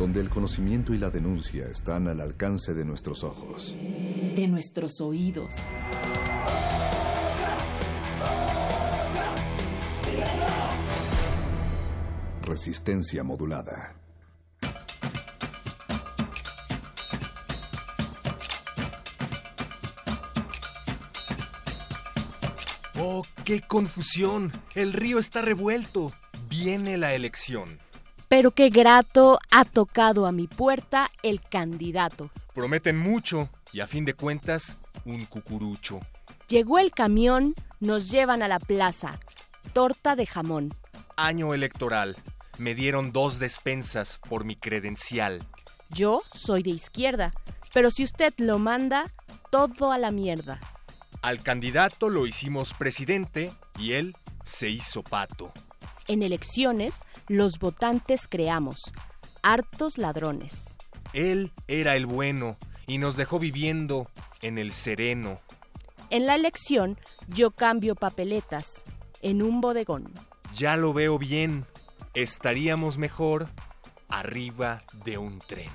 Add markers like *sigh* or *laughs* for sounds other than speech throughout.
donde el conocimiento y la denuncia están al alcance de nuestros ojos. De nuestros oídos. Resistencia modulada. ¡Oh, qué confusión! El río está revuelto. Viene la elección pero qué grato ha tocado a mi puerta el candidato. Prometen mucho y a fin de cuentas, un cucurucho. Llegó el camión, nos llevan a la plaza. Torta de jamón. Año electoral. Me dieron dos despensas por mi credencial. Yo soy de izquierda, pero si usted lo manda, todo a la mierda. Al candidato lo hicimos presidente y él se hizo pato. En elecciones, los votantes creamos, hartos ladrones. Él era el bueno y nos dejó viviendo en el sereno. En la elección, yo cambio papeletas en un bodegón. Ya lo veo bien. Estaríamos mejor arriba de un tren.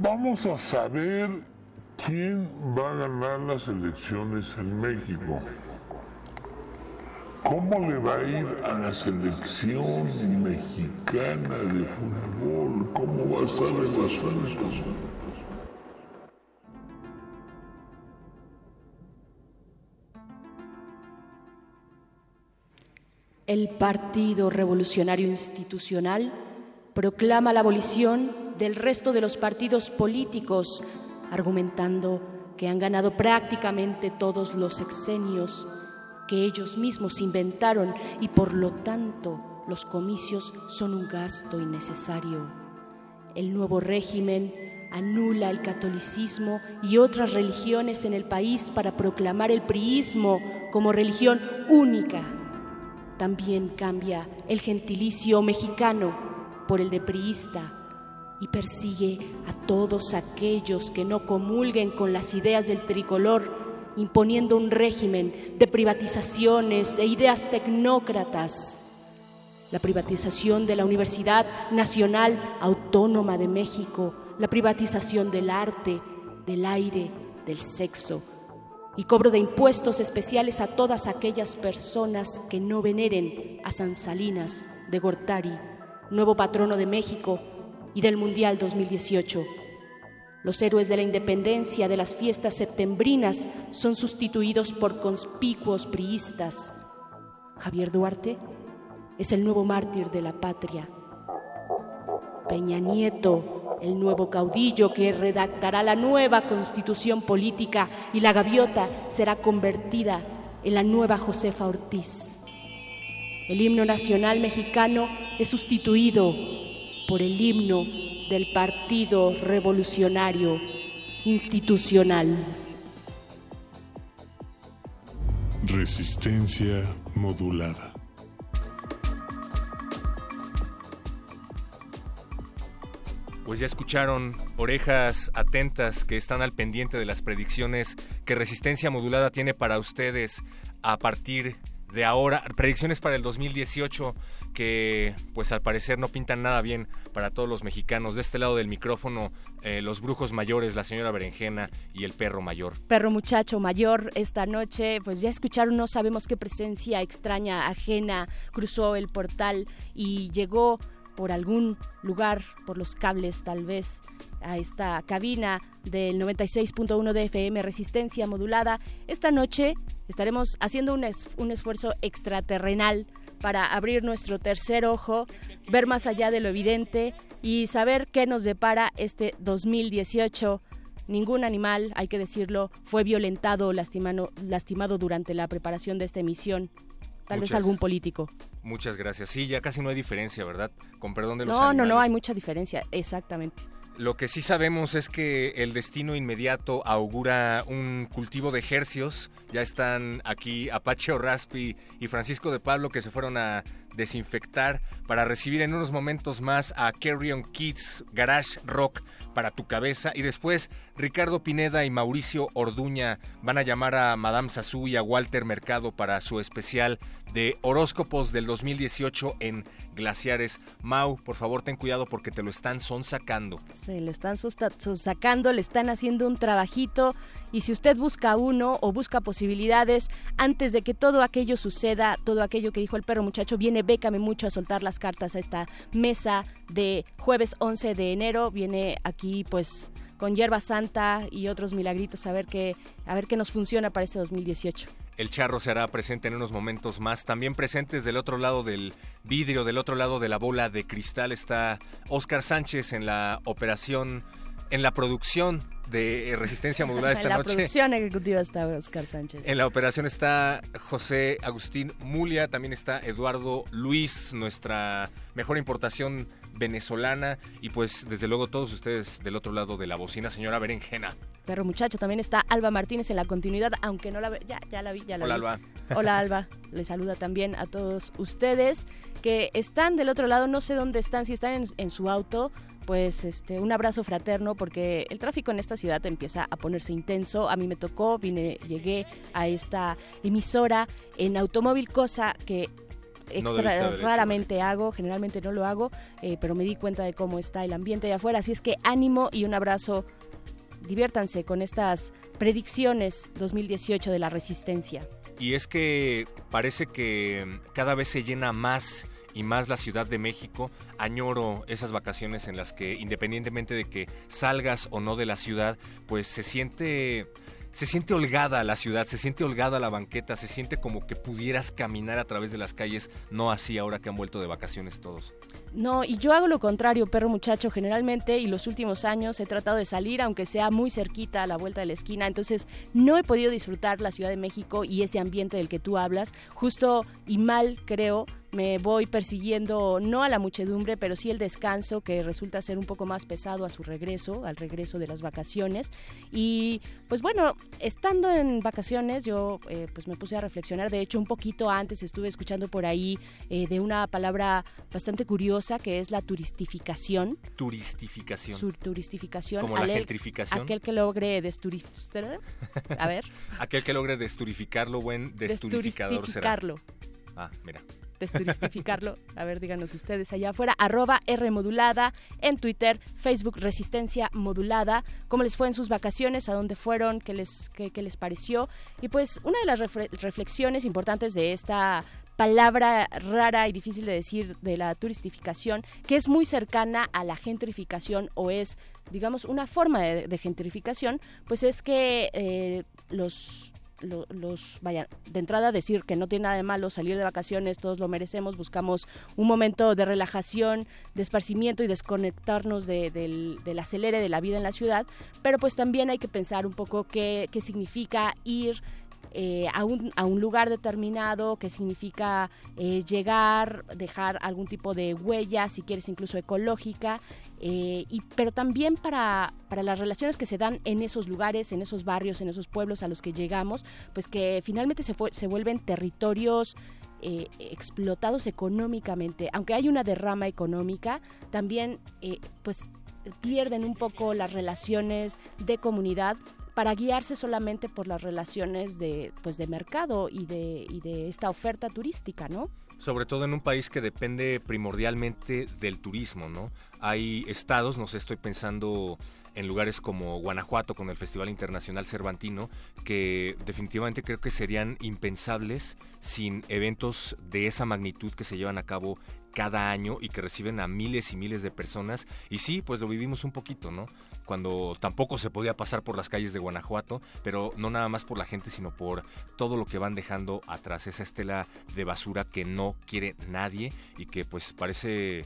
Vamos a saber quién va a ganar las elecciones en México. ¿Cómo le va a ir a la selección mexicana de fútbol? ¿Cómo va a estar el asunto? El Partido Revolucionario Institucional proclama la abolición del resto de los partidos políticos, argumentando que han ganado prácticamente todos los sexenios que ellos mismos inventaron y por lo tanto los comicios son un gasto innecesario. El nuevo régimen anula el catolicismo y otras religiones en el país para proclamar el priismo como religión única. También cambia el gentilicio mexicano por el de priista y persigue a todos aquellos que no comulguen con las ideas del tricolor imponiendo un régimen de privatizaciones e ideas tecnócratas. La privatización de la Universidad Nacional Autónoma de México, la privatización del arte, del aire, del sexo y cobro de impuestos especiales a todas aquellas personas que no veneren a San Salinas de Gortari, nuevo patrono de México del Mundial 2018 los héroes de la independencia de las fiestas septembrinas son sustituidos por conspicuos priistas. Javier Duarte es el nuevo mártir de la patria. Peña Nieto, el nuevo caudillo que redactará la nueva constitución política y la gaviota será convertida en la nueva Josefa Ortiz. El himno nacional mexicano es sustituido por el himno del Partido Revolucionario Institucional. Resistencia modulada. Pues ya escucharon orejas atentas que están al pendiente de las predicciones que Resistencia Modulada tiene para ustedes a partir de ahora, predicciones para el 2018 que pues al parecer no pintan nada bien para todos los mexicanos. De este lado del micrófono, eh, los brujos mayores, la señora Berenjena y el perro mayor. Perro muchacho mayor, esta noche pues ya escucharon, no sabemos qué presencia extraña, ajena, cruzó el portal y llegó por algún lugar, por los cables tal vez, a esta cabina del 96.1 de FM Resistencia Modulada. Esta noche estaremos haciendo un, un esfuerzo extraterrenal para abrir nuestro tercer ojo, ver más allá de lo evidente y saber qué nos depara este 2018 ningún animal, hay que decirlo, fue violentado o lastimado, lastimado durante la preparación de esta emisión. Tal vez algún político. Muchas gracias. Sí, ya casi no hay diferencia, ¿verdad? Con perdón de los No, no, no, hay mucha diferencia, exactamente. Lo que sí sabemos es que el destino inmediato augura un cultivo de ejercios. Ya están aquí Apache O'Raspi y Francisco de Pablo que se fueron a desinfectar para recibir en unos momentos más a Carrion Kids Garage Rock para tu cabeza y después Ricardo Pineda y Mauricio Orduña van a llamar a Madame Sassou y a Walter Mercado para su especial de horóscopos del 2018 en Glaciares. Mau, por favor, ten cuidado porque te lo están sonsacando. Se lo están sacando, le están haciendo un trabajito y si usted busca uno o busca posibilidades antes de que todo aquello suceda, todo aquello que dijo el perro muchacho, viene Bécame mucho a soltar las cartas a esta mesa de jueves 11 de enero. Viene aquí pues con hierba santa y otros milagritos a ver qué a ver qué nos funciona para este 2018. El charro se hará presente en unos momentos más. También presentes del otro lado del vidrio, del otro lado de la bola de cristal está Oscar Sánchez en la operación, en la producción de Resistencia Modulada *laughs* esta noche. En la producción ejecutiva está Oscar Sánchez. En la operación está José Agustín Mulia, también está Eduardo Luis, nuestra mejor importación venezolana y pues desde luego todos ustedes del otro lado de la bocina, señora Berenjena. Perro muchacho, también está Alba Martínez en la continuidad, aunque no la ve, ya, ya la vi, ya la Hola, vi. Alba. Hola *laughs* Alba, le saluda también a todos ustedes que están del otro lado, no sé dónde están, si están en, en su auto, pues este un abrazo fraterno porque el tráfico en esta ciudad empieza a ponerse intenso. A mí me tocó, vine, llegué a esta emisora en automóvil, cosa que extra, raramente hago, generalmente no lo hago, eh, pero me di cuenta de cómo está el ambiente de afuera. Así es que ánimo y un abrazo. Diviértanse con estas predicciones 2018 de la resistencia. Y es que parece que cada vez se llena más y más la Ciudad de México. Añoro esas vacaciones en las que independientemente de que salgas o no de la ciudad, pues se siente se siente holgada la ciudad, se siente holgada la banqueta, se siente como que pudieras caminar a través de las calles, no así ahora que han vuelto de vacaciones todos. No, y yo hago lo contrario, perro muchacho, generalmente, y los últimos años he tratado de salir, aunque sea muy cerquita a la vuelta de la esquina, entonces no he podido disfrutar la Ciudad de México y ese ambiente del que tú hablas, justo y mal creo me voy persiguiendo no a la muchedumbre, pero sí el descanso que resulta ser un poco más pesado a su regreso, al regreso de las vacaciones. Y pues bueno, estando en vacaciones yo eh, pues me puse a reflexionar, de hecho un poquito antes estuve escuchando por ahí eh, de una palabra bastante curiosa que es la turistificación. Turistificación. Su turistificación. Como la gentrificación. Aquel que logre desturificar. A ver. *laughs* aquel que logre desturificarlo, buen desturificador será. Ah, mira desturistificarlo. A ver, díganos ustedes allá afuera. Arroba R modulada en Twitter, Facebook Resistencia Modulada. ¿Cómo les fue en sus vacaciones? ¿A dónde fueron? ¿Qué les, qué, les pareció? Y pues una de las reflexiones importantes de esta palabra rara y difícil de decir de la turistificación, que es muy cercana a la gentrificación o es, digamos, una forma de, gentrificación, pues es que eh, los los, vaya, de entrada decir que no tiene nada de malo salir de vacaciones, todos lo merecemos, buscamos un momento de relajación, de esparcimiento y desconectarnos del, del, acelere de la vida en la ciudad, pero pues también hay que pensar un poco qué, qué significa ir eh, a, un, a, un, lugar determinado, que significa eh, llegar, dejar algún tipo de huella, si quieres incluso ecológica, eh, y, pero también para, para las relaciones que se dan en esos lugares, en esos barrios, en esos pueblos a los que llegamos, pues que finalmente se, se vuelven territorios explotados económicamente. Aunque hay una derrama económica, también pues pierden un poco las relaciones de comunidad para guiarse solamente por las relaciones de, pues, de mercado y de, y de esta oferta turística, ¿no? Sobre todo en un país que depende primordialmente del turismo, ¿no? Hay estados, no sé, estoy pensando en lugares como Guanajuato con el Festival Internacional Cervantino, que definitivamente creo que serían impensables sin eventos de esa magnitud que se llevan a cabo cada año y que reciben a miles y miles de personas. Y sí, pues lo vivimos un poquito, ¿no? Cuando tampoco se podía pasar por las calles de Guanajuato, pero no nada más por la gente, sino por todo lo que van dejando atrás, esa estela de basura que no quiere nadie y que pues parece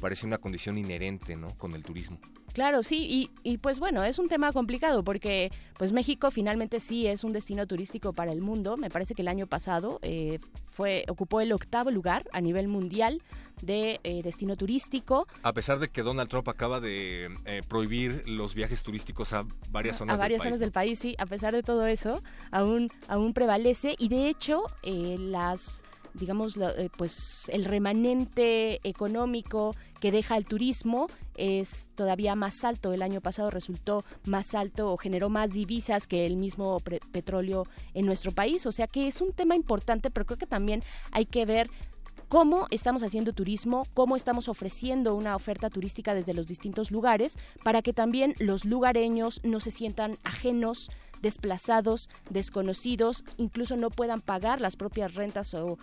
parece una condición inherente, ¿no? Con el turismo. Claro, sí, y, y, pues bueno, es un tema complicado porque pues México finalmente sí es un destino turístico para el mundo. Me parece que el año pasado eh, fue ocupó el octavo lugar a nivel mundial de eh, destino turístico. A pesar de que Donald Trump acaba de eh, prohibir los viajes turísticos a varias zonas a varias zonas del país, sí. A pesar de todo eso, aún aún prevalece y de hecho las digamos, eh, pues el remanente económico que deja el turismo es todavía más alto. El año pasado resultó más alto o generó más divisas que el mismo petróleo en nuestro país. O sea que es un tema importante, pero creo que también hay que ver cómo estamos haciendo turismo, cómo estamos ofreciendo una oferta turística desde los distintos lugares para que también los lugareños no se sientan ajenos desplazados, desconocidos, incluso no puedan pagar las propias rentas o,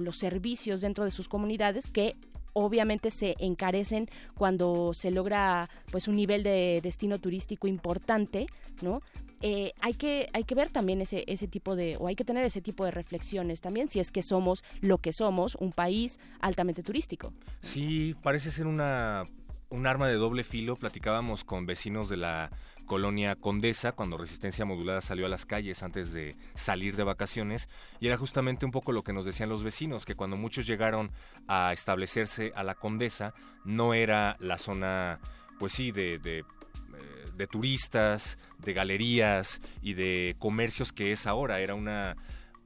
los servicios dentro de sus comunidades que obviamente se encarecen cuando se logra pues un nivel de destino turístico importante, ¿no? Eh, hay que hay que ver también ese ese tipo de o hay que tener ese tipo de reflexiones también si es que somos lo que somos un país altamente turístico. Sí, parece ser una un arma de doble filo. Platicábamos con vecinos de la colonia Condesa cuando Resistencia Modulada salió a las calles antes de salir de vacaciones y era justamente un poco lo que nos decían los vecinos, que cuando muchos llegaron a establecerse a la Condesa no era la zona, pues sí, de, de eh, de turistas, de galerías y de comercios que es ahora. Era una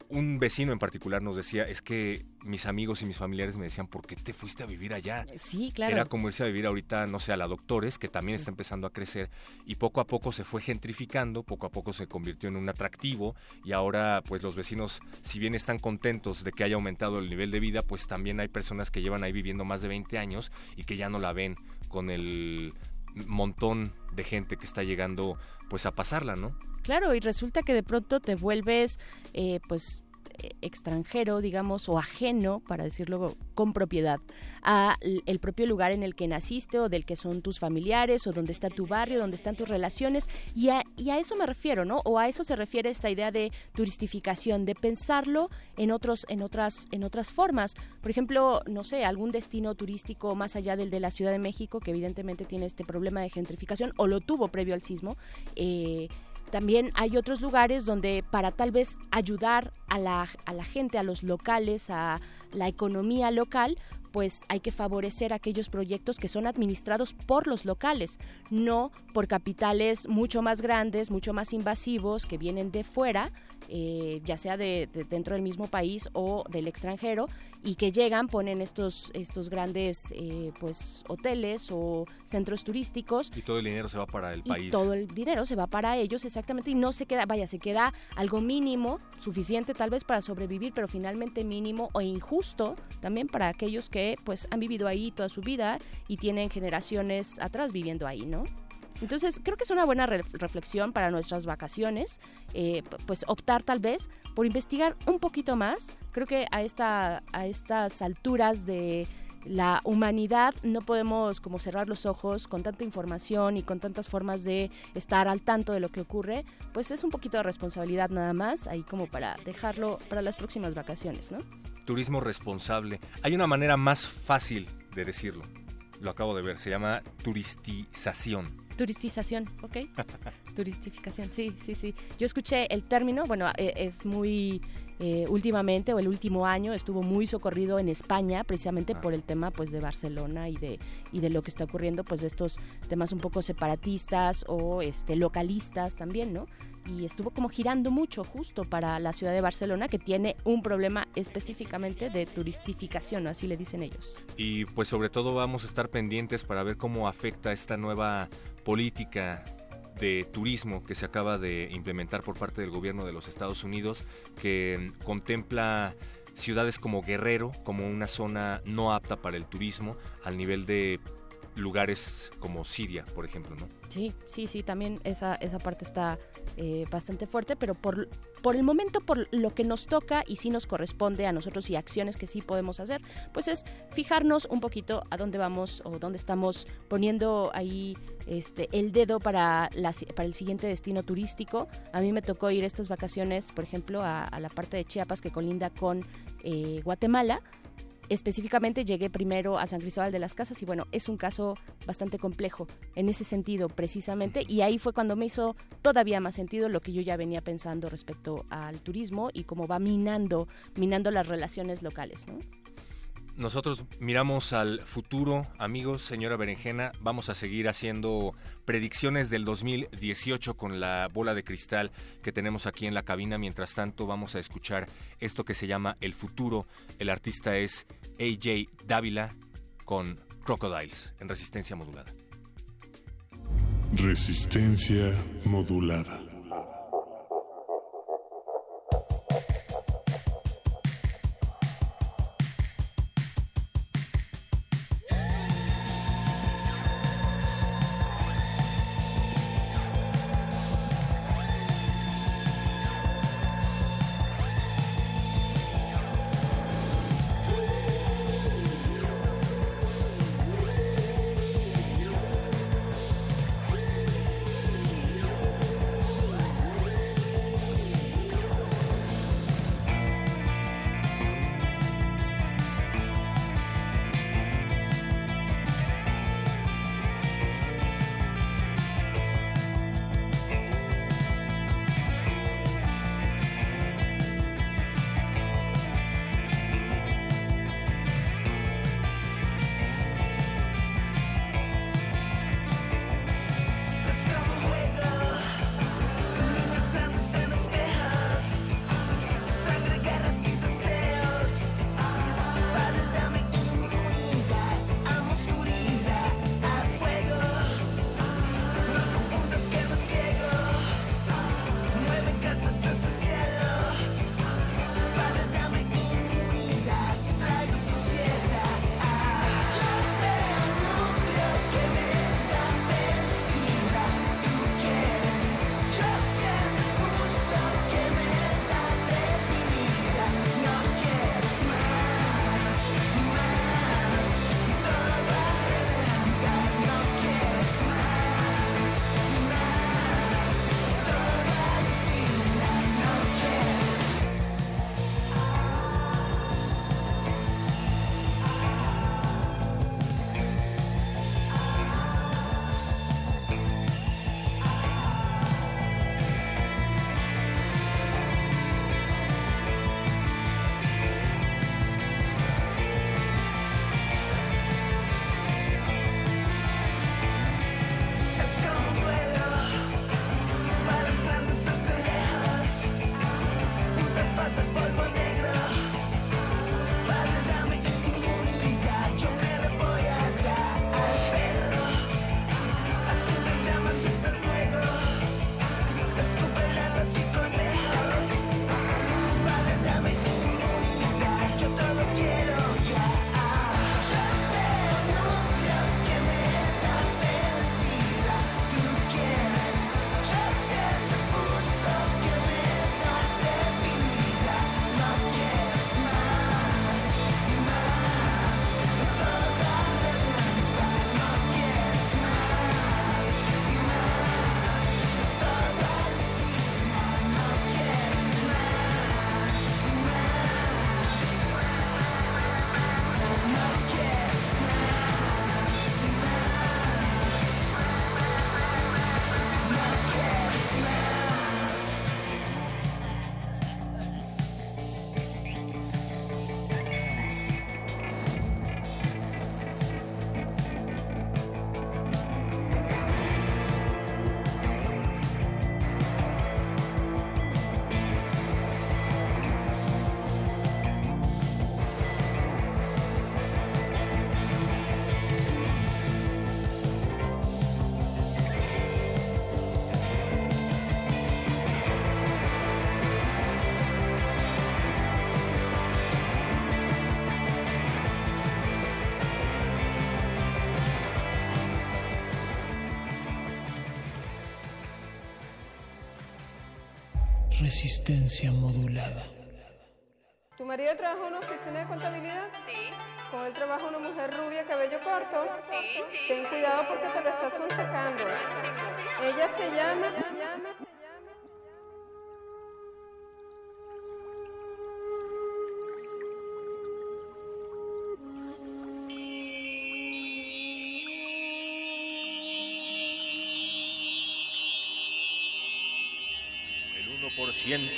un vecino en particular nos decía, es que mis amigos y mis familiares me decían, ¿por qué te fuiste a vivir allá? Sí, claro. Era como irse a vivir ahorita, no sé, a la Doctores, que también está empezando a crecer, y poco a poco se fue gentrificando, poco a poco se convirtió en un atractivo, y ahora pues los vecinos, si bien están contentos de que haya aumentado el nivel de vida, pues también hay personas que llevan ahí viviendo más de 20 años y que ya no la ven con el montón de gente que está llegando pues a pasarla, ¿no? Claro, y resulta que de pronto te vuelves eh, pues eh, extranjero, digamos, o ajeno, para decirlo con propiedad, a el propio lugar en el que naciste o del que son tus familiares o donde está tu barrio, donde están tus relaciones y a, eso me refiero, ¿no? O a eso se refiere esta idea de turistificación, de pensarlo en otros en otras en otras formas. Por ejemplo, no sé, algún destino turístico más allá del de la Ciudad de México que evidentemente tiene este problema de gentrificación o lo tuvo previo al sismo. Eh, también hay otros lugares donde para tal vez ayudar a la, a la gente, a los locales, a la economía local, pues hay que favorecer aquellos proyectos que son administrados por los locales, no por capitales mucho más grandes, mucho más invasivos que vienen de fuera, eh, ya sea de, dentro del mismo país o del extranjero, y que llegan, ponen estos, estos grandes eh, pues hoteles o centros turísticos. Y todo el dinero se va para el país. todo el dinero se va para ellos, exactamente, y no se queda, vaya, se queda algo mínimo, suficiente tal vez para sobrevivir, pero finalmente mínimo o injusto también para aquellos que pues han vivido ahí toda su vida y tienen generaciones atrás viviendo ahí, ¿no? Entonces, creo que es una buena reflexión para nuestras vacaciones, eh, pues optar tal vez por investigar un poquito más. Creo que a, esta, a estas alturas de la humanidad no podemos como cerrar los ojos con tanta información y con tantas formas de estar al tanto de lo que ocurre, pues es un poquito de responsabilidad nada más, ahí como para dejarlo para las próximas vacaciones, ¿no? Turismo responsable. Hay una manera más fácil de decirlo. Lo acabo de ver, se llama turistización. Turistización, ok. *laughs* Turistificación, sí, sí, sí. Yo escuché el término, bueno, e, es muy eh, últimamente o el último año estuvo muy socorrido en España precisamente ah. por el tema pues de Barcelona y de y de lo que está ocurriendo pues de estos temas un poco separatistas o este localistas también, ¿no? y estuvo como girando mucho justo para la ciudad de Barcelona que tiene un problema específicamente de turistificación, así le dicen ellos. Y pues sobre todo vamos a estar pendientes para ver cómo afecta esta nueva política de turismo que se acaba de implementar por parte del gobierno de los Estados Unidos que contempla ciudades como Guerrero como una zona no apta para el turismo al nivel de lugares como Siria, por ejemplo, ¿no? Sí, sí, sí, también esa, esa parte está eh, bastante fuerte, pero por, por el momento, por lo que nos toca y sí nos corresponde a nosotros y acciones que sí podemos hacer, pues es fijarnos un poquito a dónde vamos o dónde estamos poniendo ahí este, el dedo para, la, para el siguiente destino turístico. A mí me tocó ir estas vacaciones, por ejemplo, a, la parte de Chiapas que colinda con eh, Guatemala específicamente llegué primero a San Cristóbal de las Casas y bueno, es un caso bastante complejo en ese sentido precisamente y ahí fue cuando me hizo todavía más sentido lo que yo ya venía pensando respecto al turismo y cómo va minando, minando las relaciones locales, ¿no? Nosotros miramos al futuro, amigos, señora Berenjena, vamos a seguir haciendo predicciones del 2018 con la bola de cristal que tenemos aquí en la cabina. Mientras tanto, vamos a escuchar esto que se llama El futuro. El artista es AJ Dávila con Crocodiles en resistencia modulada. Resistencia modulada. Resistencia modulada. ¿Tu marido trabaja en una oficina de contabilidad? Sí. ¿Con él trabaja una mujer rubia, cabello corto? Sí, sí. Ten cuidado porque te lo estás sacando. Ella se llama...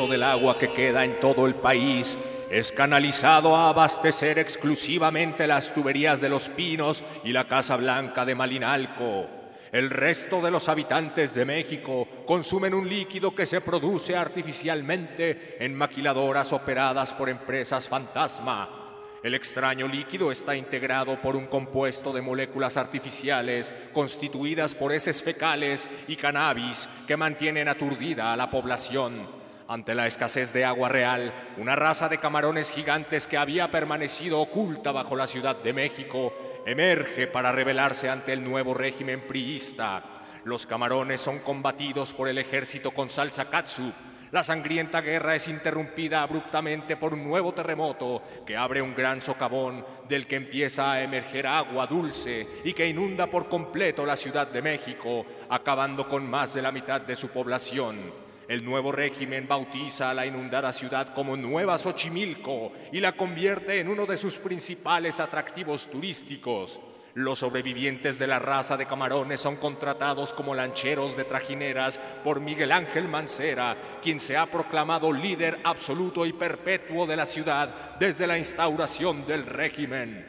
del agua que queda en todo el país es canalizado a abastecer exclusivamente las tuberías de Los Pinos y la Casa Blanca de Malinalco. El resto de los habitantes de México consumen un líquido que se produce artificialmente en maquiladoras operadas por empresas fantasma. El extraño líquido está integrado por un compuesto de moléculas artificiales constituidas por heces fecales y cannabis que mantienen aturdida a la población. Ante la escasez de agua real, una raza de camarones gigantes que había permanecido oculta bajo la Ciudad de México emerge para rebelarse ante el nuevo régimen priista. Los camarones son combatidos por el ejército con salsa katsu. La sangrienta guerra es interrumpida abruptamente por un nuevo terremoto que abre un gran socavón del que empieza a emerger agua dulce y que inunda por completo la Ciudad de México, acabando con más de la mitad de su población. El nuevo régimen bautiza a la inundada ciudad como Nueva Xochimilco y la convierte en uno de sus principales atractivos turísticos. Los sobrevivientes de la raza de camarones son contratados como lancheros de trajineras por Miguel Ángel Mancera, quien se ha proclamado líder absoluto y perpetuo de la ciudad desde la instauración del régimen.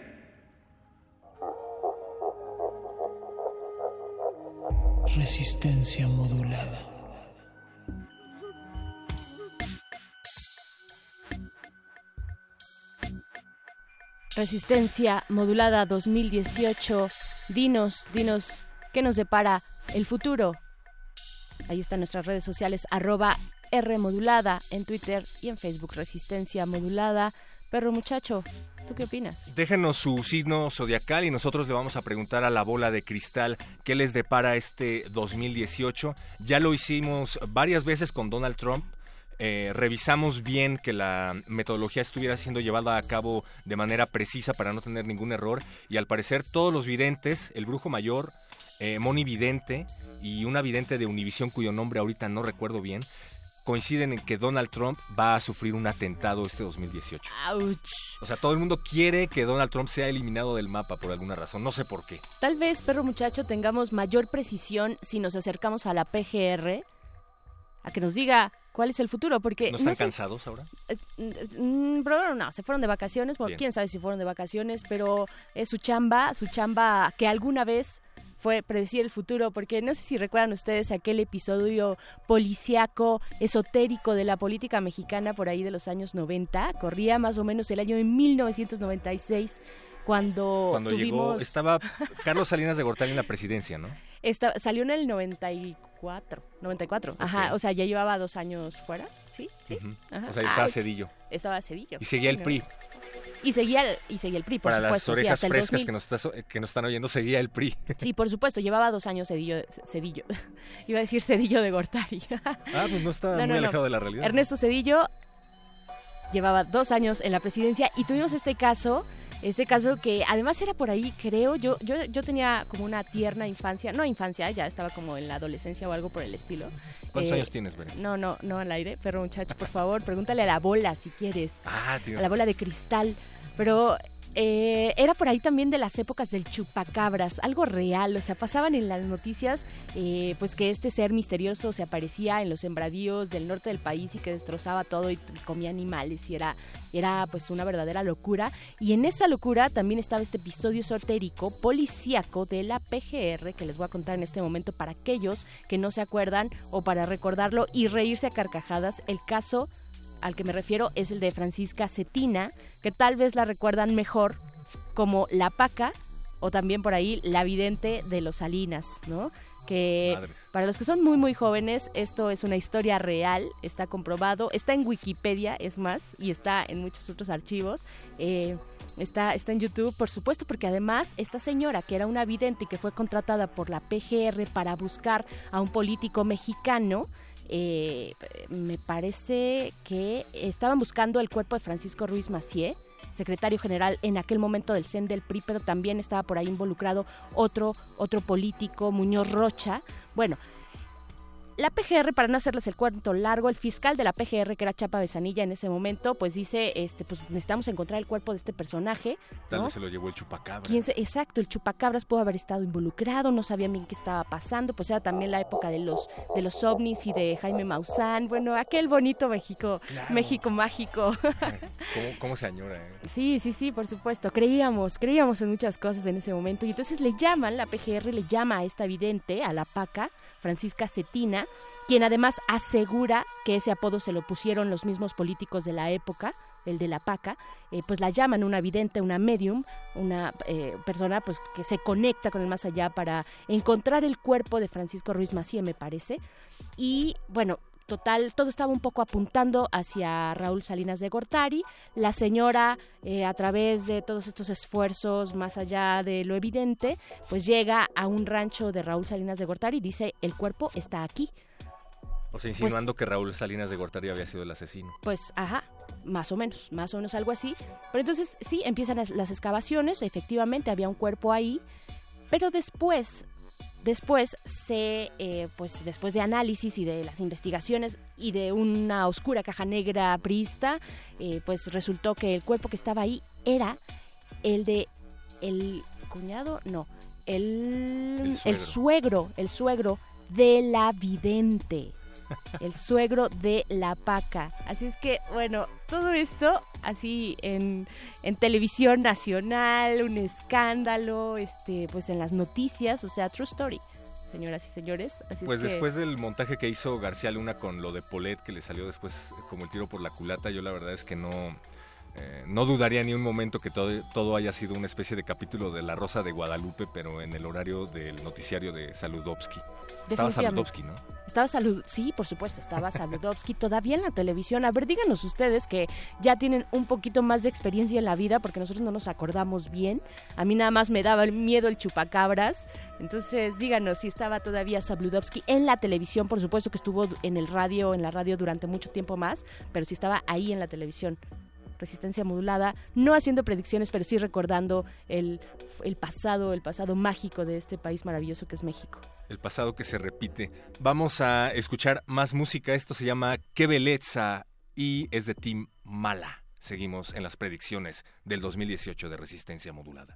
Resistencia modulada. Resistencia Modulada 2018. Dinos, dinos, ¿qué nos depara el futuro? Ahí están nuestras redes sociales, arroba R en Twitter y en Facebook, Resistencia Modulada. Perro muchacho, ¿tú qué opinas? Déjenos su signo zodiacal y nosotros le vamos a preguntar a la bola de cristal qué les depara este 2018. Ya lo hicimos varias veces con Donald Trump eh, revisamos bien que la metodología estuviera siendo llevada a cabo de manera precisa para no tener ningún error y al parecer todos los videntes, el brujo mayor, eh, Moni Vidente y una vidente de Univisión cuyo nombre ahorita no recuerdo bien, coinciden en que Donald Trump va a sufrir un atentado este 2018. O sea, todo el mundo quiere que Donald Trump sea eliminado del mapa por alguna razón, no sé por qué. Tal vez, perro muchacho, tengamos mayor precisión si nos acercamos a la PGR a que nos diga cuál es el futuro, porque... ¿No están cansados ahora? Eh, mm, no, se fueron de vacaciones, quién sabe si fueron de vacaciones, pero es su chamba, su chamba que alguna vez fue predecir el futuro, porque no sé si recuerdan ustedes aquel episodio policiaco, esotérico de la política mexicana por ahí de los años 90, corría más o menos el año de 1996 cuando, cuando tuvimos... llegó, estaba Carlos Salinas de Gortari en la presidencia, ¿no? Salió en el 94, 94, ajá, o sea, ya llevaba dos años fuera, ¿sí? ¿Sí? O sea, estaba Cedillo. Estaba Cedillo. Y seguía el PRI. Y seguía el, y seguía el PRI, por Para supuesto. las orejas frescas que nos, que nos están oyendo, seguía el PRI. *laughs* Sí, por supuesto, llevaba dos años Cedillo, Cedillo. *laughs* iba a decir Cedillo de Gortari. *laughs* ah, pues no está muy alejado de la realidad. Ernesto Cedillo llevaba dos años en la presidencia y tuvimos este caso este caso que además era por ahí, creo, yo, yo, yo tenía como una tierna infancia, no infancia, ya estaba como en la adolescencia o algo por el estilo. ¿Cuántos eh, años tienes, Beren? No, no, no al aire, pero muchacho, por favor, pregúntale a la bola si quieres. Ah, tío. A la bola de cristal. Pero eh, era por ahí también de las épocas del chupacabras, algo real, o sea, pasaban en las noticias eh, pues que este ser misterioso se aparecía en los sembradíos del norte del país y que destrozaba todo y, comía animales y era, era pues una verdadera locura. Y en esa locura también estaba este episodio esotérico policíaco de la PGR que les voy a contar en este momento para aquellos que no se acuerdan o para recordarlo y reírse a carcajadas, el caso al que me refiero es el de Francisca Cetina, que tal vez la recuerdan mejor como la paca o también por ahí la vidente de los Salinas, ¿no? Que para los que son muy muy jóvenes, esto es una historia real, está comprobado, está en Wikipedia, es más, y está en muchos otros archivos. Eh, está, está en YouTube, por supuesto, porque además esta señora, que era una vidente y que fue contratada por la PGR para buscar a un político mexicano, eh, me parece que estaban buscando el cuerpo de Francisco Ruiz Macié, secretario general en aquel momento del CEN del PRI, pero también estaba por ahí involucrado otro, otro político, Muñoz Rocha. Bueno, la PGR, para no hacerles el cuento largo, el fiscal de la PGR, que era Chapa Besanilla en ese momento, pues dice, este, pues necesitamos encontrar el cuerpo de este personaje. Tal vez se lo llevó el chupacabras. exacto, el chupacabras pudo haber estado involucrado, no sabían bien qué estaba pasando, pues era también la época de los, de los ovnis y de Jaime Maussan, bueno, aquel bonito México, México mágico. ¿Cómo, se añora? Eh? Sí, sí, sí, por supuesto, creíamos, creíamos en muchas cosas en ese momento y entonces le llaman, la PGR le llama a esta vidente, a la PACA, Francisca Cetina, quien además asegura que ese apodo se lo pusieron los mismos políticos de la época, el de la paca, eh, pues la llaman una vidente, una medium, una eh, persona pues que se conecta con el más allá para encontrar el cuerpo de Francisco Ruiz Macía, me parece. Y bueno, total, todo estaba un poco apuntando hacia Raúl Salinas de Gortari. La señora, eh, a través de todos estos esfuerzos, más allá de lo evidente, pues llega a un rancho de Raúl Salinas de Gortari y dice, el cuerpo está aquí. O sea, insinuando que Raúl Salinas de Gortari había sido el asesino. Pues, ajá, más o menos, más o menos algo así. Pero entonces sí, empiezan las, las excavaciones, efectivamente había un cuerpo ahí, pero después Después se, eh, pues después de análisis y de las investigaciones y de una oscura caja negra prista, eh, pues resultó que el cuerpo que estaba ahí era el de el cuñado, no, el, el suegro, el suegro de la vidente *laughs* el suegro de la paca. Así es que, bueno, todo esto así en, en, televisión nacional, un escándalo, este, pues en las noticias, o sea, true story. Señoras y señores. Así pues después del montaje que hizo García Luna con lo de Polet, que le salió después como el tiro por la culata, yo la verdad es que no, eh, no dudaría ni un momento que todo, todo, haya sido una especie de capítulo de La Rosa de Guadalupe, pero en el horario del noticiario de Saludowski. Estaba Saludowski, ¿no? Estaba Salud, sí, por supuesto, estaba *laughs* Saludowski todavía en la televisión. A ver, díganos ustedes que ya tienen un poquito más de experiencia en la vida, porque nosotros no nos acordamos bien. A mí nada más me daba el miedo el chupacabras. Entonces, díganos si estaba todavía Sabludovsky en la televisión, por supuesto que estuvo en el radio, en la radio durante mucho tiempo más, pero si estaba ahí en la televisión resistencia modulada, no haciendo predicciones, pero sí recordando el, el pasado, el pasado mágico de este país maravilloso que es México. El pasado que se repite. Vamos a escuchar más música. Esto se llama Qué Beleza y es de Team Mala. Seguimos en las predicciones del 2018 de resistencia modulada.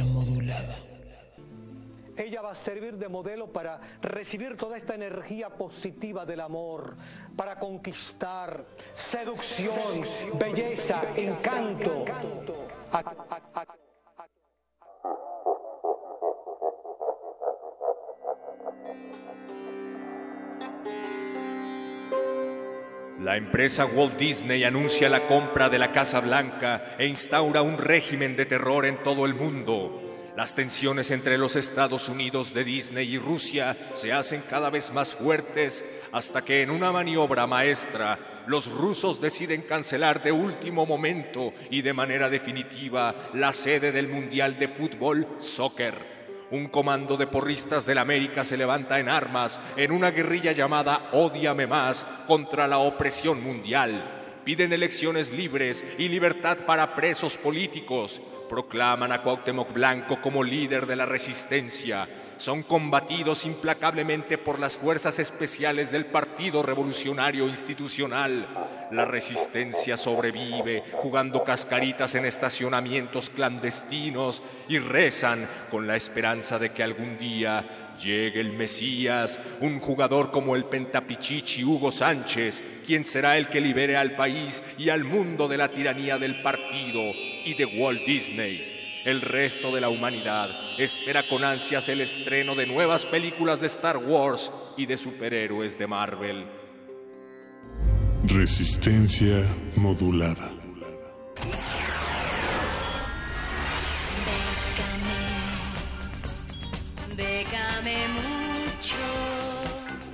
Modulada. Ella va a servir de modelo para recibir toda esta energía positiva del amor, para conquistar seducción, belleza, encanto. La empresa Walt Disney anuncia la compra de la Casa Blanca e instaura un régimen de terror en todo el mundo. Las tensiones entre los Estados Unidos de Disney y Rusia se hacen cada vez más fuertes hasta que en una maniobra maestra los rusos deciden cancelar de último momento y de manera definitiva la sede del Mundial de Fútbol Soccer. Un comando de porristas del América se levanta en armas en una guerrilla llamada Odiame Más contra la opresión mundial. Piden elecciones libres y libertad para presos políticos. Proclaman a Cuauhtémoc Blanco como líder de la resistencia. Son combatidos implacablemente por las fuerzas especiales del Partido Revolucionario Institucional. La resistencia sobrevive jugando cascaritas en estacionamientos clandestinos y rezan con la esperanza de que algún día llegue el Mesías, un jugador como el pentapichichi Hugo Sánchez, quien será el que libere al país y al mundo de la tiranía del partido y de Walt Disney. El resto de la humanidad espera con ansias el estreno de nuevas películas de Star Wars y de superhéroes de Marvel. Resistencia modulada.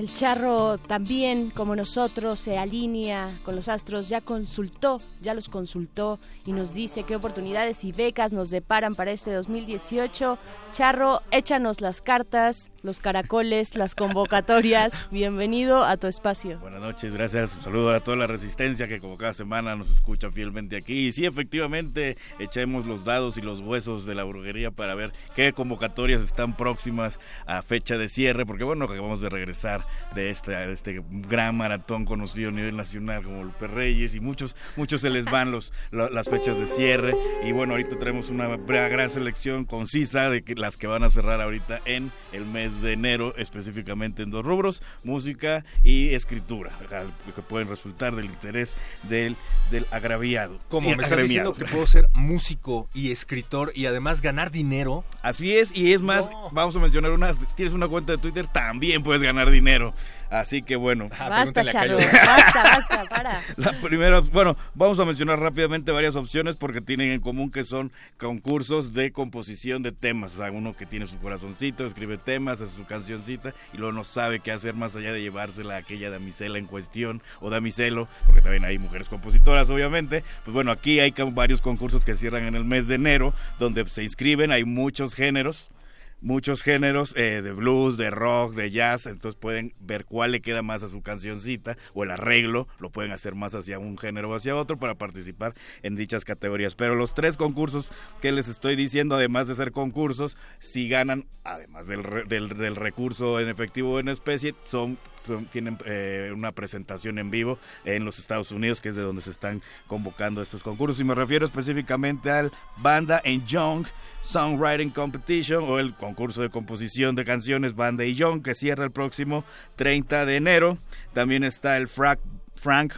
El charro también, como nosotros, se alinea con los astros, ya consultó, ya los consultó y nos dice qué oportunidades y becas nos deparan para este 2018. Charro, échanos las cartas, los caracoles, las convocatorias. *laughs* Bienvenido a tu espacio. Buenas noches, gracias. Un saludo a toda la resistencia que como cada semana nos escucha fielmente aquí. Y sí, efectivamente, echemos los dados y los huesos de la brujería para ver qué convocatorias están próximas a fecha de cierre, porque bueno, acabamos de regresar de este, de este gran maratón conocido a nivel nacional como el Reyes y muchos, muchos se les van los, lo- las fechas de cierre. Y bueno, ahorita tenemos una gran selección concisa de que, las que van a cerrar ahorita en el mes de enero, específicamente en dos rubros, música y escritura, que pueden resultar del interés del, del agraviado. ¿Cómo? Y ¿Me estás agremiado. diciendo que puedo ser músico y escritor y además ganar dinero? Así es, y es más, vamos a mencionar unas, si tienes una cuenta de Twitter, también puedes ganar dinero. Así que bueno. Basta, basta, basta, para. *laughs* La primera, bueno, vamos a mencionar rápidamente varias opciones porque tienen en común que son concursos de composición de temas. O sea, uno que tiene su corazoncito, escribe temas, hace su cancioncita y luego no sabe qué hacer más allá de llevársela a aquella damisela en cuestión o damiselo, porque también hay mujeres compositoras, obviamente. Pues bueno, aquí hay varios concursos que cierran en el mes de enero, donde se inscriben, hay muchos géneros muchos géneros eh, de blues, de rock, de jazz, entonces pueden ver cuál le queda más a su cancioncita o el arreglo, lo pueden hacer más hacia un género o hacia otro para participar en dichas categorías. Pero los tres concursos que les estoy diciendo, además de ser concursos, si ganan, además del, re- del, del recurso en efectivo o en especie, son tienen eh, una presentación en vivo en los Estados Unidos, que es de donde se están convocando estos concursos. Y me refiero específicamente al Banda en Young Songwriting Competition o el concurso de composición de canciones Banda y Young, que cierra el próximo 30 de enero. También está el Frank, Frank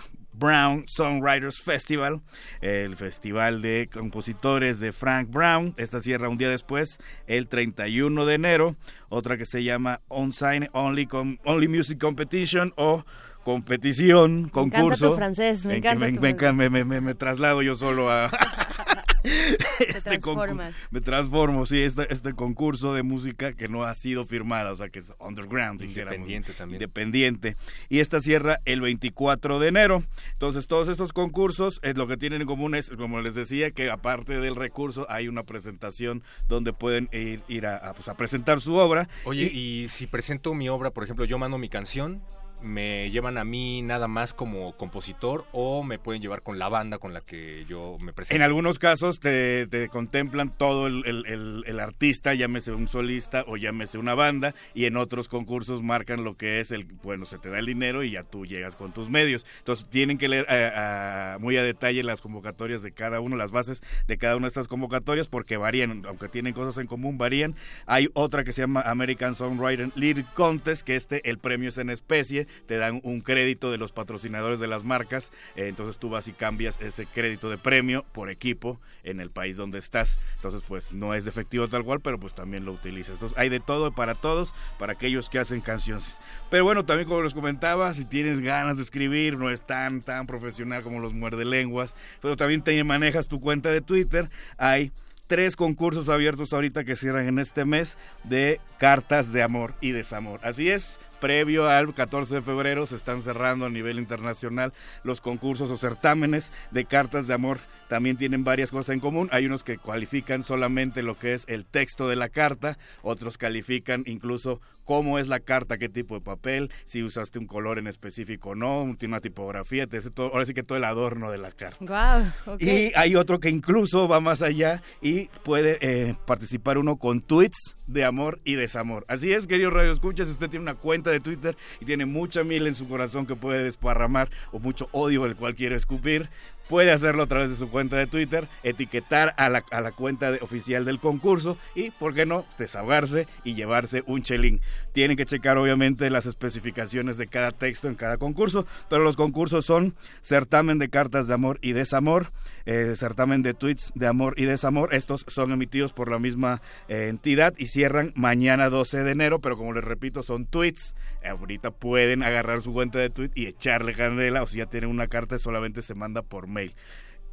Brown Songwriters Festival, el festival de compositores de Frank Brown. Esta cierra un día después, el 31 de enero. Otra que se llama On Sign Only, Com- Only Music Competition o competición, encanta concurso. tu francés, me encanta me, tu enca- me- me- me- me traslado yo solo a... *laughs* *laughs* este concurso. Me transformo, sí, este, este concurso de música que no ha sido firmada, o sea, que es underground, Independiente también. Independiente. Y esta cierra el 24 de enero. Entonces, todos estos concursos, eh, lo que tienen en común es, como les decía, que aparte del recurso, hay una presentación donde pueden ir, ir a, a, pues, a presentar su obra. Oye, y si presento mi obra, por ejemplo, yo mando mi canción, me llevan a mí nada más como compositor o me pueden llevar con la banda con la que yo me presento. En algunos casos te, te contemplan todo el, el, el, artista, llámese un solista o llámese una banda, y en otros concursos marcan lo que es el, bueno, se te da el dinero y ya tú llegas con tus medios. Entonces tienen que leer eh, muy a detalle las convocatorias de cada uno, las bases de cada una de estas convocatorias, porque varían, aunque tienen cosas en común, varían. Hay otra que se llama American Songwriter Lyric Contest, que este, el premio es en especie, te dan un crédito de los patrocinadores de las marcas, eh, entonces tú vas y cambias ese crédito de premio por equipo en el país donde estás, entonces pues no es de efectivo tal cual, pero pues también lo utilizas. Entonces hay de todo para todos, para aquellos que hacen canciones. Pero bueno, también como les comentaba, si tienes ganas de escribir, no es tan, tan profesional como los muerde lenguas, pero también te manejas tu cuenta de Twitter, hay tres concursos abiertos ahorita que cierran en este mes de cartas de amor y desamor. Así es, previo al 14 de febrero se están cerrando a nivel internacional los concursos o certámenes de cartas de amor. También tienen varias cosas en común. Hay unos que cualifican solamente lo que es el texto de la carta, otros califican incluso cómo es la carta, qué tipo de papel, si usaste un color en específico o no, una tipografía, te todo, ahora sí que todo el adorno de la carta. Wow, Y hay otro que incluso va más allá y puede eh, participar uno con tweets de amor y desamor. Así es, querido Radio Escucha, si usted tiene una cuenta de Twitter y tiene mucha miel en su corazón que puede desparramar o mucho odio el cual quiere escupir, puede hacerlo a través de su cuenta de Twitter, etiquetar a la, cuenta oficial del concurso y, ¿por qué no?, desahogarse y llevarse un chelín. Tienen que checar, obviamente, las especificaciones de cada texto en cada concurso, pero los concursos son certamen de cartas de amor y desamor, eh, certamen de tweets de amor y desamor. Estos son emitidos por la misma eh, entidad y cierran mañana 12 de enero, pero como les repito, son tweets. ahorita pueden agarrar su cuenta de tweet y echarle candela, o si ya tienen una carta, solamente se manda por mail.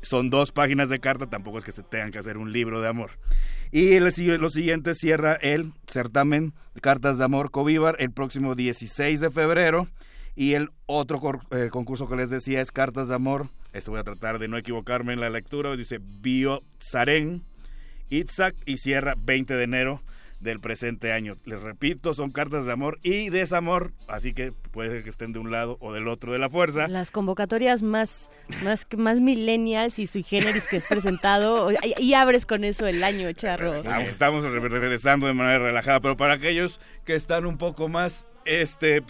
Son dos páginas de carta, tampoco es que se tengan que hacer un libro de amor. Y lo siguiente cierra el certamen de cartas de amor Covíbar el próximo 16 de febrero. Y el otro eh, concurso que les decía es Cartas de Amor. Esto voy a tratar de no equivocarme en la lectura. Dice Bio Saren, Itzak y cierra 20 de enero del presente año. Les repito, son cartas de amor y desamor, así que puede ser que estén de un lado o del otro de la fuerza. Las convocatorias más más más millennials y sui generis que es presentado y, abres con eso el año, charro. Estamos, estamos regresando de manera relajada, pero para aquellos que están un poco más este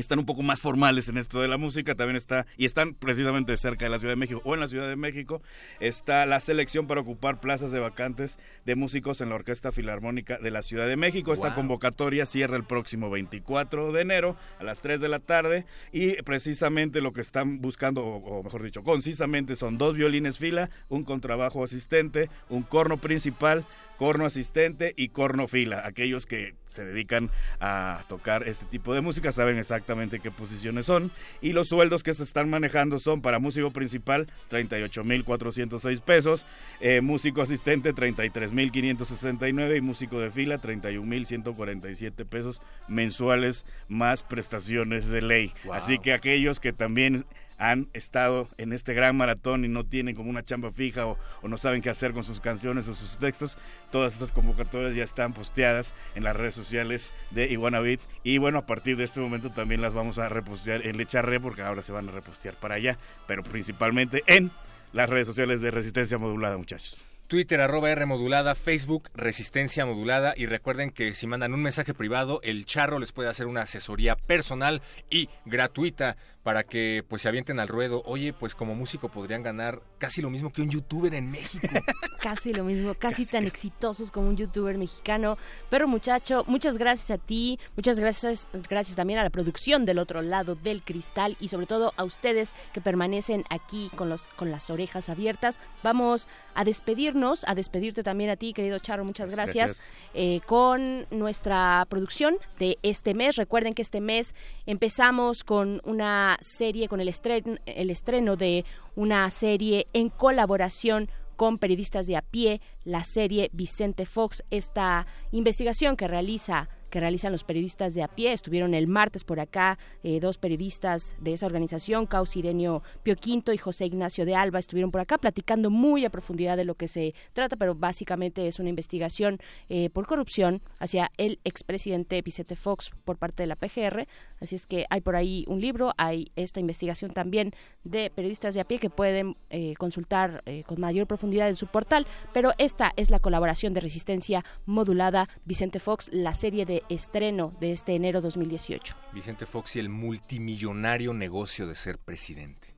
están un poco más formales en esto de la música, también está, y están precisamente cerca de la Ciudad de México o en la Ciudad de México, está la selección para ocupar plazas de vacantes de músicos en la Orquesta Filarmónica de la Ciudad de México. Esta convocatoria cierra el próximo 24 de enero a las 3 de la tarde y precisamente lo que están buscando, o, mejor dicho, concisamente son dos violines fila, un contrabajo asistente, un corno principal, corno asistente y corno fila. Aquellos que se dedican a tocar este tipo de música saben exactamente qué posiciones son y los sueldos que se están manejando son para músico principal 38.406 pesos, eh, músico asistente 33.569 y músico de fila 31.147 pesos mensuales más prestaciones de ley. Así que aquellos que también han estado en este gran maratón y no tienen como una chamba fija o, no saben qué hacer con sus canciones o sus textos, todas estas convocatorias ya están posteadas en las redes sociales de Iguanabit y bueno, a partir de este momento también las vamos a repostear en Lecharre porque ahora se van a repostear para allá, pero principalmente en las redes sociales de Resistencia Modulada, muchachos. Twitter arroba R modulada, Facebook Resistencia Modulada y recuerden que si mandan un mensaje privado, el charro les puede hacer una asesoría personal y gratuita para que pues se avienten al ruedo. Oye, pues como músico podrían ganar casi lo mismo que un youtuber en México. *laughs* casi lo mismo, casi, tan exitosos como un youtuber mexicano. Pero muchacho, muchas gracias a ti, muchas gracias, gracias también a la producción del otro lado del cristal y sobre todo a ustedes que permanecen aquí con los con las orejas abiertas. Vamos a despedirnos, a despedirte también a ti, querido Charro, muchas gracias, eh, con nuestra producción de este mes. Recuerden que este mes empezamos con una serie, con el estreno, el estreno de una serie en colaboración con periodistas de a pie la serie Vicente Fox, esta investigación que realiza que realizan los periodistas de a pie. Estuvieron el martes por acá eh, dos periodistas de esa organización, Caus Irenio Pio Quinto y José Ignacio de Alba, estuvieron por acá platicando muy a profundidad de lo que se trata, pero básicamente es una investigación eh, por corrupción hacia el expresidente Vicente Fox por parte de la PGR. Así es que hay por ahí un libro, hay esta investigación también de periodistas de a pie que pueden eh, consultar con mayor profundidad en su portal, pero esta es la colaboración de Resistencia Modulada Vicente Fox, la serie de estreno de este enero 2018. Vicente Fox y el multimillonario negocio de ser presidente.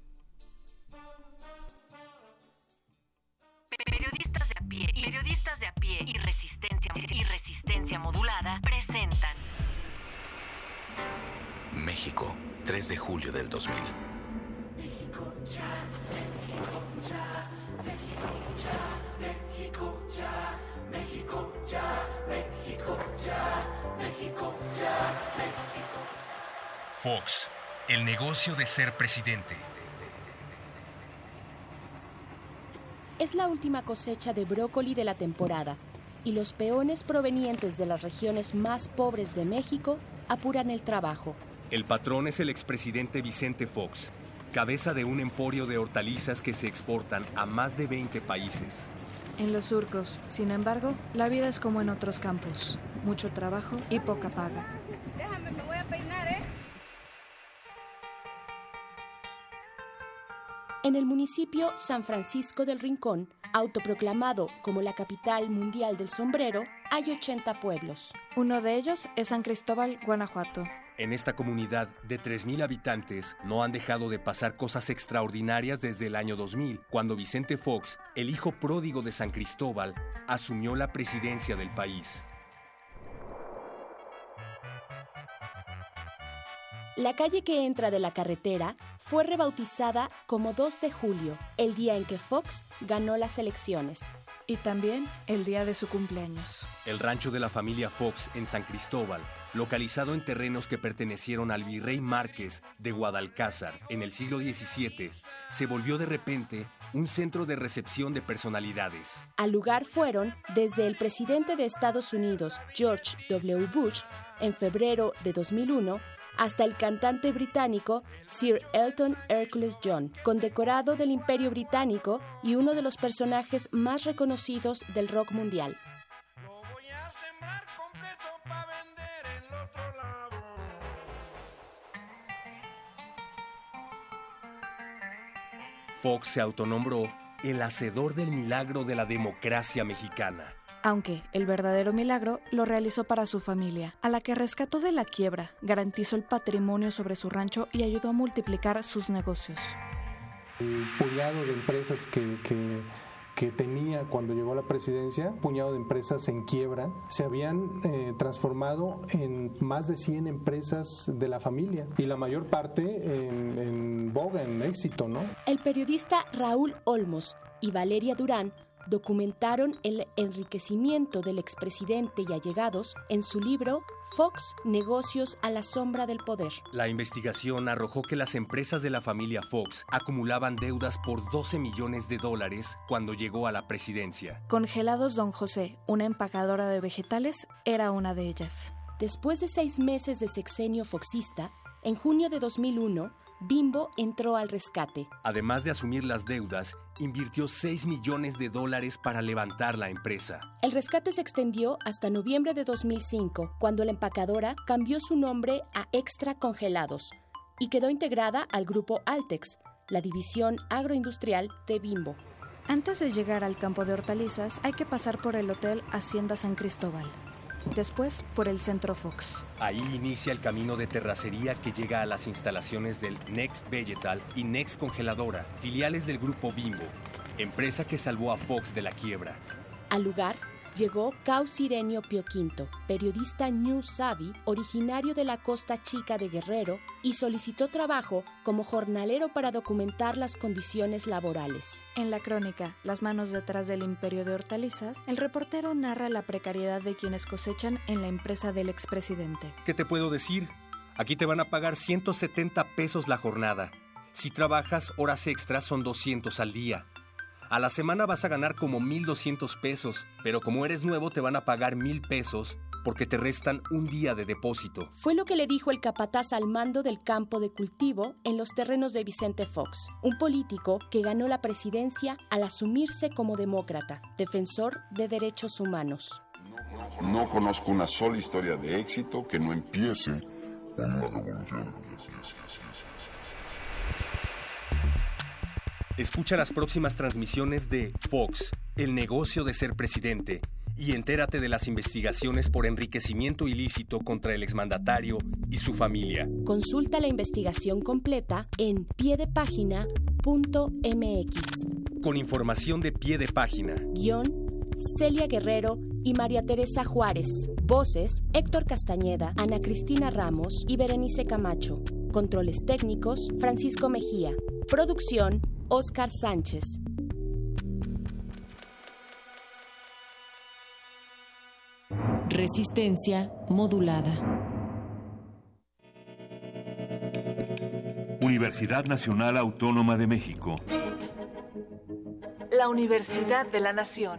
Periodistas de a pie, periodistas de a pie y resistencia y resistencia modulada presentan México, 3 de julio del 2000. México ya, México ya, México ya, México ya, México ya, México ya. México, ya, México. Fox, el negocio de ser presidente. Es la última cosecha de brócoli de la temporada y los peones provenientes de las regiones más pobres de México apuran el trabajo. El patrón es el expresidente Vicente Fox, cabeza de un emporio de hortalizas que se exportan a más de 20 países. En los surcos, sin embargo, la vida es como en otros campos mucho trabajo y poca paga. Déjame, me voy a peinar, ¿eh? En el municipio San Francisco del Rincón, autoproclamado como la capital mundial del sombrero, hay 80 pueblos. Uno de ellos es San Cristóbal, Guanajuato. En esta comunidad de 3.000 habitantes no han dejado de pasar cosas extraordinarias desde el año 2000, cuando Vicente Fox, el hijo pródigo de San Cristóbal, asumió la presidencia del país. La calle que entra de la carretera fue rebautizada como 2 de julio, el día en que Fox ganó las elecciones. Y también el día de su cumpleaños. El rancho de la familia Fox en San Cristóbal, localizado en terrenos que pertenecieron al virrey Márquez de Guadalcázar en el siglo XVII, se volvió de repente un centro de recepción de personalidades. Al lugar fueron desde el presidente de Estados Unidos, George W. Bush, en febrero de 2001, hasta el cantante británico Sir Elton Hercules John, condecorado del Imperio Británico y uno de los personajes más reconocidos del rock mundial. Fox se autonombró el hacedor del milagro de la democracia mexicana aunque el verdadero milagro lo realizó para su familia, a la que rescató de la quiebra, garantizó el patrimonio sobre su rancho y ayudó a multiplicar sus negocios. El puñado de empresas que, que, tenía cuando llegó a la presidencia, puñado de empresas en quiebra, se habían eh, transformado en más de 100 empresas de la familia y la mayor parte en, en boga, en éxito, ¿no? El periodista Raúl Olmos y Valeria Durán documentaron el enriquecimiento del expresidente y allegados en su libro Fox, Negocios a la sombra del poder. La investigación arrojó que las empresas de la familia Fox acumulaban deudas por 12 millones de dólares cuando llegó a la presidencia. Congelados Don José, una empacadora de vegetales, era una de ellas. Después de seis meses de sexenio foxista, en junio de 2001, Bimbo entró al rescate. Además de asumir las deudas, invirtió 6 millones de dólares para levantar la empresa. El rescate se extendió hasta noviembre de 2005, cuando la empacadora cambió su nombre a Extra Congelados y quedó integrada al grupo Altex, la división agroindustrial de Bimbo. Antes de llegar al campo de hortalizas hay que pasar por el Hotel Hacienda San Cristóbal después por el Centro Fox. Ahí inicia el camino de terracería que llega a las instalaciones del Next Vegetal y Next Congeladora, filiales del grupo Bimbo, empresa que salvó a Fox de la quiebra. Al lugar llegó Caus Irenio Pio Quinto, periodista New Savvy, originario de la Costa Chica de Guerrero, y solicitó trabajo como jornalero para documentar las condiciones laborales. En la crónica Las manos detrás del imperio de hortalizas, el reportero narra la precariedad de quienes cosechan en la empresa del expresidente. ¿Qué te puedo decir? Aquí te van a pagar 170 pesos la jornada. Si trabajas horas extras son 200 al día. A la semana vas a ganar como 1.200 pesos, pero como eres nuevo te van a pagar 1.000 pesos porque te restan un día de depósito. Fue lo que le dijo el capataz al mando del campo de cultivo en los terrenos de Vicente Fox, un político que ganó la presidencia al asumirse como demócrata, defensor de derechos humanos. No conozco una sola historia de éxito que no empiece con una revolución. Escucha las próximas transmisiones de Fox, El negocio de ser presidente, y entérate de las investigaciones por enriquecimiento ilícito contra el exmandatario y su familia. Consulta la investigación completa en piedepágina.mx. Con información de pie de página. Guión Celia Guerrero y María Teresa Juárez. Voces Héctor Castañeda, Ana Cristina Ramos y Berenice Camacho. Controles técnicos Francisco Mejía. Producción Oscar Sánchez. Resistencia modulada. Universidad Nacional Autónoma de México. La Universidad de la Nación.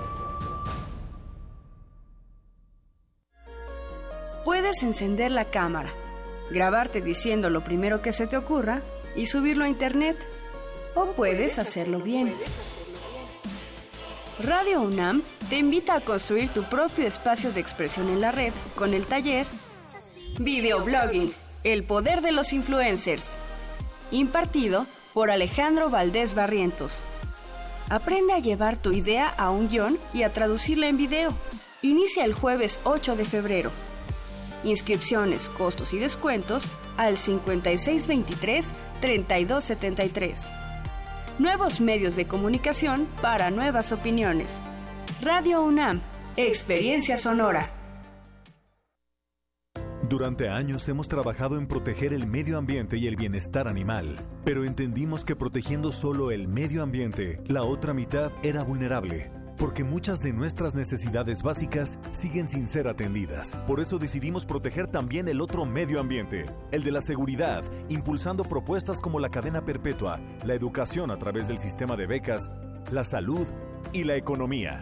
Puedes encender la cámara, grabarte diciendo lo primero que se te ocurra y subirlo a internet. O puedes hacerlo bien. Radio UNAM te invita a construir tu propio espacio de expresión en la red con el taller Videoblogging, el poder de los influencers, impartido por Alejandro Valdés Barrientos. Aprende a llevar tu idea a un guion y a traducirla en video. Inicia el jueves 8 de febrero. Inscripciones, costos y descuentos al 5623-3273. Nuevos medios de comunicación para nuevas opiniones. Radio UNAM, Experiencia Sonora. Durante años hemos trabajado en proteger el medio ambiente y el bienestar animal, pero entendimos que protegiendo solo el medio ambiente, la otra mitad era vulnerable porque muchas de nuestras necesidades básicas siguen sin ser atendidas. Por eso decidimos proteger también el otro medio ambiente, el de la seguridad, impulsando propuestas como la cadena perpetua, la educación a través del sistema de becas, la salud y la economía.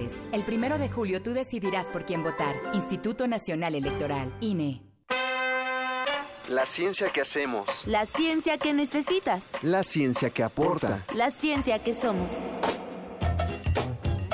El primero de julio tú decidirás por quién votar. Instituto Nacional Electoral, INE. La ciencia que hacemos. La ciencia que necesitas. La ciencia que aporta. La ciencia que somos.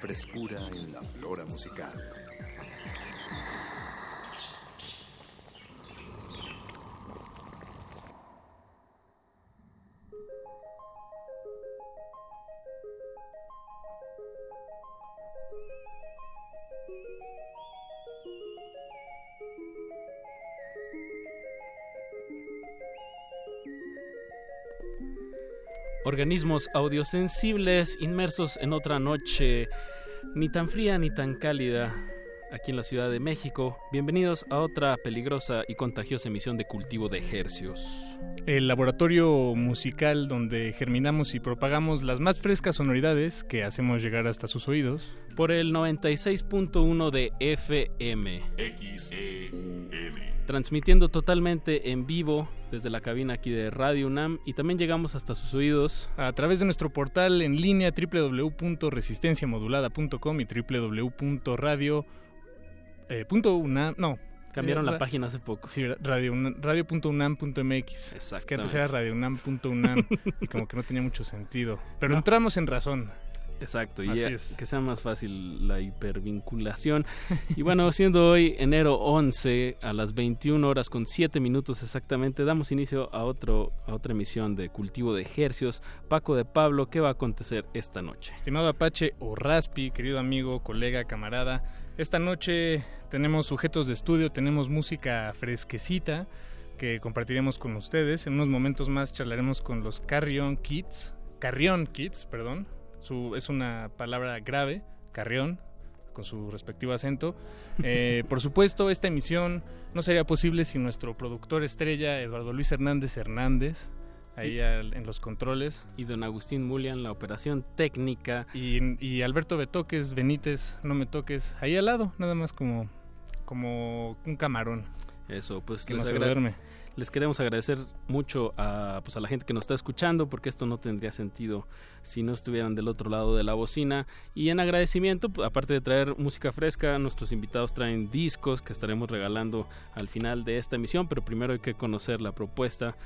Frescura en la flora musical. Organismos audiosensibles inmersos en otra noche ni tan fría ni tan cálida aquí en la Ciudad de México. Bienvenidos a otra peligrosa y contagiosa emisión de Cultivo de Hercios. El laboratorio musical donde germinamos y propagamos las más frescas sonoridades que hacemos llegar hasta sus oídos. Por el 96.1 de FM. XEUN. Transmitiendo totalmente en vivo desde la cabina aquí de Radio UNAM y también llegamos hasta sus oídos a través de nuestro portal en línea www.resistenciamodulada.com y www.radio eh, punto UNAM, no. Cambiaron la página hace poco. Sí, radio, radio.unam.mx. Es que antes era radiounam.unam y como que no tenía mucho sentido. Pero No. entramos en razón. Exacto, y ya- es. que sea más fácil la hipervinculación. *laughs* y bueno, siendo hoy enero 11 a las 21 horas con 7 minutos exactamente, damos inicio a, otro, a otra emisión de Cultivo de Ejercios. Paco de Pablo, ¿qué va a acontecer esta noche? Estimado Apache o Raspi, querido amigo, colega, camarada, esta noche tenemos sujetos de estudio, tenemos música fresquecita que compartiremos con ustedes. En unos momentos más charlaremos con los Carrion Kids, Carrion Kids, perdón. Su, es una palabra grave, Carrion, con su respectivo acento. *laughs* Eh, por supuesto, esta emisión no sería posible sin nuestro productor estrella, Eduardo Luis Hernández Hernández, ahí Y- al- en los controles. Y don Agustín Mulian, la operación técnica. Y, y Alberto Betoques, Benítez, no me toques, ahí al lado, nada más como, como un camarón. Eso, pues Que les, agra- les queremos agradecer mucho a, pues, a la gente que nos está escuchando, porque esto no tendría sentido si no estuvieran del otro lado de la bocina. Y en agradecimiento, aparte de traer música fresca, nuestros invitados traen discos que estaremos regalando al final de esta emisión, pero primero hay que conocer la propuesta.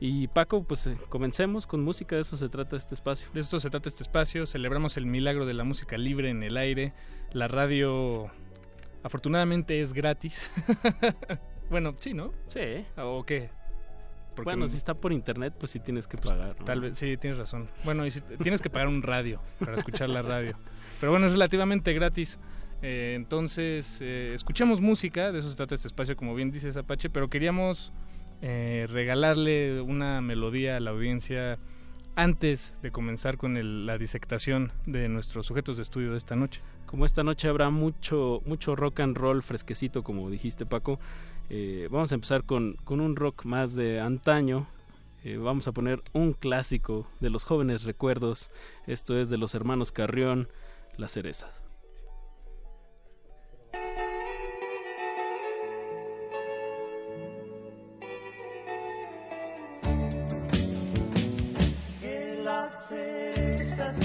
Y Paco, pues eh, comencemos con música, de eso se trata este espacio. De esto se trata este espacio, celebramos el milagro de la música libre en el aire. La radio afortunadamente es gratis. *laughs* bueno, sí, ¿no? Sí. ¿O qué? Porque bueno, si está por internet, pues sí tienes que pagar. ¿no? Tal vez, sí, tienes razón. Bueno, y si- tienes que pagar un radio para escuchar la radio. Pero bueno, es relativamente gratis. Eh, entonces, eh, escuchamos música, de eso se trata este espacio, como bien dices Apache, pero queríamos eh, regalarle una melodía a la audiencia antes de comenzar con la disectación de nuestros sujetos de estudio de esta noche. Como esta noche habrá mucho, mucho rock and roll fresquecito, como dijiste Paco, eh, vamos a empezar con, con un rock más de antaño. Eh, vamos a poner un clásico de los jóvenes recuerdos. Esto es de los hermanos Carrión, Las cerezas. Cerezas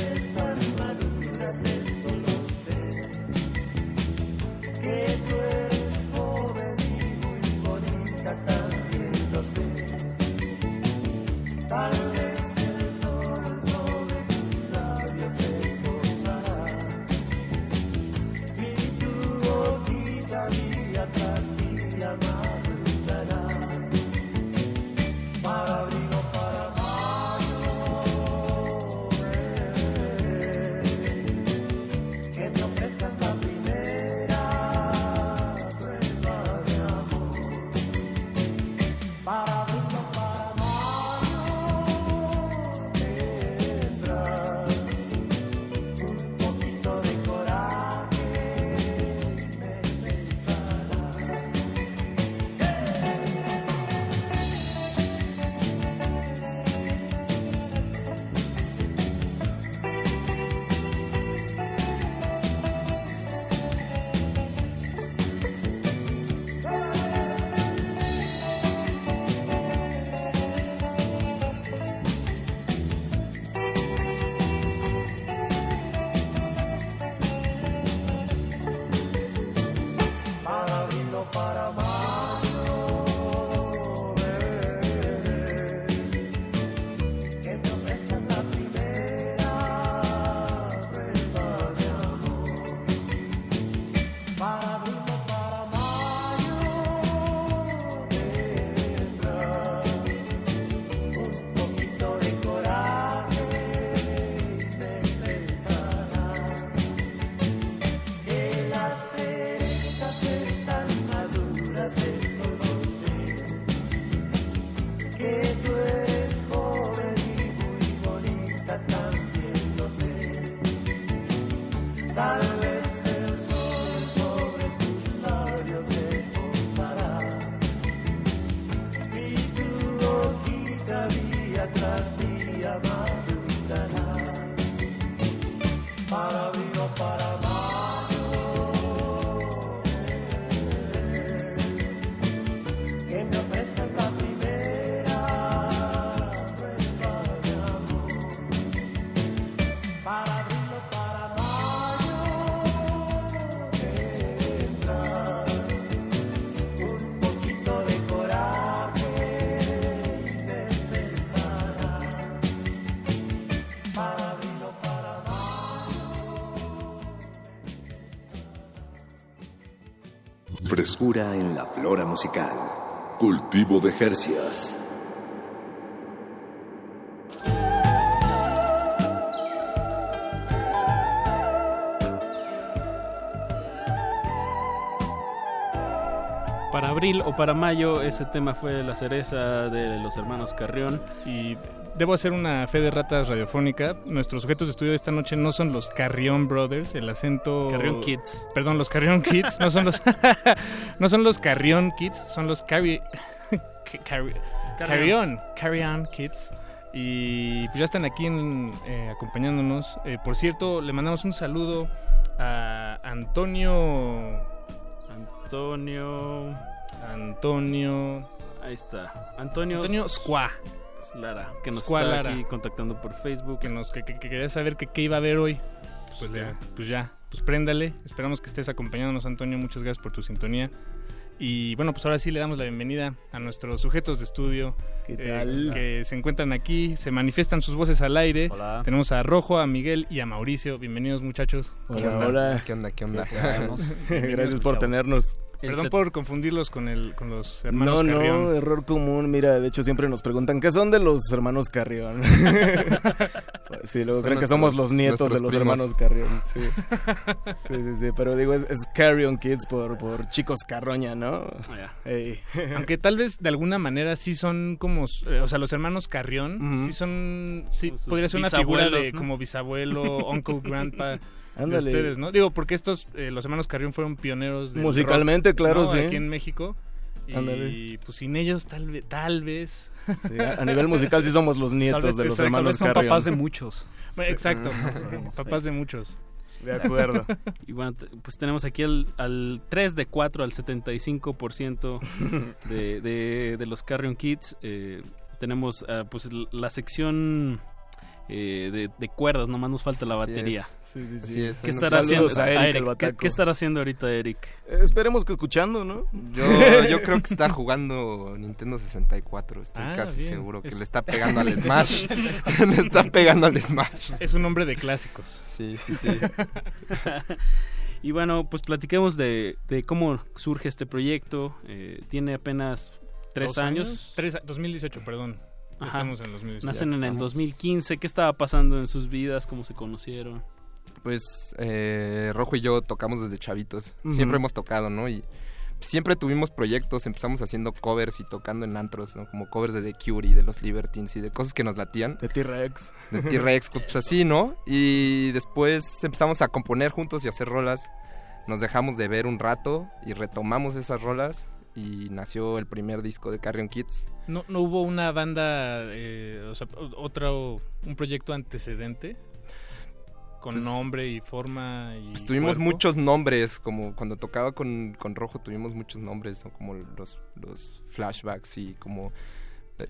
flora musical. Cultivo de Jercias. Para abril o para mayo, ese tema fue la cereza de los hermanos Carrión. Y debo hacer una fe de ratas radiofónica. Nuestros sujetos de estudio de esta noche no son los Carrión Brothers, el acento... Carrión Kids. Perdón, los Carrión Kids. No son los, *laughs* no son los Carrión Kids, son los Carry... Carry... Carrión. Carrión Kids. Y pues ya están aquí en- eh, acompañándonos. Eh, por cierto, le mandamos un saludo a Antonio... Antonio... Antonio... Ahí está. Antonio... Antonio Squá. Lara, que nos está Lara. aquí contactando por Facebook. Que nos que, que- que quería saber que qué iba a haber hoy. Pues ya, pues ya, pues préndale. Esperamos que estés acompañándonos, Antonio. Muchas gracias por tu sintonía. Y bueno, pues ahora sí le damos la bienvenida a nuestros sujetos de estudio ¿Qué eh, tal? que se encuentran aquí, se manifiestan sus voces al aire. Hola. Tenemos a Rojo, a Miguel y a Mauricio. Bienvenidos, muchachos. Hola, hola. ¿Qué onda? ¿Qué onda? *laughs* Gracias por tenernos. Perdón por confundirlos con el con los hermanos No, Carrión. no, error común. Mira, de hecho siempre nos preguntan qué son de los hermanos Carrión. *laughs* pues Sí, luego Son creen que somos los nietos de los primos. hermanos Carrión. Sí. *laughs* sí, sí, sí, pero digo, es, es Carrion Kids por, por chicos Carroña, ¿no? Ey. *laughs* Aunque tal vez de alguna manera sí son como, eh, o sea, los hermanos Carrión, sí son, sí, podría ser una figura de ¿no? como bisabuelo, uncle, grandpa de Ándale. ustedes, ¿no? Digo, porque estos, eh, los hermanos Carrión fueron pioneros del Musicalmente, rock, claro, ¿no? sí. Aquí en México. Y Ándale. pues sin ellos tal vez, tal vez. Sí, a- nivel musical sí somos los nietos vez, de los exacto, hermanos vez son Carrión. papás de muchos. Exacto, papás de muchos. De acuerdo. *laughs* Y bueno, pues tenemos aquí al, al 3 de 4 al 75% de, de, de los Carrion Kids. Eh, tenemos ah, pues la sección eh, de, de cuerdas, nomás nos falta la Así batería. es. Sí, sí, sí. Es. ¿Qué estará haciendo saludos a Eric, el ¿qué, estará haciendo ahorita Eric? Eh, esperemos que escuchando, ¿no? Yo, yo creo que está jugando Nintendo 64. Estoy Ah, casi bien. seguro que Es- le está pegando al *laughs* Smash. *laughs* le está pegando al Smash. Es un hombre de clásicos. Sí, sí, sí. *laughs* Y bueno, pues platiquemos de, de cómo surge este proyecto. Eh, tiene apenas tres ¿Dos años. Tres, a- 2018, perdón. Ya Ajá. Estamos en 2018. Nacen en el estamos. 2015. ¿Qué estaba pasando en sus vidas? ¿Cómo se conocieron? Pues eh, Rojo y yo tocamos desde chavitos. Siempre hemos tocado, ¿no? Y siempre tuvimos proyectos. Empezamos haciendo covers y tocando en antros, ¿no? Como covers de The Cure y de los Libertines y de cosas que nos latían. De T-Rex. De T-Rex, pues así, ¿no? Y después empezamos a componer juntos y a hacer rolas. Nos dejamos de ver un rato y retomamos esas rolas. Y nació el primer disco de Carrion Kids. ¿No, no hubo una banda, eh, o sea, otro, un proyecto antecedente? Con Pues- nombre y forma y Pues tuvimos cuerpo? muchos nombres, como cuando tocaba con, con Rojo tuvimos muchos nombres, ¿no? Como los, los flashbacks y como...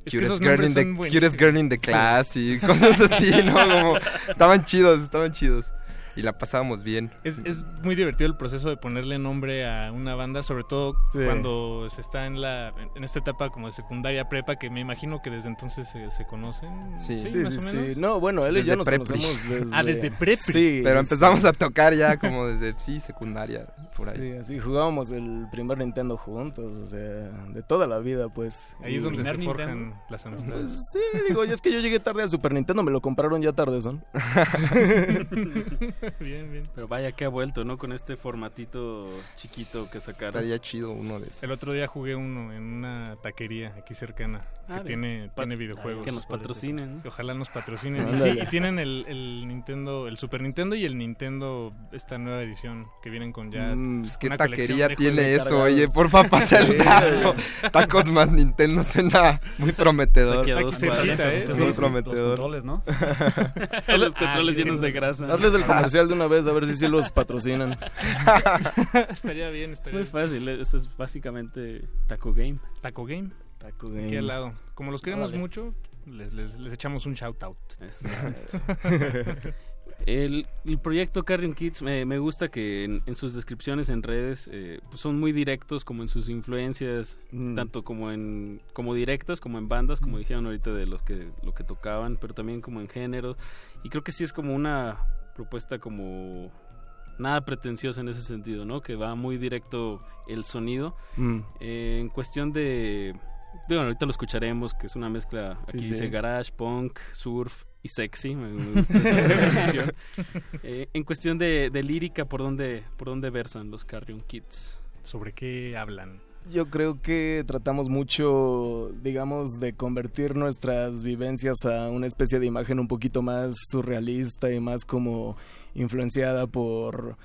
Cutest, girl in the, cutest girl in the class y *laughs* cosas así, ¿no? Como, estaban chidos, estaban chidos. Y la pasábamos bien. Es, es muy divertido el proceso de ponerle nombre a una banda, sobre todo Sí. cuando se está en la en esta etapa como de secundaria prepa, que me imagino que desde entonces se, se conocen. Sí. Sí, más sí, o sí. No, bueno, él y Desde yo nos prepri. conocemos *laughs* desde... Ah, desde prepri. Sí. Pero sí. empezamos a tocar ya como desde, sí, secundaria, por ahí. Sí, así jugábamos el primer Nintendo juntos, o sea, de toda la vida, pues. Ahí es donde se forjan las Pues amistades. sí, digo, y es que yo llegué tarde al Super Nintendo, me lo compraron ya tarde, son. *laughs* *laughs* *laughs* bien, bien. Pero vaya que ha vuelto, ¿no? Con este formatito chiquito que sacaron. Estaría chido uno de esos. El otro día jugué uno en una taquería aquí cercana que Ah, tiene, tiene videojuegos. Que nos patrocinen. Ojalá nos patrocinen. Y, sí, y tienen el, el Nintendo, el Super Nintendo y el Nintendo, esta nueva edición que vienen con ya. Mm, Pues qué taquería tiene eso, cargados. oye, porfa, pasa el dato. Tacos más Nintendo suena muy prometedor. Cuadras. cerquita, ¿eh? Muy sí. prometedor. Los controles, ¿no? *laughs* Los controles Ah, llenos sí. de grasa. Hazles el comercial de una vez, a ver si sí los patrocinan. *laughs* estaría bien, Es estaría muy bien. fácil, ¿eh? eso es básicamente Taco Game. Taco Game, Taco aquí al lado. Como los queremos Órale. mucho, les, les, les echamos un shout out. *laughs* El, el proyecto Carrion Kids me, me gusta que en, en sus descripciones en redes eh, pues son muy directos como en sus influencias Mm. tanto como en como directas como en bandas como dijeron ahorita de lo que lo que tocaban pero también como en género y creo que sí es como una propuesta como nada pretenciosa en ese sentido no que va muy directo el sonido Mm. Eh, en cuestión de bueno, ahorita lo escucharemos, que es una mezcla, aquí sí. dice garage, punk, surf y sexy, me, me gusta esa *laughs* definición. Eh, en cuestión de, de lírica, ¿por dónde, ¿por dónde versan los Carrion Kids? ¿Sobre qué hablan? Yo creo que tratamos mucho, digamos, de convertir nuestras vivencias a una especie de imagen un poquito más surrealista y más como influenciada por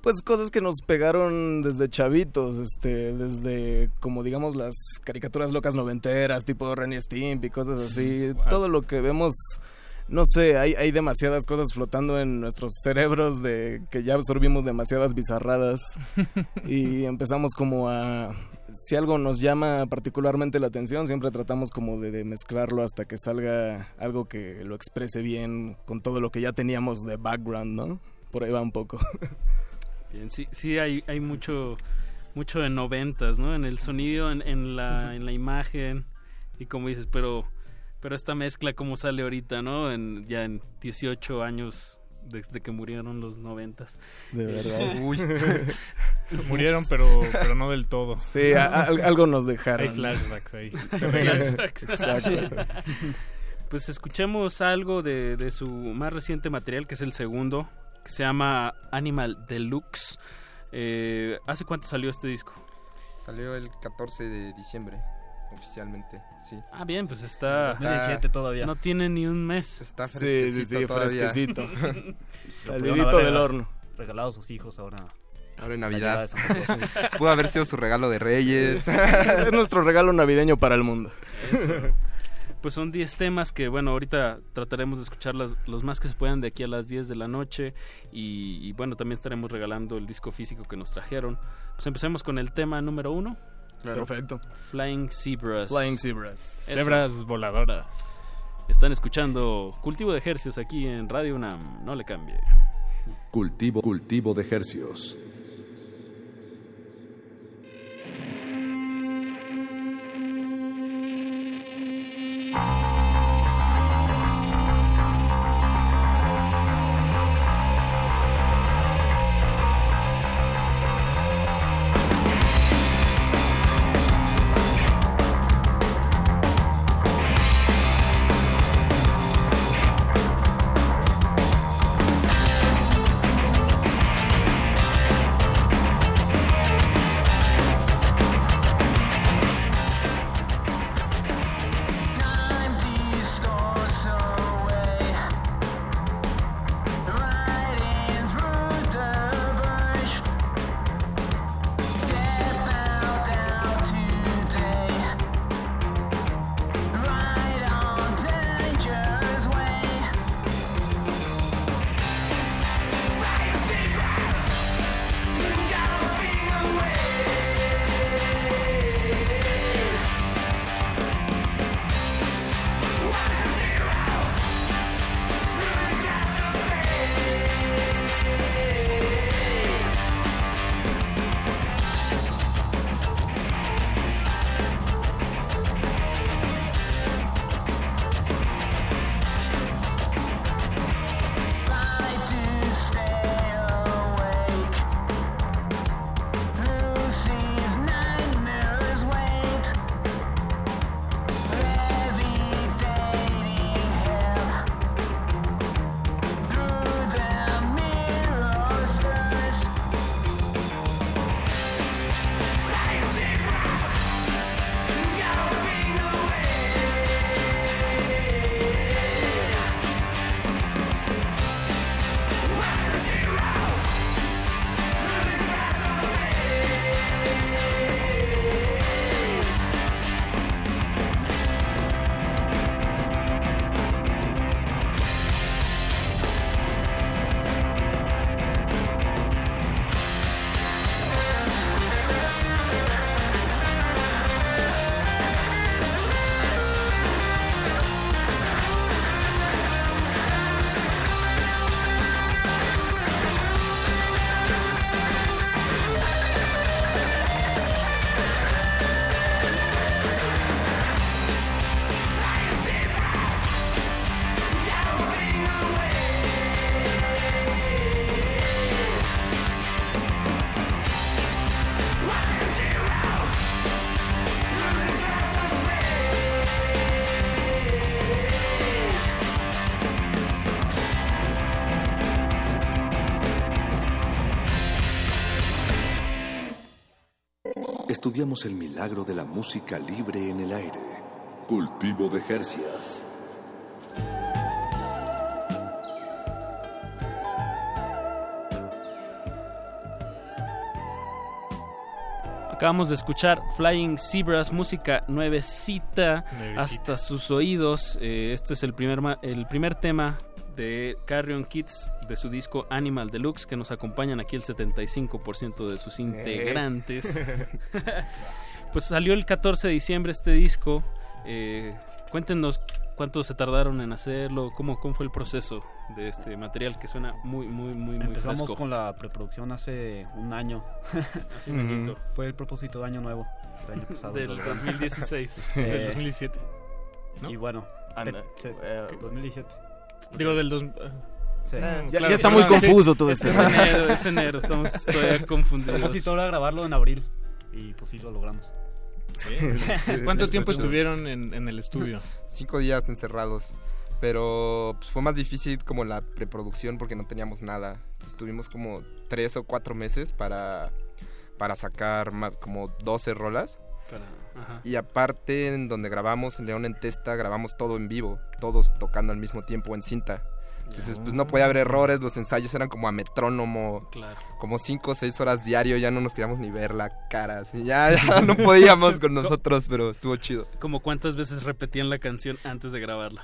pues cosas que nos pegaron desde chavitos, este, desde como digamos las caricaturas locas noventeras, tipo Ren y Stimpy y cosas así, todo lo que vemos no sé, hay, hay demasiadas cosas flotando en nuestros cerebros de que ya absorbimos demasiadas bizarradas *laughs* y empezamos como a si algo nos llama particularmente la atención siempre tratamos como de, de mezclarlo hasta que salga algo que lo exprese bien con todo lo que ya teníamos de background no por ahí va un poco Bien, sí, sí hay, hay mucho, mucho de noventas, ¿no? En el sonido, en, en la, en la imagen, y como dices, pero, pero esta mezcla como sale ahorita, ¿no? En, ya en 18 años desde que murieron los noventas. de verdad *laughs* Uy. *laughs* Murieron, pero, pero no del todo. sí a- a- algo nos dejaron Hay flashbacks ahí. *laughs* Flashbacks. Exacto. Pues escuchemos algo de, de su más reciente material, que es el segundo, que se llama Animal Deluxe. Eh, ¿Hace cuánto salió este disco? Salió el 14 de diciembre, oficialmente, sí. Ah, bien, pues está... 2017 todavía. No tiene ni un mes. Está Sí, fresquecito sí, sí, todavía. fresquecito. *laughs* Salidito del horno. Regalado a sus hijos ahora. Ahora en Navidad. Claus. Pudo haber sido su regalo de Reyes. *laughs* es nuestro regalo navideño para el mundo. Pues son 10 temas que, bueno, ahorita trataremos de escuchar las- los más que se puedan de aquí a las 10 de la noche. Y, y, bueno, también estaremos regalando el disco físico que nos trajeron. Pues empecemos con el tema número uno. Perfecto. Flying Zebras. Flying Zebras. Eso. Cebras voladoras. Están escuchando Cultivo de Ejercios aquí en Radio UNAM. No le cambie. Cultivo, cultivo de hercios. Estudiamos el milagro de la música libre en el aire. Cultivo de hercias. Acabamos de escuchar Flying Zebras, música nuevecita, Nuevecita. hasta sus oídos. Eh, este es el primer, ma- el primer tema de Carrion Kids de su disco Animal Deluxe, que nos acompañan aquí el 75% de sus integrantes. *laughs* pues salió el 14 de diciembre este disco. Eh, cuéntenos cuánto se tardaron en hacerlo, cómo, cómo fue el proceso de este material que suena muy, muy, muy, muy Empezamos fresco. con la preproducción hace un año. Hace un añito. Fue el propósito de año nuevo. El año pasado. Del 2016. *laughs* Este, Del 2017. ¿no? Y bueno, Anda, se- eh, 2017. Digo, del dos... Sí. Ah, ya- ya está muy confuso todo este Es rollo. enero, es enero, estamos todavía *laughs* confundidos. grabarlo en abril y pues sí lo logramos. *laughs* ¿Cuánto tiempo estuvieron en, en el estudio? Cinco días encerrados. Pero pues, fue más difícil como la preproducción porque no teníamos nada. Entonces tuvimos como tres o cuatro meses para, para sacar como 12 rolas. Para- ajá. Y aparte, en donde grabamos, en León en Testa, grabamos todo en vivo, todos tocando al mismo tiempo en cinta. Entonces, pues no podía haber errores, los ensayos eran como a metrónomo, Claro. como 5 o 6 horas diario, ya no nos queríamos ni ver la cara, así, ya, *laughs* ya no podíamos con *laughs* nosotros, pero estuvo chido. Como cuántas veces repetían la canción antes de grabarla.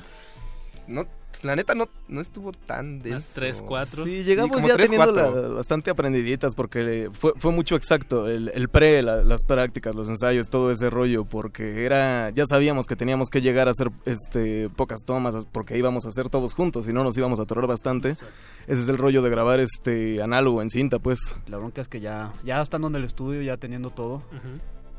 No, pues la neta no, no estuvo tan denso. tres, cuatro. Sí, llegamos ya tres, teniendo la- bastante aprendiditas porque fue, fue mucho exacto, el, el pre, la- las prácticas, los ensayos, todo ese rollo, porque era, ya sabíamos que teníamos que llegar a hacer este, pocas tomas porque íbamos a hacer todos juntos y no nos íbamos a atorar bastante. Ese es el rollo de grabar este análogo en cinta, pues. La bronca es que ya, ya estando en el estudio, ya teniendo todo,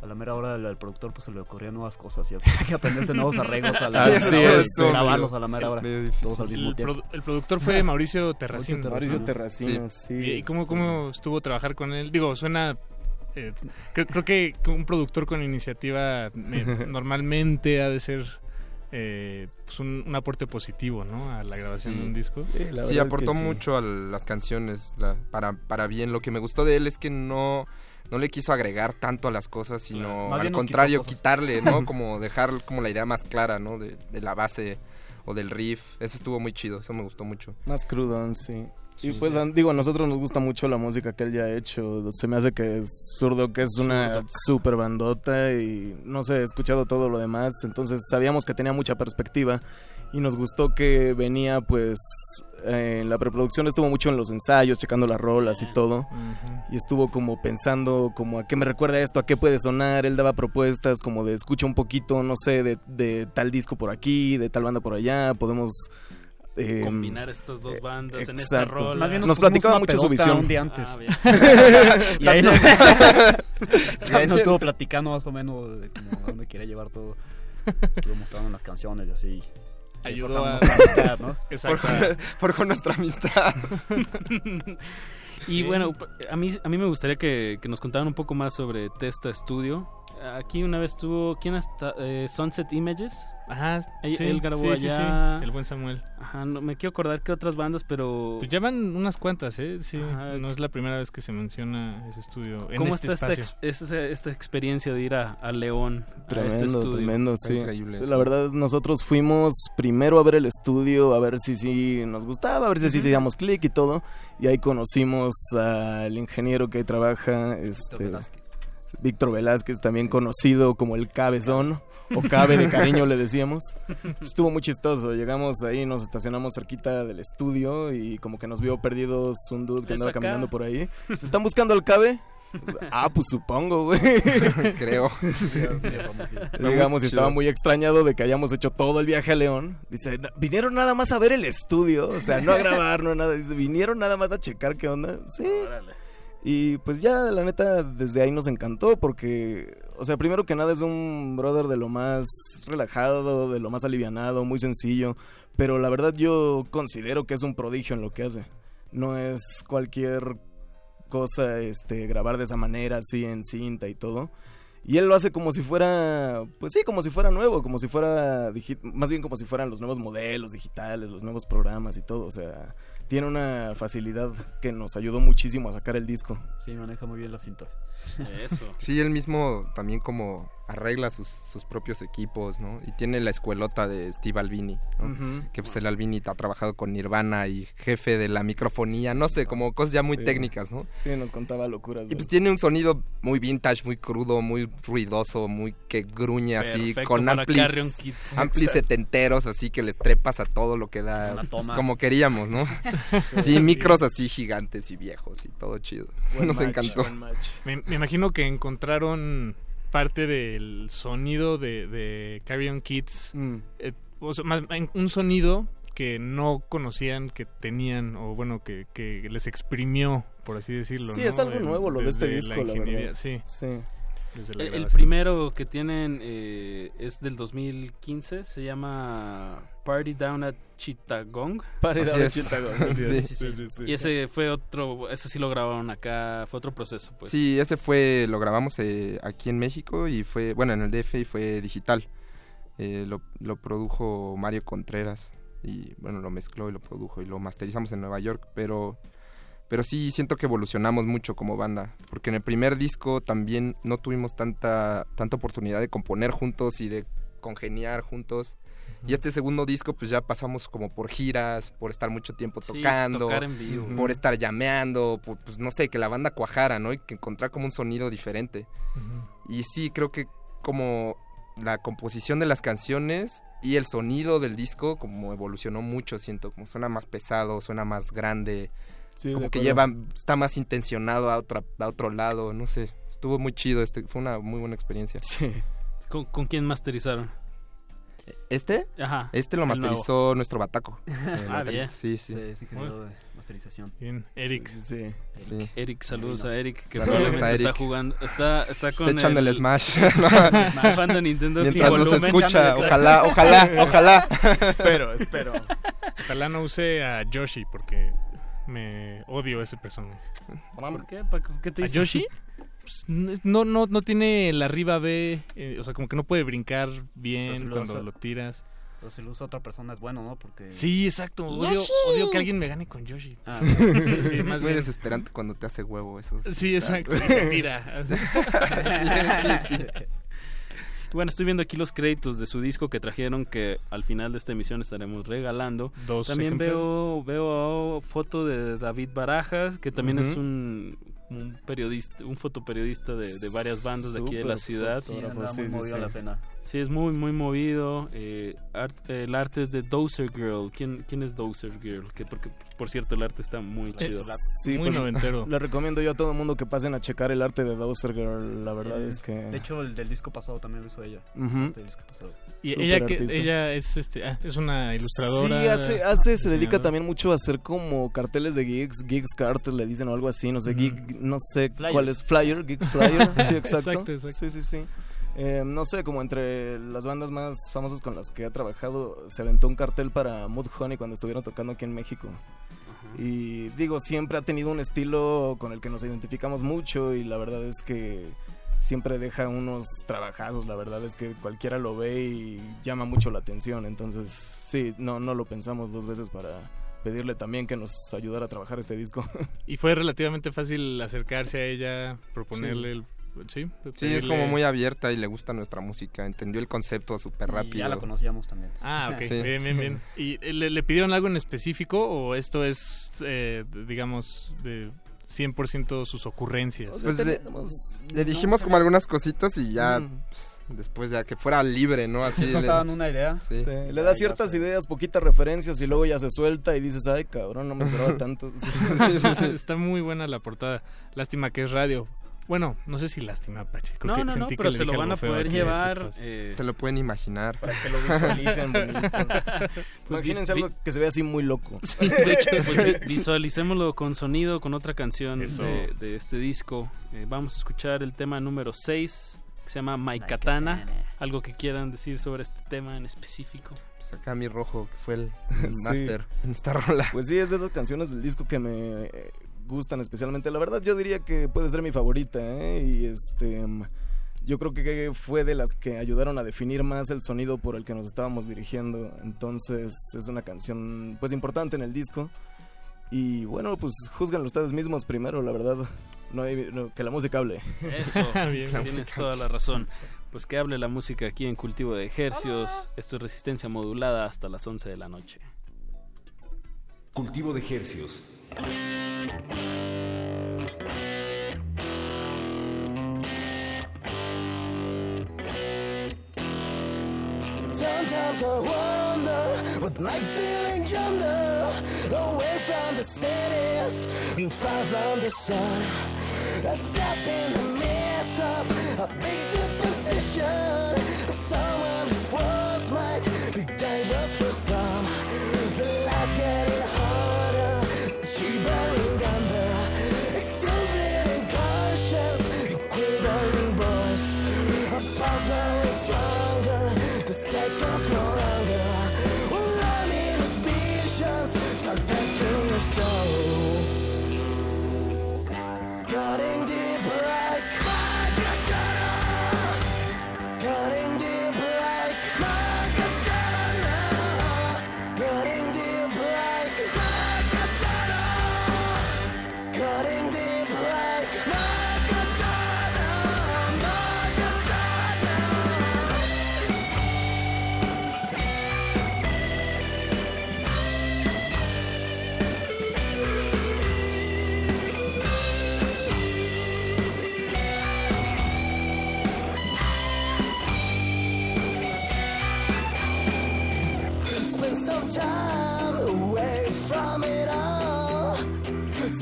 a la mera hora del, del productor pues se le ocurrían nuevas cosas y hay *laughs* que aprenderse nuevos *laughs* arreglos a la Así es, grabarlos medio- a la mera hora. medio difícil. Todos al mismo El, tiempo. el productor fue Mauricio Terracino. *laughs* Mauricio Terracino, sí, ¿Y cómo, este- cómo estuvo trabajar con él? Digo, suena... eh, creo, creo que un productor con iniciativa me- normalmente ha de ser eh, pues un, un aporte positivo, ¿no? A la grabación de un disco. Sí, aportó mucho a las canciones, la- para, para bien. Lo que me gustó de él es que no, no le quiso agregar tanto a las cosas, sino al contrario, quitarle, ¿no? *laughs* Como dejar como la idea más clara, ¿no? De, de la base o del riff. Eso estuvo muy chido, eso me gustó mucho. Más crudón, sí. Y pues digo, a nosotros nos gusta mucho la música que él ya ha hecho. Se me hace que Zurdo que es una super bandota y no sé, he escuchado todo lo demás. Entonces sabíamos que tenía mucha perspectiva y nos gustó que venía pues eh, en la preproducción estuvo mucho en los ensayos, checando las rolas y todo. Y estuvo como pensando como a qué me recuerda esto, a qué puede sonar. Él daba propuestas como de escucha un poquito, no sé, de, de tal disco por aquí, de tal banda por allá. Podemos... eh, Combinar estas dos bandas en esta rola. Más bien nos Nos platicaba mucho su visión. un día antes. Ah, *laughs* *laughs* y ahí, nos, y ahí *laughs* nos estuvo platicando más o menos de como a dónde quiere llevar todo. Estuvo mostrando las canciones y así. Ayudó a- nuestra amistad, ¿no? *laughs* Exacto. Forjó nuestra amistad. *laughs* Y bueno, a mí, a mí me gustaría que, que nos contaran un poco más sobre Testa Studio. Aquí una vez tuvo, ¿quién hasta? eh, Sunset Images. Ajá, él, sí, él grabó sí, allá. sí, el buen Samuel. Ajá, no me quiero acordar qué otras bandas, pero... Pues llevan unas cuantas, ¿eh? Sí, no es la primera vez que se menciona ese estudio. en ¿Cómo este está esta, espacio. esta, esta experiencia de ir a, a León, a este Tremendo, estudio? tremendo, sí. La verdad, nosotros fuimos primero a ver el estudio, a ver si sí nos gustaba, a ver si sí hacíamos clic y todo. Y ahí conocimos al ingeniero que ahí trabaja, este, Víctor Velázquez, también conocido como el Cabezón, o Cabe de cariño le decíamos. Estuvo muy chistoso, llegamos ahí, nos estacionamos cerquita del estudio y como que nos vio perdidos un dude que andaba acá. caminando por ahí. ¿Se están buscando al Cabe? Ah, pues supongo, güey. *laughs* Creo. Llegamos y Chido. estaba muy extrañado de que hayamos hecho todo el viaje a León. Dice, "No, vinieron nada más a ver el estudio, o sea, no a grabar, no nada. Dice, vinieron nada más a checar qué onda. Sí. Y pues ya, la neta, desde ahí nos encantó porque, o sea, primero que nada es un brother de lo más relajado, de lo más alivianado, muy sencillo. Pero la verdad yo considero que es un prodigio en lo que hace. No es cualquier cosa este grabar de esa manera así en cinta y todo. Y él lo hace como si fuera, pues sí, como si fuera nuevo, como si fuera, más bien como si fueran los nuevos modelos digitales, los nuevos programas y todo. O sea, tiene una facilidad que nos ayudó muchísimo a sacar el disco. Sí, maneja muy bien la cinta. Eso. *laughs* Sí, él mismo también como arregla sus, sus propios equipos, ¿no? Y tiene la escuelota de Steve Albini, ¿no? Que pues el Albini ha trabajado con Nirvana y jefe de la microfonía, no sé, como cosas ya muy Sí. técnicas, ¿no? Sí, nos contaba locuras. Y pues tiene un sonido muy vintage, muy crudo, muy ruidoso, muy que gruñe así, Perfecto con amplis, amplis setenteros, así que les trepas a todo lo que da, pues, como queríamos, ¿no? *laughs* *laughs* sí, micros así gigantes y viejos y todo chido. Buen Nos match, encantó. Me, me imagino que encontraron parte del sonido de, de Carrion Kids. Mm. eh, o sea, más- un sonido que no conocían que tenían, o bueno, que, que les exprimió, por así decirlo. Sí, ¿no? es algo nuevo lo de este disco, la ingeniería, verdad. Sí. Sí. Desde la El, primero que tienen eh, es del 2015, se llama Party Down at Chittagong. Party Así Down at. Chittagong. *laughs* Sí, sí, sí. Y ese fue otro, ese sí lo grabaron acá, fue otro proceso, pues. Sí, ese fue, lo grabamos eh, aquí en México y fue, bueno, en el DF y fue digital. Eh, lo, lo produjo Mario Contreras y bueno, lo mezcló y lo produjo y lo masterizamos en Nueva York, pero, pero sí siento que evolucionamos mucho como banda, porque en el primer disco también no tuvimos tanta, tanta oportunidad de componer juntos y de congeniar juntos. Y este segundo disco, pues ya pasamos como por giras, por estar mucho tiempo Sí, tocando, tocar en vivo. por estar llameando, por, pues no sé, que la banda cuajara, ¿no? Y que encontrar como un sonido diferente. Y sí, creo que como la composición de las canciones y el sonido del disco como evolucionó mucho, siento, como suena más pesado, suena más grande, Sí, de como que lleva, está más intencionado a, otra, a otro lado, no sé, estuvo muy chido, este, fue una muy buena experiencia. ¿Con, con quién masterizaron? ¿Este? Ajá, Este lo masterizó nuestro Bataco. *laughs* Ah, bien. Sí, sí. Sí, sí que dio de masterización. Bien, Eric. Sí. Sí. Eric, saludos a Eric, que Saludos probablemente a está Eric. jugando, está, está con Está echando el el Smash. *laughs* *laughs* jugando Nintendo sin Mientras nos volumen. escucha, ojalá, ojalá, ojalá. espero, espero. Ojalá no use a Yoshi porque me odio ese personaje. ¿Por qué? Paco? ¿Qué te ¿A hizo? Yoshi? Pues, no, no, no tiene la arriba B, eh, o sea, como que no puede brincar si bien lo cuando lo tiras. Pero si lo usa otra persona es bueno, ¿no? Porque... Sí, exacto. Odio, odio que alguien me gane con Yoshi. Ah, *laughs* sí, es más muy bien. desesperante cuando te hace huevo eso. Sí, exacto. *laughs* tira. *laughs* sí, sí, sí. Bueno, estoy viendo aquí los créditos de su disco que trajeron que al final de esta emisión estaremos regalando. Dos También veo veo foto de David Barajas, que también es un, un periodista, un fotoperiodista de, de varias bandas de aquí de la ciudad. Sí, sí, muy sí, la escena. Sí, es muy, muy movido. eh, art- el arte es de Dozer Girl. ¿Quién, quién es Dozer Girl? Que porque, por cierto, el arte está muy chido. Sí, Muy pues, noventero. *laughs* Le recomiendo yo a todo el mundo que pasen a checar el arte de Dozer Girl. La verdad Eh, es que. De hecho, el del disco pasado también lo hizo ella. El del disco pasado. Y ella que ella es este ah, es una ilustradora. Sí, hace, hace se dedica también mucho a hacer como carteles de gigs, gigs cartel le dicen o algo así, no sé, gig, no sé Flyers. cuál es, flyer, gig flyer, *laughs* sí, exacto. Exacto, exacto. Sí, sí, sí. Eh, no sé, como entre las bandas más famosas con las que ha trabajado, se aventó un cartel para Mood Honey cuando estuvieron tocando aquí en México. Y digo, siempre ha tenido un estilo con el que nos identificamos mucho y la verdad es que siempre deja unos trabajazos, la verdad es que cualquiera lo ve y llama mucho la atención, entonces sí, no, no lo pensamos dos veces para pedirle también que nos ayudara a trabajar este disco. *laughs* Y fue relativamente fácil acercarse a ella, proponerle el sí, Sí, es como muy abierta y le gusta nuestra música. Entendió el concepto súper Y rápido. ya la conocíamos también. Ah, ok, *laughs* Sí. bien, bien, bien. *laughs* ¿Y eh, le, le pidieron algo en específico o esto es, eh, digamos, de 100% sus ocurrencias? O sea, Pues tenemos- Le dijimos como algunas cositas y ya Mm. pues, después ya que fuera libre, ¿no? Así Nos le- daban una idea. Sí. Sí, le da ciertas ideas, poquitas referencias y luego ya se suelta y dices, ay cabrón, no me esperaba *laughs* tanto. Sí, sí, sí, sí. Está muy buena la portada. Lástima que es radio. Bueno, no sé si lástima, Pache. Creo No, que no, sentí pero se lo van a poder llevar. eh, Se lo pueden imaginar. Para que lo visualicen *laughs* bonito. Pues Imagínense vi- algo que se vea así muy loco. *laughs* de hecho, pues, *laughs* vi- visualicémoslo con sonido, con otra canción de, de este disco. Eh, vamos a escuchar el tema número 6, que se llama My Katana. Algo que quieran decir sobre este tema en específico. Pues acá mi rojo, que fue el, el Sí. máster en esta rola. Pues sí, es de esas canciones del disco que me eh, gustan especialmente. La verdad, yo diría que puede ser mi favorita, ¿eh? Y este. Yo creo que fue de las que ayudaron a definir más el sonido por el que nos estábamos dirigiendo. Entonces, es una canción, pues, importante en el disco. Y bueno, pues juzganlo ustedes mismos primero, la verdad. No hay- no, que la música hable. Eso, *laughs* Bien. tienes toda la razón. Pues que hable la música aquí en Cultivo de Ejercios. Esto es resistencia modulada hasta las 11 de la noche. Cultivo de Hercios. Sometimes I wonder what might be linked yonder, away from the cities and far from the sun. I step in the midst of a big deposition someone whose words might be dangerous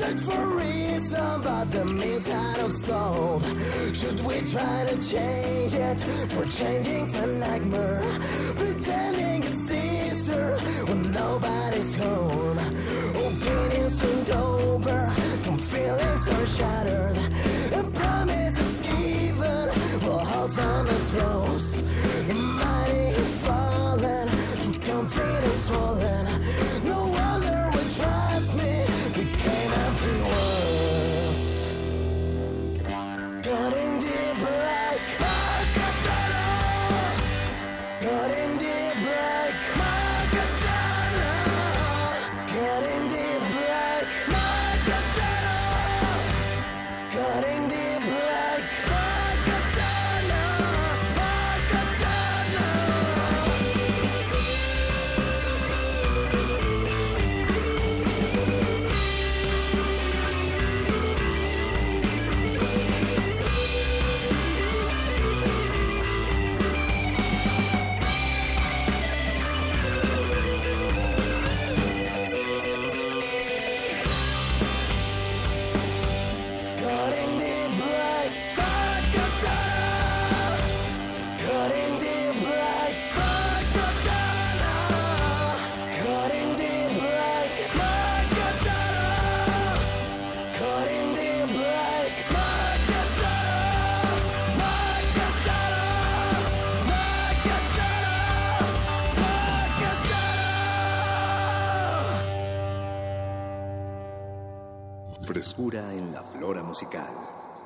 Search for reason, but the means are not solved. Should we try to change it? For changing's a nightmare. Pretending it's easier when nobody's home. Opinions ain't over, some feelings are shattered. A promise is given, will hold on as rose. The mighty have fallen, through confidence fallen.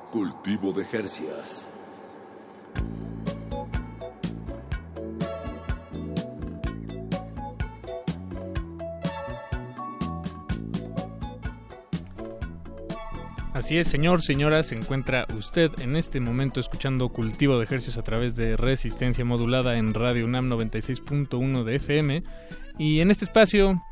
Cultivo de Jercias. Así es, señor, señora, se encuentra usted en este momento escuchando Cultivo de Ejercicios a través de resistencia modulada en Radio UNAM 96.1 de FM. Y en este espacio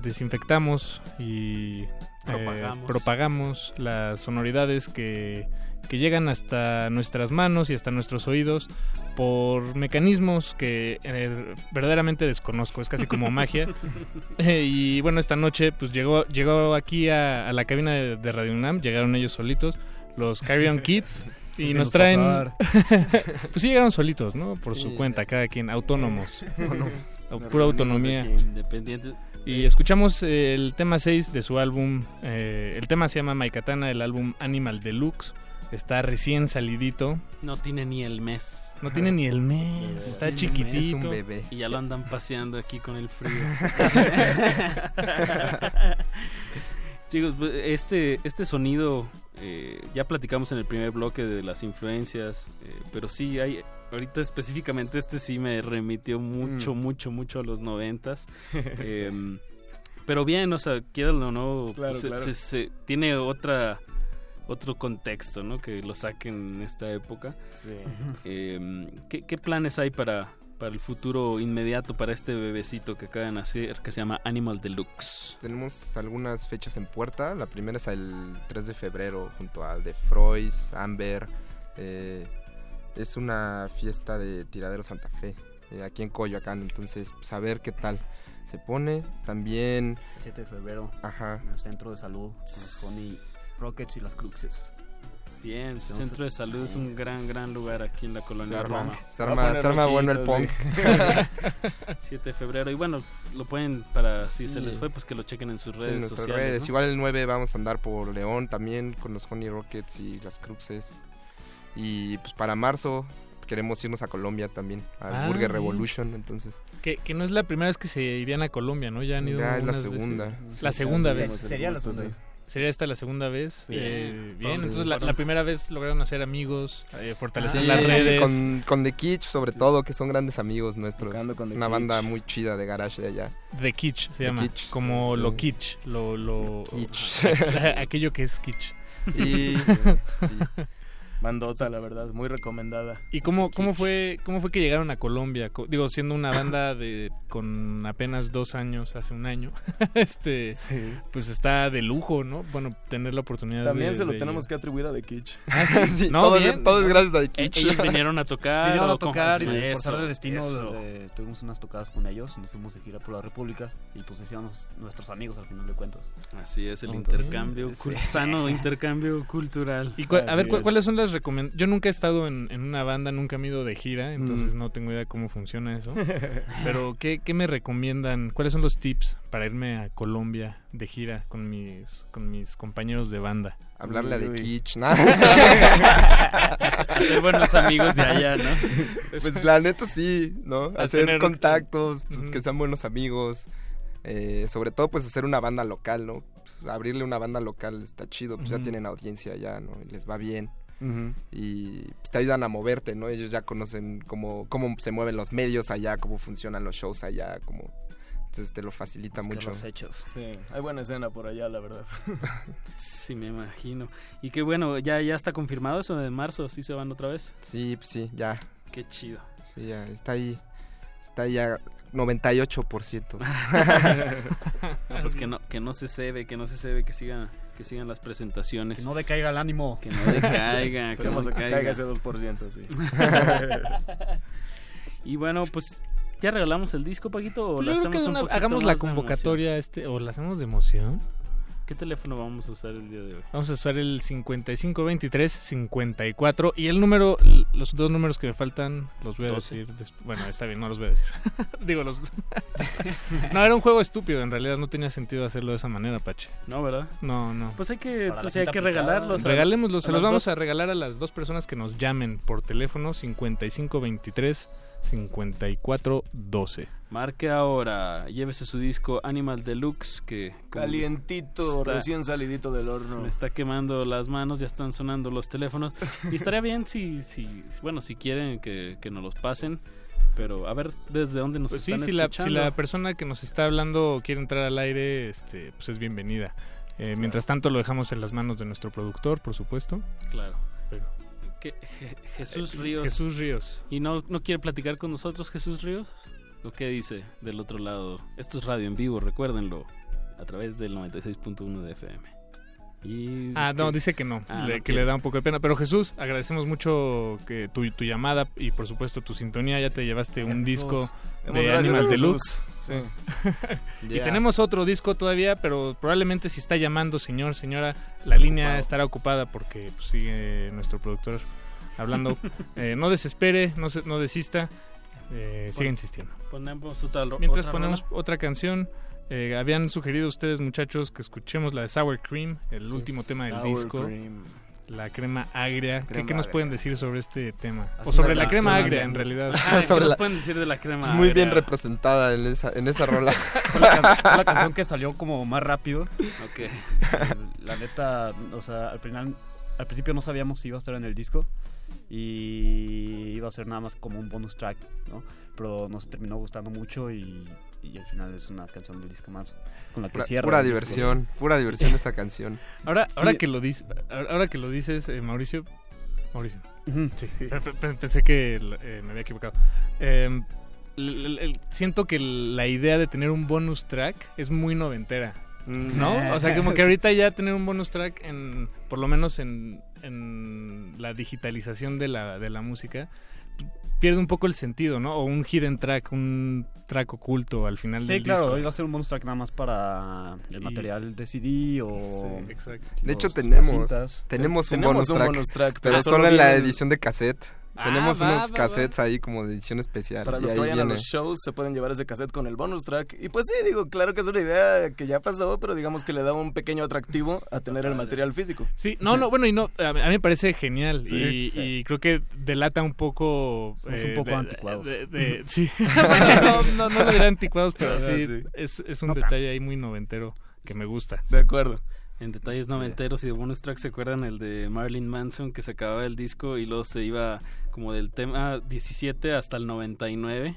desinfectamos y eh, Propagamos. las sonoridades que, que llegan hasta nuestras manos y hasta nuestros oídos por mecanismos que eh, verdaderamente desconozco, es casi como *laughs* magia. Eh, y bueno, esta noche pues llegó, llegó aquí a, a la cabina de, de Radio UNAM, llegaron ellos solitos, los Carrion Kids. Y nos traen... *laughs* pues sí llegaron solitos, ¿no? Por Sí, su sí. cuenta, cada quien, autónomos. *laughs* Pura autonomía. aquí. Y escuchamos eh, el tema 6 de su álbum. eh, el tema se llama Maikatana, el álbum Animal Deluxe. Está recién salidito. No tiene ni el mes. No tiene ni el mes. Está Tiene el mes. chiquitito. Y ya lo andan paseando aquí con el frío. *laughs* Chicos, pues, este, este sonido, eh, ya platicamos en el primer bloque de las influencias, eh, pero sí hay, ahorita específicamente este sí me remitió mucho, Mm. mucho, mucho a los noventas. *laughs* Em, pero bien, o sea, quieran o no, Claro, se- claro. se- se- tiene otra otro contexto, ¿no? Que lo saquen en esta época. Sí. Em, ¿qué, qué planes hay para, para el futuro inmediato para este bebecito que acaba de nacer que se llama Animal Deluxe? Tenemos algunas fechas en puerta. La primera es el 3 de febrero junto a The Froys, Amber. eh, es una fiesta de Tiradero Santa Fe, eh, aquí en Coyoacán. Entonces, pues, a ver qué tal se pone. También... El 7 de febrero. Ajá. En el centro de salud. Con los Honey Rockets y las Cruxes. Bien, el Entonces, Centro de Salud es un gran, gran lugar aquí en la colonia Roma. se arma- se arma bueno el punk. sí. 7 *laughs* de febrero. Y bueno, lo pueden, para si Sí. se les fue, pues que lo chequen en sus Sí, redes en nuestras sociales. redes. ¿no? Igual el 9 vamos a andar por León también con los Honey Rockets y las Cruxes. Y pues para marzo queremos irnos a Colombia también, al Ah, Burger bien. Revolution, entonces. Que, que no es la primera vez que se irían a Colombia, ¿no? Ya han ido Ya es la segunda. Sí, la sí, segunda sí, vez. Sería la segunda vez. Sería esta la segunda vez. Sí. Eh, bien, Sí. entonces la, la primera vez lograron hacer amigos, eh, fortalecer Sí, las redes. Con, con The Kitsch sobre todo, que son grandes amigos nuestros. Con es The una banda muy chida de garage de allá. The Kitsch se The llama. Como Sí. lo kitsch. Lo, lo, Kitsch. *laughs* aquello que es kitsch. Sí, sí. Bandota, la verdad, muy recomendada. ¿Y cómo, cómo fue cómo fue que llegaron a Colombia? Co- Digo, siendo una banda de con apenas dos años, hace un año, *laughs* este, pues está de lujo, ¿no? Bueno, tener la oportunidad También de- se lo de- tenemos que atribuir a The Kitsch. Ah, sí, *laughs* todo es- todo es gracias a The Kitsch. Ellos vinieron a tocar. Vinieron a tocar y por forzar Eso, el destino eso. eh, tuvimos unas tocadas con ellos, nos fuimos de gira por la República y pues hicimos nuestros amigos al final de cuentas. Así es, el Entonces, intercambio, sí. sano *laughs* intercambio cultural. Y cua- a ver, ¿cu- ¿cuáles son las recomendaciones? Yo nunca he estado en, en una banda, nunca me he ido de gira, entonces Mm. no tengo idea cómo funciona eso. *laughs* Pero, ¿qué, ¿qué me recomiendan? ¿Cuáles son los tips para irme a Colombia de gira con mis, con mis compañeros de banda? Hablarle a The Kitsch, ¿no? *laughs* Hacer buenos amigos de allá, ¿no? *laughs* Pues la neta sí, ¿no? A Hacer tener- contactos, pues, que sean buenos amigos. eh, sobre todo, pues hacer una banda local, ¿no? Pues, abrirle una banda local está chido, pues ya tienen audiencia allá, ¿no? Y les va bien. Ujú. Y pues, te ayudan a moverte, ¿no? Ellos ya conocen cómo, cómo se mueven los medios allá, cómo funcionan los shows allá, cómo... Entonces te lo facilita mucho. los hechos. Sí, hay buena escena por allá, la verdad. *laughs* Sí, me imagino. Y que bueno, ya, ya está confirmado eso de marzo, ¿sí se van otra vez? Sí, pues sí, ya. Qué chido. Sí, ya, está ahí. Está ahí ya 98%. *laughs* *laughs* No, pues que no, que no se cebe, que no se cebe, que sigan, que sigan las presentaciones. Que no decaiga el ánimo. Que no decaiga, *laughs* que no Esperemos a que decaiga. caiga ese 2%, sí. *laughs* y bueno, pues ya regalamos el disco, Paquito, o Pues creo hacemos que un una- poquito hagamos la convocatoria este o la hacemos de emoción. ¿Qué teléfono vamos a usar el día de hoy? Vamos a usar el 5523 54 y el número los dos números que me faltan los voy a decir después. Bueno, está bien, no los voy a decir. *laughs* Digo los *laughs* No, era un juego estúpido, en realidad no tenía sentido hacerlo de esa manera, Pache. No, ¿verdad? No, no. Pues hay que, la entonces hay que regalarlos. a- Regalémoslos, se los vamos dos. a regalar a las dos personas que nos llamen por teléfono 5523 5412. Marque ahora, llévese su disco Animal Deluxe que Calientito, está- recién salidito del horno. me está quemando las manos, ya están sonando los teléfonos y estaría bien si, si bueno, si quieren que, que nos los pasen, pero a ver desde dónde nos Pues sí, están si la, si escuchando. la persona que nos está hablando quiere entrar al aire, este, pues es bienvenida. Eh, mientras tanto lo dejamos en las manos de nuestro productor, por supuesto. Claro. Pero- ¿Qué- Je- Jesús Eh, Ríos. Jesús Ríos. ¿Y no, no quiere platicar con nosotros Jesús Ríos? ¿O qué dice del otro lado? Esto es radio en vivo, recuérdenlo, a través del 96.1 de FM. Y Ah, no, dice que no, Ah, le- no que le da un poco de pena. Pero Jesús, agradecemos mucho que tu, tu llamada y por supuesto tu sintonía. Ya te llevaste un Jesús. disco de Animal Jesús. Deluxe. Sí. *laughs* Y tenemos otro disco todavía, pero probablemente si está llamando, señor, señora, la línea ocupado. estará ocupada porque pues, sigue nuestro productor hablando. *laughs* Eh, no desespere, no, se- no desista, eh, siga Pon- insistiendo. Ponemos otra, Mientras otra ponemos rola. otra canción, eh, habían sugerido ustedes, muchachos, que escuchemos la de Sour Cream, el Sí, último tema del Sour disco. Cream. La crema agria. ¿Qué, Crema qué nos agria. pueden decir sobre este tema? Así O sobre la la crema agria, en realidad. Ah, *laughs* ¿qué nos la- pueden decir de la crema? Pues muy bien representada en esa, en esa rola. *laughs* Fue la, can- fue la *laughs* canción que salió como más rápido. Ok. La neta, o sea, al final, al principio no sabíamos si iba a estar en el disco y iba a ser nada más como un bonus track, ¿no? Pero nos terminó gustando mucho y, y al final es una canción del disco más. Es con la que Pura, cierra. pura disco. diversión, pura diversión esa canción. Ahora, ahora, que lo dices, ahora que lo dices, eh, Mauricio. Mauricio. Sí, pensé que eh, me había equivocado. Eh, el- siento que la idea de tener un bonus track es muy noventera. ¿No? O sea, como que *laughs* ahorita ya tener un bonus track en, por lo menos en, en la digitalización de la, de la música, pierde un poco el sentido, ¿no? O un hidden track, un track oculto al final Sí, del claro, disco. iba a ser un bonus track nada más para el Y- material de CD o... Sí, exacto. De hecho tenemos, tenemos un, bonus, un track, bonus track, pero pero solo, solo en la edición de cassette. Ah, tenemos va, unos va, cassettes ahí como de edición especial. Para los que vayan a viene. los shows se pueden llevar ese cassette con el bonus track. Y pues sí, digo, claro que es una idea que ya pasó, pero digamos que le da un pequeño atractivo a tener el material físico. Sí, no, no, bueno, y no, a mí a me parece genial Sí, y, sí. y creo que delata un poco... eh, Somos un poco de- anticuados. de- de- *laughs* sí, *laughs* no, no, no lo diré anticuados, pero Ajá, sí, sí. Es, es un No detalle ahí muy noventero que me gusta. De acuerdo. En detalles Este- noventeros y de bonus track, ¿se acuerdan el de Marilyn Manson que se acababa el disco y luego se iba como del tema 17 hasta el 99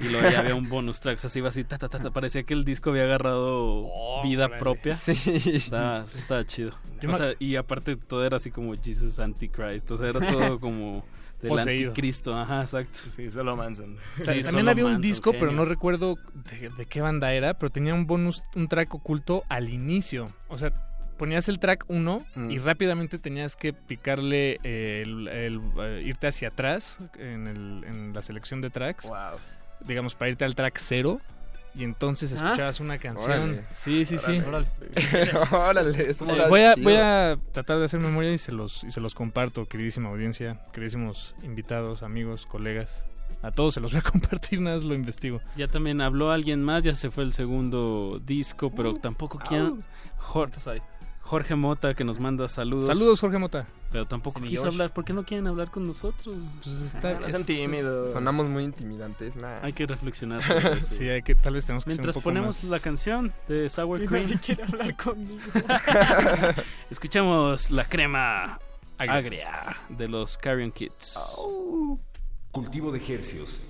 y luego ya había un *laughs* bonus track, o sea, se iba así, ta, ta, ta, ta, parecía que el disco había agarrado vida propia. Sí. Estaba, chido. O sea, y aparte todo era así como Jesus Antichrist, o sea, era todo *laughs* como del Poseído. anticristo, ajá, exacto. Sí, solo Manson. Sí, También solo había un Manson, disco, pero no recuerdo de, de qué banda era, pero tenía un bonus, un track oculto al inicio. O sea, ponías el track 1 Mm. y rápidamente tenías que picarle eh, el, el, eh, irte hacia atrás en, el- en la selección de tracks. Wow. Digamos, para irte al track 0 y entonces Ah. escuchabas una canción. Órale. Sí, sí, sí. Órale. Órale, *laughs* eso voy, a, voy a tratar de hacer memoria y se los y se los comparto, queridísima audiencia, queridísimos invitados, amigos, colegas. A todos se los voy a *laughs* compartir, nada más lo investigo. Ya también habló alguien más, ya se fue el segundo disco, pero tampoco quieren... Jorge, Jorge Mota que nos manda saludos. Saludos, Jorge Mota. Pero tampoco Sí, quiso George. hablar. ¿Por qué no quieren hablar con nosotros? Pues está, No sean tímidos. Sonamos muy intimidantes. Hay que reflexionar sobre *laughs* eso. Sí, hay que, tal vez tenemos que Mientras ser un poco ponemos más- la canción de Sour Cream, nadie quiere hablar conmigo. *laughs* escuchamos la crema Agria. agria de los Carrion Kids. Cultivo de hercios.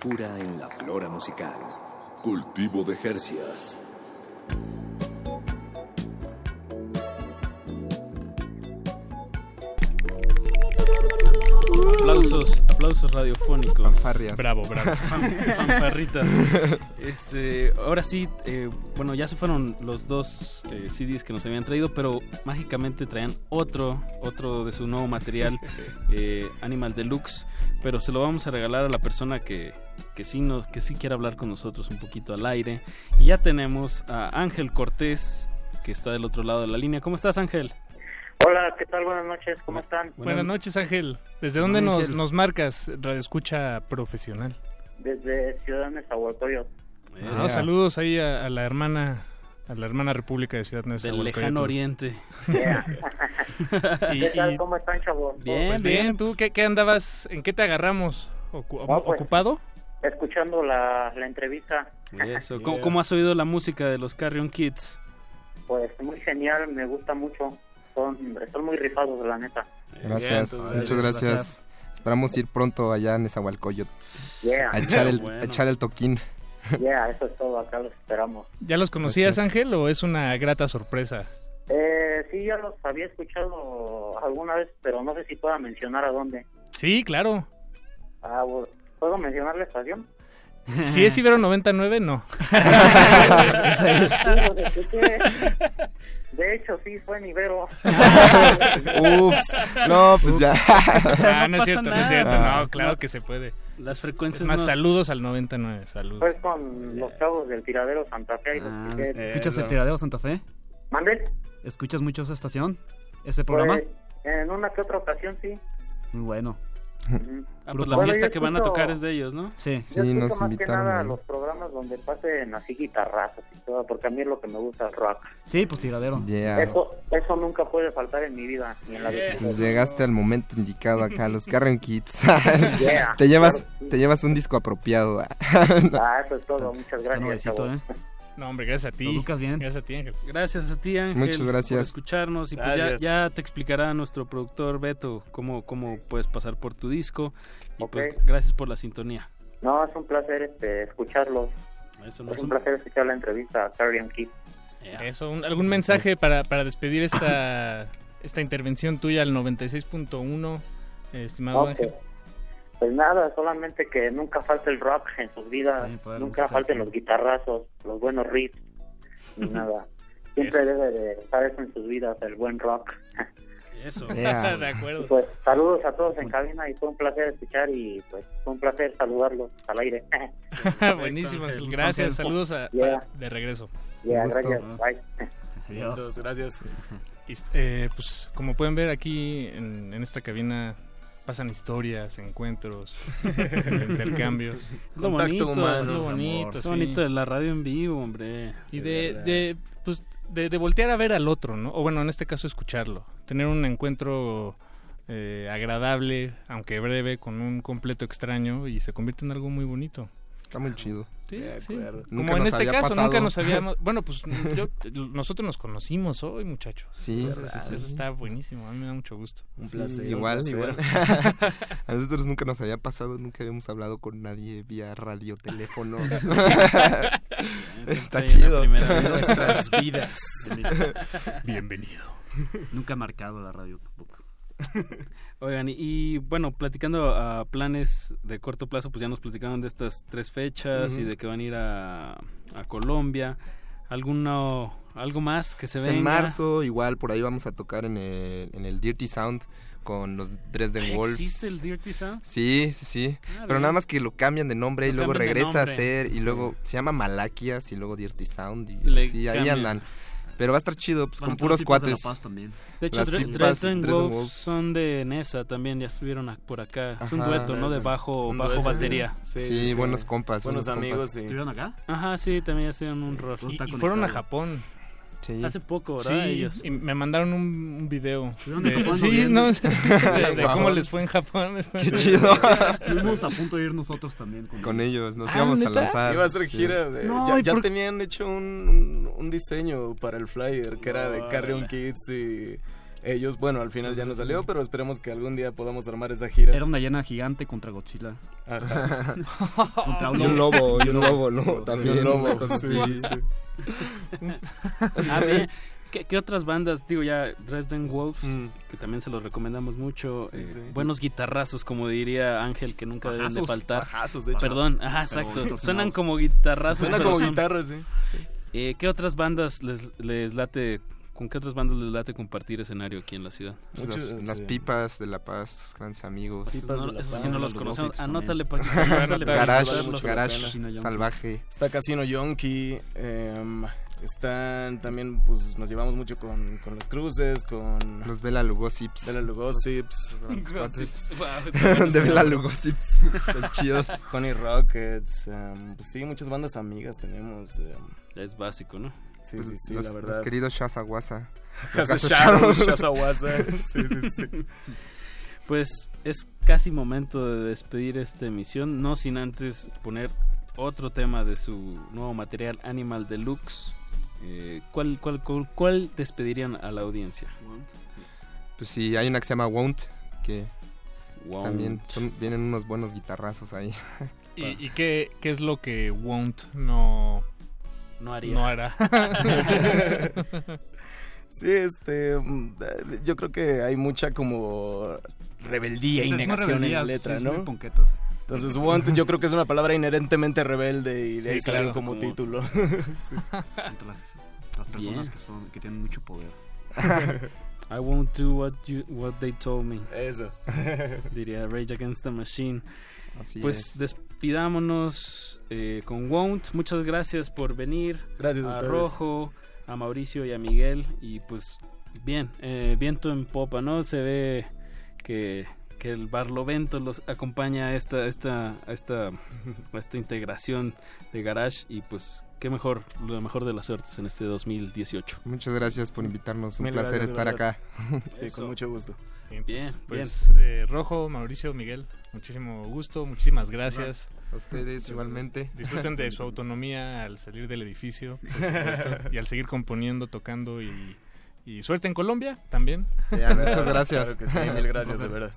Frescura en la flora musical. Cultivo de Jercias. Aplausos, aplausos radiofónicos. Fanfarrias. Bravo, bravo. *laughs* Fan- fanfarritas. Este, ahora sí, eh, bueno, ya se fueron los dos eh, CDs que nos habían traído, pero mágicamente traían otro, otro de su nuevo material, *laughs* eh, Animal Deluxe, pero se lo vamos a regalar a la persona que, que sí nos, que sí quiere hablar con nosotros un poquito al aire. Y ya tenemos a Ángel Cortés que está del otro lado de la línea. ¿Cómo estás, Ángel? Hola, ¿qué tal? Buenas noches, ¿cómo están? Buenas noches, Ángel. ¿Desde dónde nos, Ángel. nos marcas? Radio Escucha Profesional. Desde Ciudad Nezahualcóyotl. Ah, saludos ahí a, a la hermana a la hermana República de Ciudad Del Nezahualcóyotl. lejano oriente. *laughs* Y- ¿Qué tal? ¿Cómo están, chavos? Pues bien, ¿tú qué, qué andabas? ¿En qué te agarramos? Ocu- No, pues, ¿Ocupado? Escuchando la, la entrevista, Eso. *laughs* ¿Cómo, cómo has oído la música de los Carrion Kids? pues muy genial, me gusta mucho. Son, son muy rifados, la neta. Gracias, muchas gracias. Esperamos ir pronto allá en Nezahualcóyotl. Yeah. A echar el, Bueno. a echar el toquín. Ya, eso es todo, acá los esperamos. ¿Ya los conocías, Ángel, o es una grata sorpresa? Eh, sí, ya los había escuchado alguna vez, pero no sé si pueda mencionar a dónde. Sí, claro. Ah, bueno, ¿Puedo mencionar la estación? Si es Ibero 99, no. *laughs* Los. De hecho, sí, fue en Ibero. Ups, no, pues ya. Ah, no, No es cierto, no es cierto. No, claro que se puede. Las frecuencias Es más, no- saludos al 99, saludos. Fue con los chavos del tiradero Santa Fe. y los Ah, escuché. ¿Escuchas el tiradero Santa Fe? ¿Mande? ¿Escuchas mucho esa estación? ¿Ese programa? Pues, en una que otra ocasión, sí. Muy bueno. Ah, pues la Bueno, fiesta yo que van a escucho- tocar es de ellos, ¿no? Sí. Yo escucho nos más que invitaron nada ahí. los programas donde pasen así guitarrazos y todo, porque a mí es lo que me gusta el rock. Sí, pues tiradero. Yeah. Eso, eso nunca puede faltar en mi vida, ni en la de Pues llegaste al momento indicado acá, los *laughs* Carrion Kids. *laughs* Yeah, te llevas, claro que sí. te llevas un disco apropiado. Ah, eso es todo. Muchas gracias. ¿eh? *laughs* No, hombre, gracias a ti. Lo educas bien. Gracias a ti, Ángel. Gracias a ti, Ángel. Muchas gracias. Por escucharnos. Y pues ya, te explicará nuestro productor Beto cómo, cómo puedes pasar por tu disco. Y Ok. pues gracias por la sintonía. No, es un placer este, escucharlos. Eso no Es es un placer escuchar la entrevista a Carrion Kid. Eso, un- ¿algún mensaje para, para despedir esta, esta intervención tuya al 96.1, eh, estimado Ok. Ángel? Pues nada, solamente que nunca falte el rock en sus vidas, para nunca falten los guitarrazos, los buenos riffs, ni *laughs* nada. Siempre debe de estar eso en sus vidas, el buen rock. Eso. *laughs* Yeah. *laughs* de acuerdo. pues saludos a todos en cabina y fue un placer escuchar y pues fue un placer saludarlos al aire. Buenísimo, Ángel. Gracias, saludos a, Yeah. de regreso. Ya, gusto. gracias, bye. Lindos, gracias. Y, eh, pues como pueden ver aquí en, en esta cabina pasan historias, encuentros, *laughs* intercambios. Lo Contacto bonito, humano, lo amor. bonito, sí. bonito de la radio en vivo, hombre. Y de, verdad. de, pues, de, de voltear a ver al otro, ¿no? O bueno, en este caso escucharlo. Tener un encuentro eh, agradable, aunque breve, con un completo extraño y se convierte en algo muy bonito. Está muy chido. Sí, sí. Como Nunca en nos este había caso, pasado. nunca nos *laughs* habíamos... Bueno, pues yo, nosotros nos conocimos hoy, muchachos. Sí, Entonces, eso está buenísimo, a mí me da mucho gusto. Un Sí, placer. un igual, placer. igual. *laughs* a nosotros nunca nos había pasado, nunca habíamos hablado con nadie vía radio, teléfono. *laughs* Está chido. vez. Nuestras vidas. Bienvenido. Nunca he marcado la radio tampoco. *laughs* Oigan, y, y, bueno, platicando a planes de corto plazo, pues ya nos platicaron de estas tres fechas y de que van a ir a, a Colombia. ¿Alguno, ¿Algo más que se Pues venga? en marzo, igual por ahí vamos a tocar en el, en el Dirty Sound con los Dresden Wolves. ¿Existe el Dirty Sound? Sí, sí, sí. Ah, Pero nada más que lo cambian de nombre y luego regresa a ser y Sí. luego se llama Malaquias y luego Dirty Sound y Le ahí andan. Pero va a estar chido, pues Van con puros tipos de cuates. La Paz también. De hecho, Dresden Wolves son de Nesa también, ya estuvieron por acá. Es un Ajá. dueto, ¿no? De bajo, bajo dueto, batería. Sí, Sí, buenos compas, Buenos buenos amigos, compas. sí. ¿Estuvieron acá? Ajá, sí, también hicieron un rol. Y, fueron a. Japón. Sí. Hace poco, Sí, ¿verdad? Ellos. y me mandaron un, un video. En de- Japón, sí, no, *laughs* de, de Wow. cómo les fue en Japón. *laughs* Qué chido. *laughs* Estuvimos a punto de ir nosotros también. Con, con ellos, nos Ah, íbamos a ¿neta? lanzar. Iba a ser sí. gira de... No, ya ¿y ya por- tenían hecho un, un, un diseño para el flyer que era de Carrion Kids y ellos. Bueno, al final ya no salió, pero esperemos que algún día podamos armar esa gira. Era una llena gigante contra Godzilla. Ajá. *laughs* Contra Y un lobo, y un lobo, ¿no? También. Y un lobo, sí. *laughs* ¿Qué, qué otras bandas? Digo ya, Dresden Wolves, Mm. que también se los recomendamos mucho. Sí, eh, sí. Buenos guitarrazos, como diría Ángel, que nunca deben de Bajazos, faltar. Bajazos, de hecho. Perdón, ajá, exacto. Suenan como guitarrazos. Suena pero como son- guitarra, sí. sí. Eh, ¿Qué otras bandas les, les late, con qué otras bandas les late compartir escenario aquí en la ciudad? Pues Muchos, las, las sí. pipas de La Paz, grandes amigos. Pipas No, de la eso Paz, sí no los los conocemos. Anótale, también. Paquito, anótale para Garage, garage, salvaje. Está Casino Yonki. em, Están también, pues nos llevamos mucho con, con los cruces, con... Los Bela Lugosips. Bela Lugosips. Wow, buenísimo. *laughs* De Bela Lugosips. Están chidos. Honey Rockets. em, pues sí, muchas bandas amigas tenemos. em. Es básico, ¿no? Sí, Pues sí, sí, los, la los verdad. queridos Shazawasa. *laughs* Los Shadow, Shadow. Shazawasa. Sí, sí, sí. Pues es casi momento de despedir esta emisión, no sin antes poner otro tema de su nuevo material Animal Deluxe. Eh, ¿cuál, cuál, cuál, cuál despedirían a la audiencia? Pues sí, hay una que se llama Won't, que Won't. también son, vienen unos buenos guitarrazos ahí. *laughs* ¿Y, y qué, qué es lo que Won't no, no haría? No hará. *laughs* Sí, este, mm, yo creo que hay mucha como rebeldía y negación en la letra, ¿no? Entonces, want, yo creo que es una palabra inherentemente rebelde y de Sí, ahí claro. como, Como- título. *laughs* Sí. Las, las personas que son que tienen mucho poder. *laughs* I won't do what you what they told me. Eso. Diría Rage Against the Machine. Así pues es. despidámonos eh, con Won't. Muchas gracias por venir. Gracias a a. Rojo, a Mauricio y a Miguel. Y pues bien, eh, viento en popa, ¿no? Se ve que, que el Barlovento los acompaña a esta, esta, a esta, *laughs* a esta integración de Garage. Y pues qué mejor, lo mejor de las suertes en este 2018. Muchas gracias por invitarnos. Un Mil placer gracias, estar acá. Sí, con mucho gusto. Bien, Pues eh, Rojo, Mauricio, Miguel, muchísimo gusto, muchísimas gracias. A ustedes igualmente. Disfruten de su *laughs* autonomía al salir del edificio por supuesto, *laughs* y al seguir componiendo, tocando y, y suerte en Colombia también. Ya, muchas *laughs* gracias. Claro que sí, mil gracias, de verdad.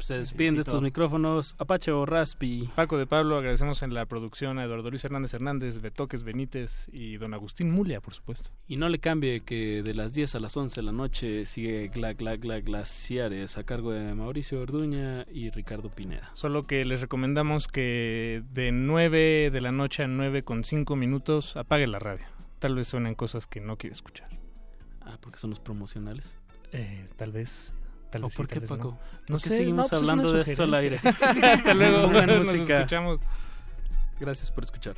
Se despiden de estos micrófonos Apache o Raspi. Paco de Pablo, agradecemos en la producción a Eduardo Luis Hernández Hernández, Betoques Benítez y don Agustín Mulia, por supuesto. Y no le cambie que de las 10 a las 11 de la noche sigue Gla Gla Gla Glaciares a cargo de Mauricio Orduña y Ricardo Pineda. Solo que les recomendamos que de 9 de la noche a 9 con 5 minutos apague la radio. Tal vez suenen cosas que no quiere escuchar. Ah, porque son los promocionales. Eh, tal vez. Tal ¿O vez por sí, qué, tal vez Paco? no. ¿Por No sé, seguimos no, pues es hablando de esto al aire? *laughs* Hasta luego. *laughs* Nos música. escuchamos. Gracias por escuchar.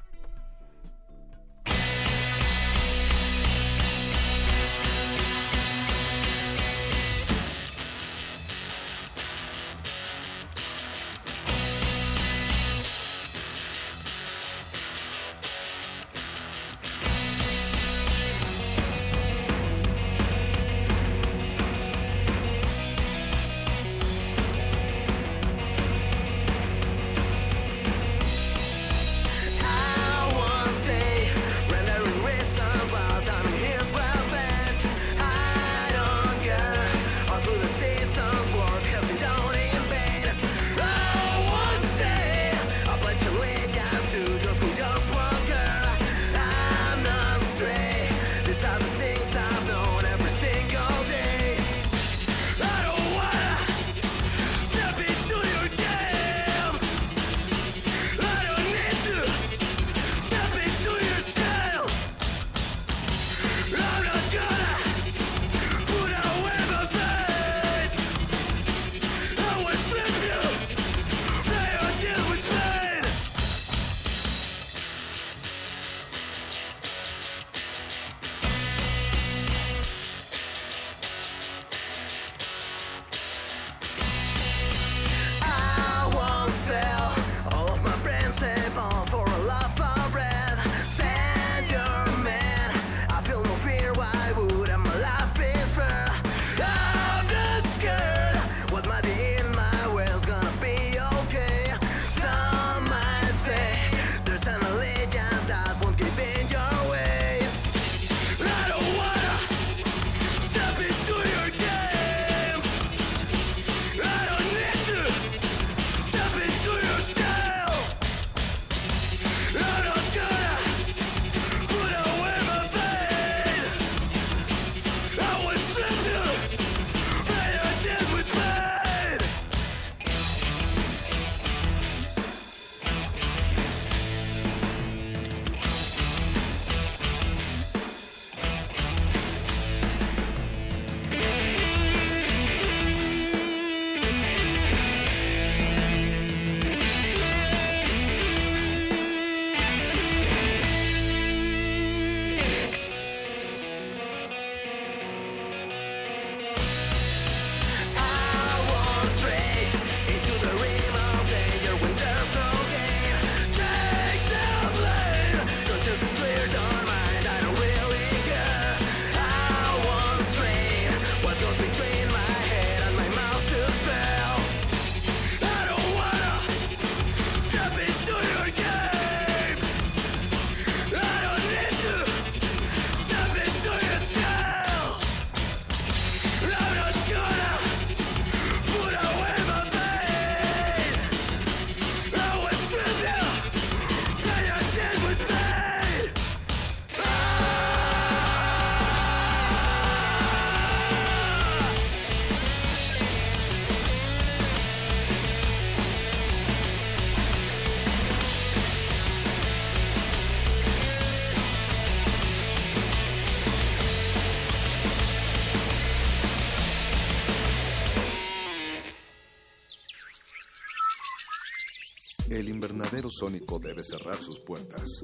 Invernadero sónico debe cerrar sus puertas.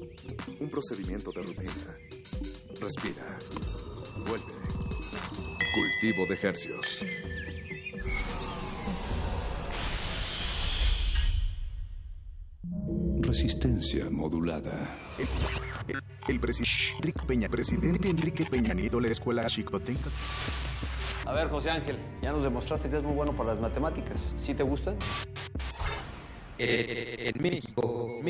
Un procedimiento de rutina. Respira. Vuelve. Cultivo de hercios. Resistencia modulada. El presidente Enrique Peña, presidente Enrique Peña Nieto, la escuela Chicotenca. A ver, José Ángel, ya nos demostraste que es muy bueno para las matemáticas. ¿Sí te gustan? Eh, En México,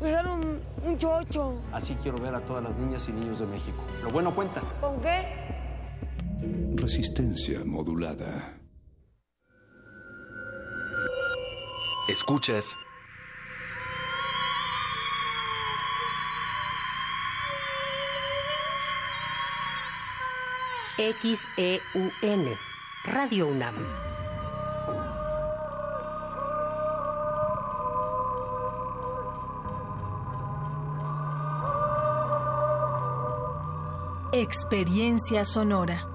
usar un, un chocho. Así quiero ver a todas las niñas y niños de México. Lo bueno cuenta. ¿Con qué? Resistencia modulada. Escuchas XEUN, Radio UNAM. Experiencia sonora.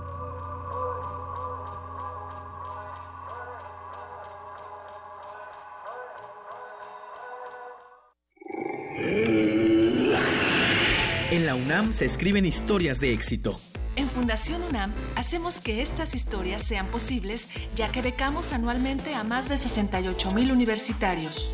En la UNAM se escriben historias de éxito. En Fundación UNAM hacemos que estas historias sean posibles ya que becamos anualmente a más de 68 mil universitarios.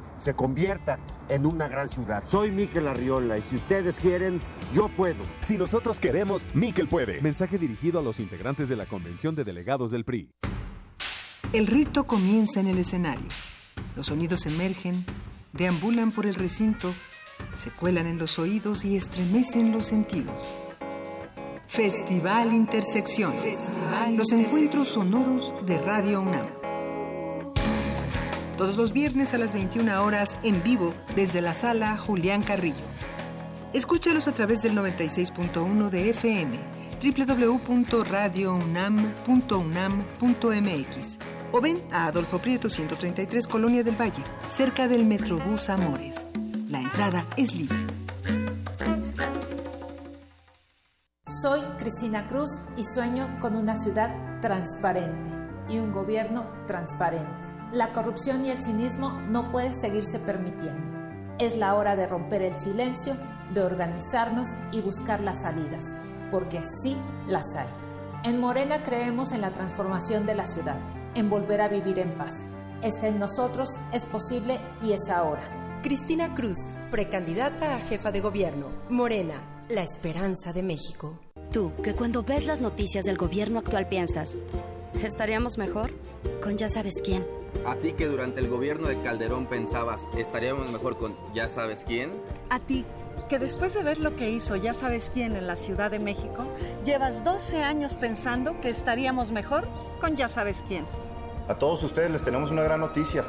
se convierta en una gran ciudad. Soy Miquel Arriola y si ustedes quieren, yo puedo. Si nosotros queremos, Miquel puede. Mensaje dirigido a los integrantes de la Convención de Delegados del PRI. El rito comienza en el escenario. Los sonidos emergen, deambulan por el recinto, se cuelan en los oídos y estremecen los sentidos. Festival Intersección. los encuentros sonoros de Radio UNAM. Todos los viernes a las 21 horas en vivo desde la sala Julián Carrillo. Escúchalos a través del 96.1 de FM, www.radiounam.unam.mx o ven a Adolfo Prieto 133 Colonia del Valle, cerca del Metrobús Amores. La entrada es libre. Soy Cristina Cruz y sueño con una ciudad transparente y un gobierno transparente. La corrupción y el cinismo no pueden seguirse permitiendo. Es la hora de romper el silencio, de organizarnos y buscar las salidas, porque sí las hay. En Morena creemos en la transformación de la ciudad, en volver a vivir en paz. Está en nosotros, es posible y es ahora. Cristina Cruz, precandidata a jefa de gobierno. Morena, la esperanza de México. Tú, que cuando ves las noticias del gobierno actual piensas, ¿estaríamos mejor? Con ya sabes quién. A ti que durante el gobierno de Calderón pensabas, estaríamos mejor con ya sabes quién. A ti, que después de ver lo que hizo ya sabes quién en la Ciudad de México, llevas 12 años pensando que estaríamos mejor con ya sabes quién. A todos ustedes les tenemos una gran noticia.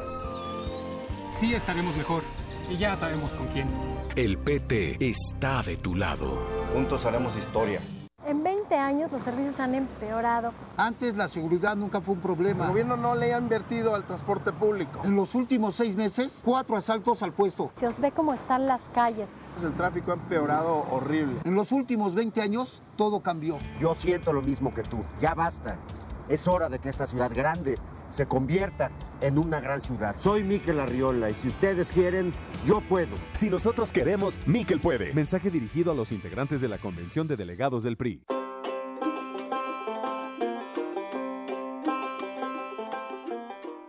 Sí estaremos mejor. Y ya sabemos con quién. El PT está de tu lado. Juntos haremos historia. En 20 años los servicios han empeorado. Antes la seguridad nunca fue un problema. El gobierno no le ha invertido al transporte público. En los últimos seis meses, cuatro asaltos al puesto. Se os ve cómo están las calles. El tráfico ha empeorado horrible. En los últimos 20 años, todo cambió. Yo siento lo mismo que tú. Ya basta. Es hora de que esta ciudad grande se convierta en una gran ciudad. Soy Miquel Arriola y si ustedes quieren, yo puedo. Si nosotros queremos, Miquel puede. Mensaje dirigido a los integrantes de la Convención de Delegados del PRI.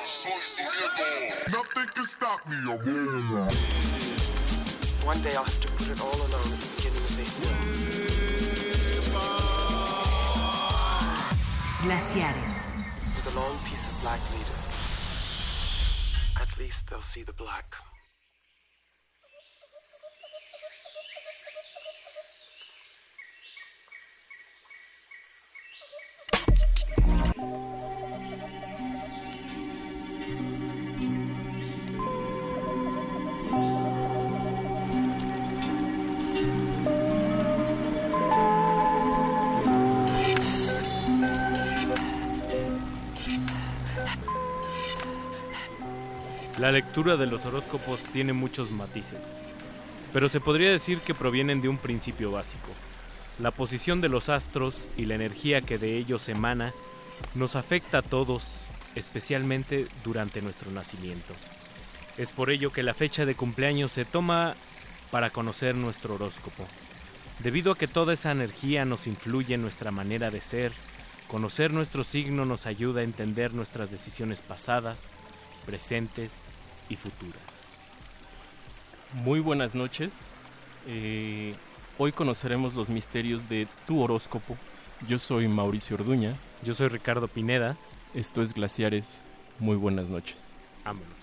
Nothing can stop me, abuela. One day I'll have to put it all alone at the beginning of the hill. Glaciares. With a long piece of black leader. At least they'll see the black. La lectura de los horóscopos tiene muchos matices, pero se podría decir que provienen de un principio básico. La posición de los astros y la energía que de ellos emana nos afecta a todos, especialmente durante nuestro nacimiento. Es por ello que la fecha de cumpleaños se toma para conocer nuestro horóscopo. Debido a que toda esa energía nos influye en nuestra manera de ser, conocer nuestro signo nos ayuda a entender nuestras decisiones pasadas, presentes y futuras. Muy buenas noches. Eh, hoy conoceremos los misterios de tu horóscopo. Yo soy Mauricio Orduña. Yo soy Ricardo Pineda. Esto es Glaciares. Muy buenas noches. Vámonos.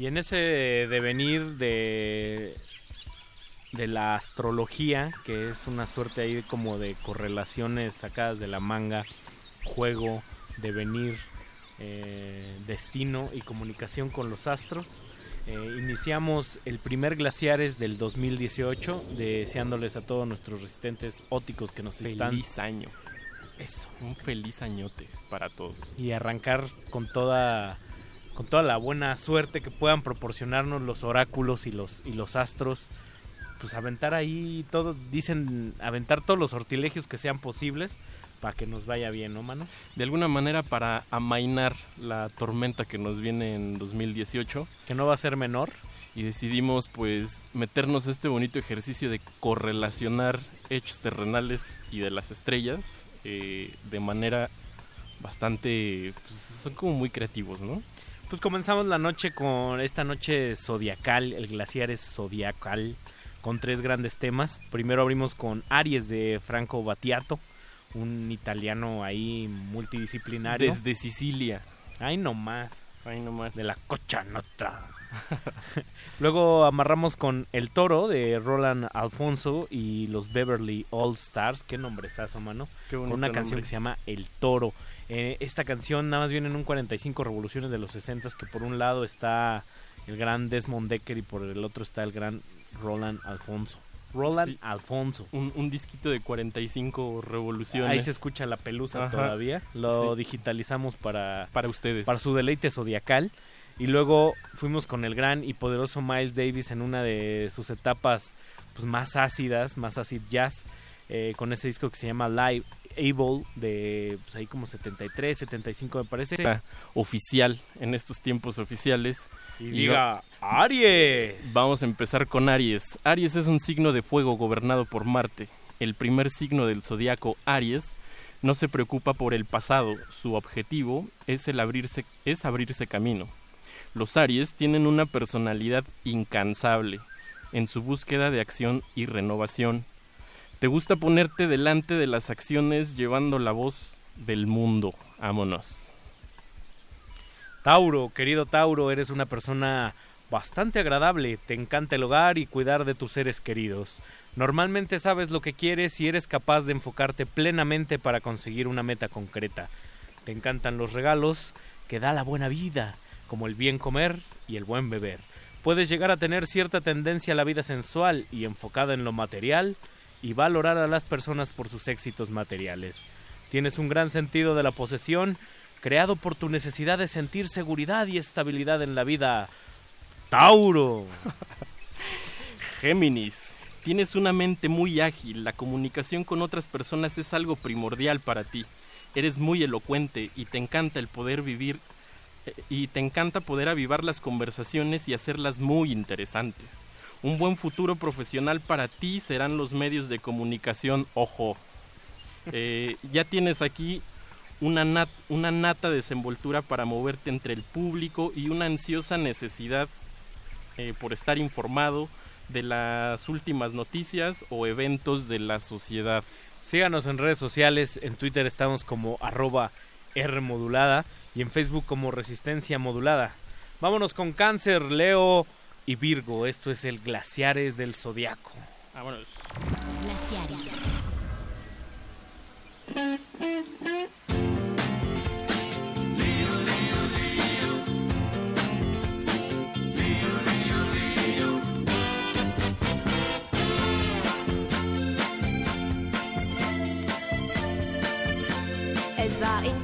Y en ese devenir de, de la astrología, que es una suerte ahí como de correlaciones sacadas de la manga, juego, devenir, eh, destino y comunicación con los astros. Eh, iniciamos el primer Glaciares del 2018, deseándoles a todos nuestros resistentes óticos que nos están... Feliz año. Eso, un feliz añote para todos. Y arrancar con toda con toda la buena suerte que puedan proporcionarnos los oráculos y los y los astros pues aventar ahí todo dicen aventar todos los sortilegios que sean posibles para que nos vaya bien, ¿no, mano? De alguna manera para amainar la tormenta que nos viene en 2018. Que no va a ser menor. Y decidimos pues meternos este bonito ejercicio de correlacionar hechos terrenales y de las estrellas eh, de manera bastante... Pues, son como muy creativos, ¿no? Pues comenzamos la noche con esta noche zodiacal, el glaciar es zodiacal, con tres grandes temas. Primero abrimos con Aries de Franco Battiato un italiano ahí multidisciplinario. Desde Sicilia. Ay, no más. Ay, no más. De la Cochanota. *laughs* Luego amarramos con El Toro de Roland Alfonso y los Beverly All Stars. Qué nombrezazo, mano. Qué con una canción que se llama El Toro. Eh, esta canción nada más viene en un 45 revoluciones de los 60 que por un lado está el gran Desmond Decker y por el otro está el gran Roland Alfonso. Roland Alfonso. Un, disquito de 45 revoluciones. Ahí se escucha la pelusa todavía. Lo digitalizamos para, para ustedes. Para su deleite zodiacal. Y luego fuimos con el gran y poderoso Miles Davis en una de sus etapas pues, más ácidas, más acid jazz, eh, con ese disco que se llama Live Able de pues, ahí como 73, 75 me parece. Oficial, en estos tiempos oficiales. Y diga, Aries. Vamos a empezar con Aries. Aries es un signo de fuego gobernado por Marte. El primer signo del zodiaco Aries no se preocupa por el pasado, su objetivo es el abrirse es abrirse camino. Los Aries tienen una personalidad incansable en su búsqueda de acción y renovación. Te gusta ponerte delante de las acciones llevando la voz del mundo. Vámonos. Tauro, querido Tauro, eres una persona bastante agradable, te encanta el hogar y cuidar de tus seres queridos. Normalmente sabes lo que quieres y eres capaz de enfocarte plenamente para conseguir una meta concreta. Te encantan los regalos que da la buena vida, como el bien comer y el buen beber. Puedes llegar a tener cierta tendencia a la vida sensual y enfocada en lo material y valorar a las personas por sus éxitos materiales. Tienes un gran sentido de la posesión creado por tu necesidad de sentir seguridad y estabilidad en la vida. Tauro. *laughs* Géminis. Tienes una mente muy ágil, la comunicación con otras personas es algo primordial para ti. Eres muy elocuente y te encanta el poder vivir eh, y te encanta poder avivar las conversaciones y hacerlas muy interesantes. Un buen futuro profesional para ti serán los medios de comunicación, ojo. Eh, ya tienes aquí una, una nata desenvoltura para moverte entre el público y una ansiosa necesidad eh, por estar informado de las últimas noticias o eventos de la sociedad. Síganos en redes sociales, en Twitter estamos como arroba Rmodulada y en Facebook como Resistencia Modulada. Vámonos con Cáncer, Leo y Virgo. Esto es el Glaciares del Zodiaco. Vámonos. Glaciares. Es war in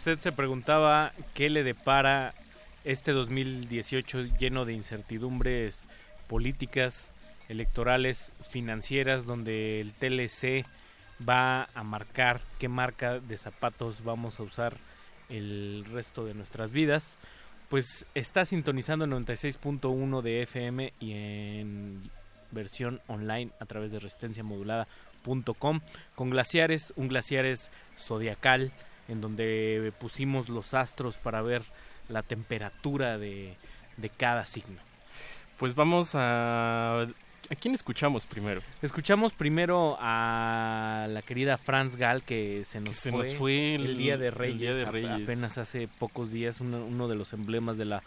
usted se preguntaba qué le depara este 2018 lleno de incertidumbres políticas, electorales, financieras, donde el TLC va a marcar qué marca de zapatos vamos a usar el resto de nuestras vidas, pues está sintonizando en 96.1 de FM y en versión online a través de resistenciamodulada.com con glaciares, un glaciares zodiacal en donde pusimos los astros para ver la temperatura de, de cada signo. Pues vamos a... ¿A quién escuchamos primero? Escuchamos primero a la querida Franz Gall que se nos, se fue, nos fue el- el Día de Reyes, Día de a- Reyes. apenas hace pocos días, uno, uno de los emblemas de la,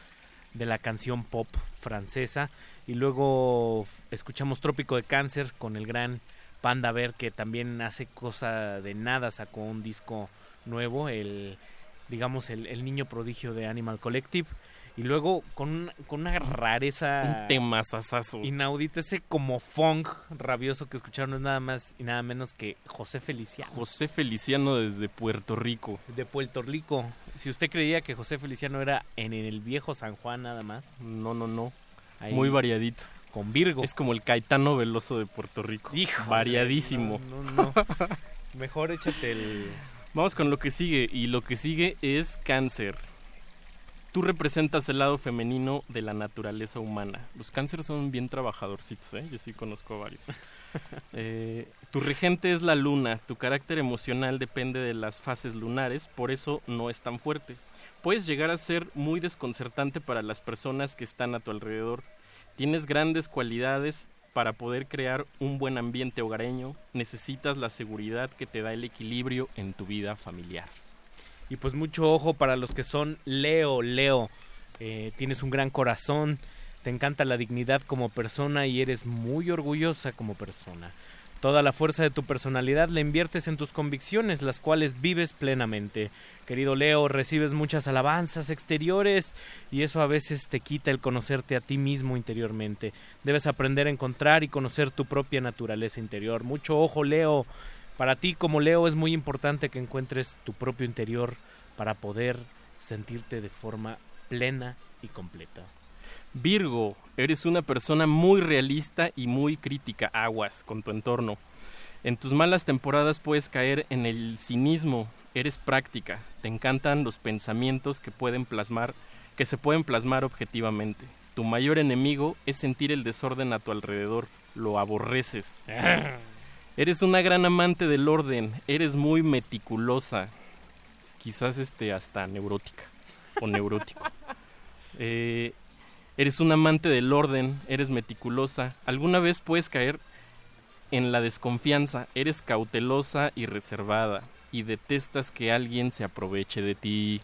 de la canción pop francesa. Y luego escuchamos Trópico de Cáncer con el gran Panda Bear que también hace cosa de nada, sacó un disco nuevo, el digamos el, el niño prodigio de Animal Collective. Y luego con, con una rareza Un temazazazo. inaudita, ese como funk rabioso que escucharon no es nada más y nada menos que José Feliciano. José Feliciano desde Puerto Rico. De Puerto Rico. Si usted creía que José Feliciano era en el viejo San Juan nada más. No, no, no. Ahí, Muy variadito. Con Virgo. Es como el Caetano Veloso de Puerto Rico. Híjole, Variadísimo. no, no, no. Mejor échate el... Vamos con lo que sigue. Y lo que sigue es cáncer. Tú representas el lado femenino de la naturaleza humana. Los cánceres son bien trabajadorcitos, ¿eh? Yo sí conozco a varios. *laughs* Eh, tu regente es la luna. Tu carácter emocional depende de las fases lunares, por eso no es tan fuerte. Puedes llegar a ser muy desconcertante para las personas que están a tu alrededor. Tienes grandes cualidades para poder crear un buen ambiente hogareño. Necesitas la seguridad que te da el equilibrio en tu vida familiar. Y pues mucho ojo para los que son Leo, Leo. Eh, tienes un gran corazón, te encanta la dignidad como persona y eres muy orgullosa como persona. Toda la fuerza de tu personalidad la inviertes en tus convicciones, las cuales vives plenamente. Querido Leo, recibes muchas alabanzas exteriores y eso a veces te quita el conocerte a ti mismo interiormente. Debes aprender a encontrar y conocer tu propia naturaleza interior. Mucho ojo, Leo. Para ti como Leo es muy importante que encuentres tu propio interior para poder sentirte de forma plena y completa. Virgo, eres una persona muy realista y muy crítica, aguas con tu entorno. En tus malas temporadas puedes caer en el cinismo, eres práctica, te encantan los pensamientos que pueden plasmar, que se pueden plasmar objetivamente. Tu mayor enemigo es sentir el desorden a tu alrededor, lo aborreces. *laughs* Eres una gran amante del orden, eres muy meticulosa, quizás este hasta neurótica o neurótico. *laughs* Eh, eres un amante del orden, eres meticulosa. Alguna vez puedes caer en la desconfianza, eres cautelosa y reservada y detestas que alguien se aproveche de ti.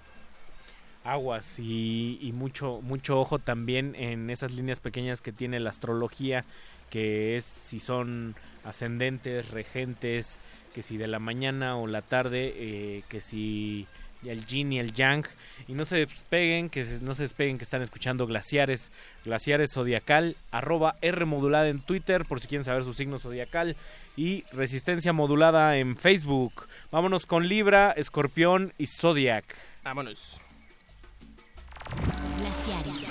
Aguas y, y mucho, mucho ojo también en esas líneas pequeñas que tiene la astrología, que es si son ascendentes, regentes, que si de la mañana o la tarde, eh, que si el yin y el yang. Y no se despeguen, que se- no se despeguen que están escuchando Glaciares, Glaciares Zodiacal, arroba R modulada en Twitter, por si quieren saber su signo zodiacal, y Resistencia Modulada en Facebook. Vámonos con Libra, Escorpión y Zodiac. Vámonos. Glaciares.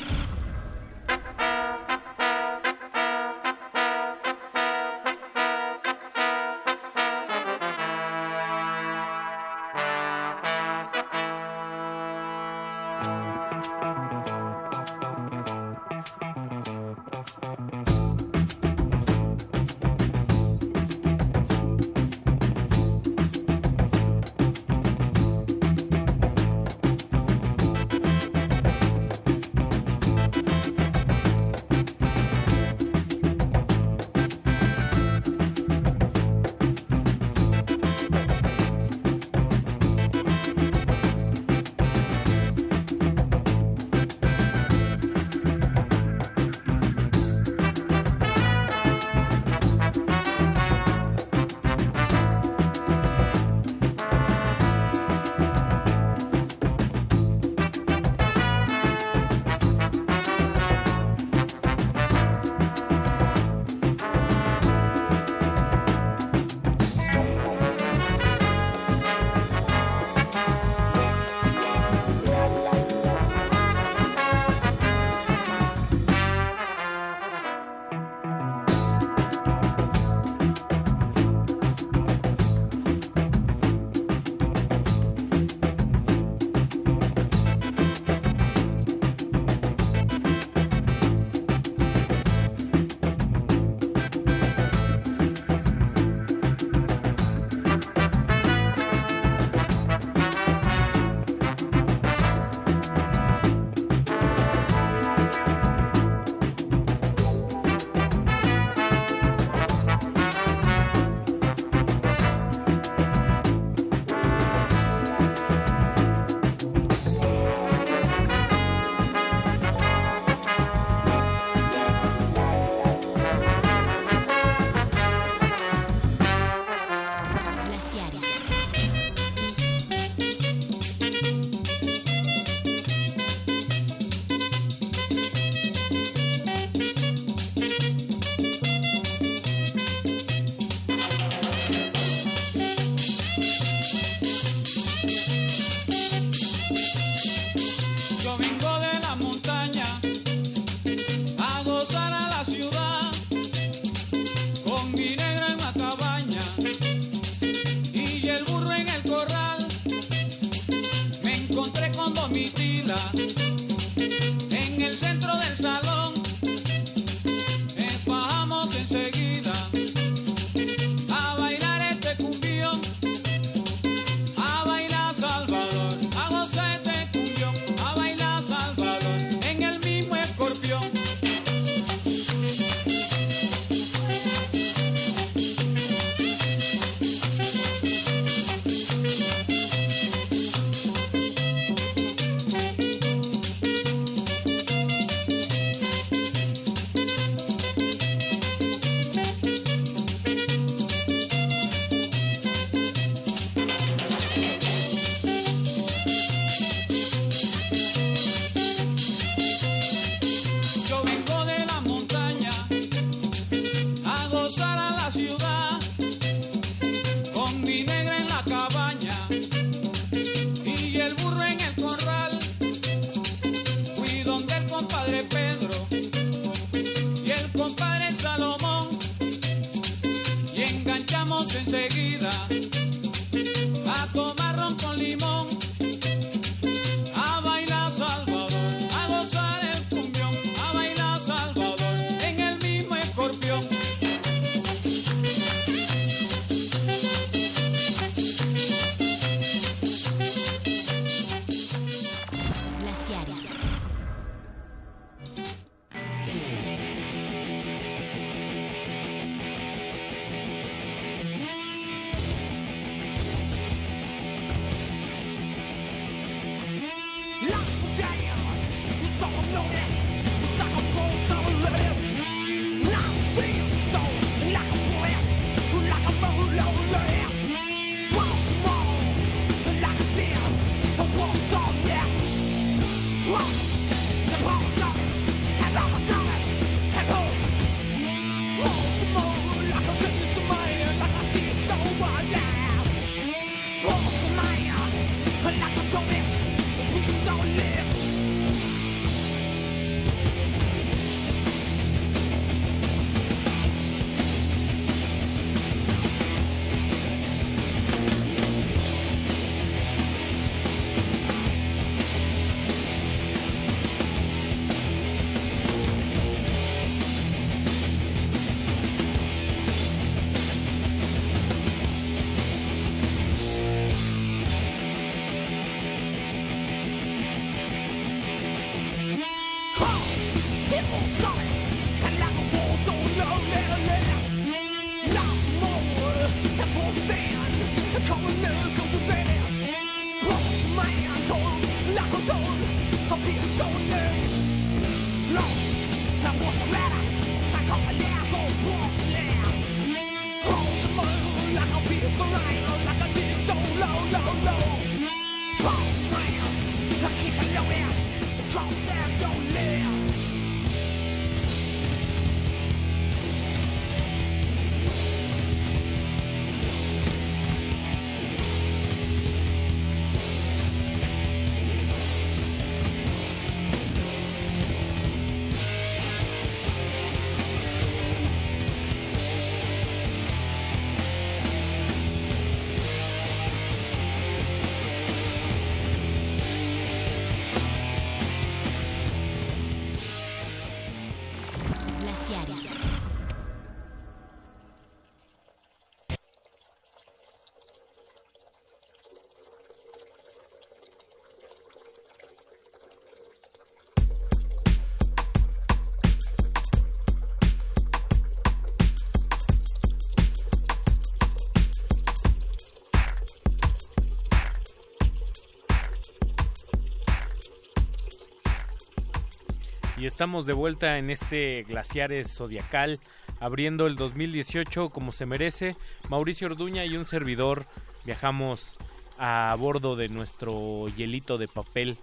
Y estamos de vuelta en este Glaciares Zodiacal, abriendo el 2018 como se merece. Mauricio Orduña y un servidor viajamos a bordo de nuestro hielito de papel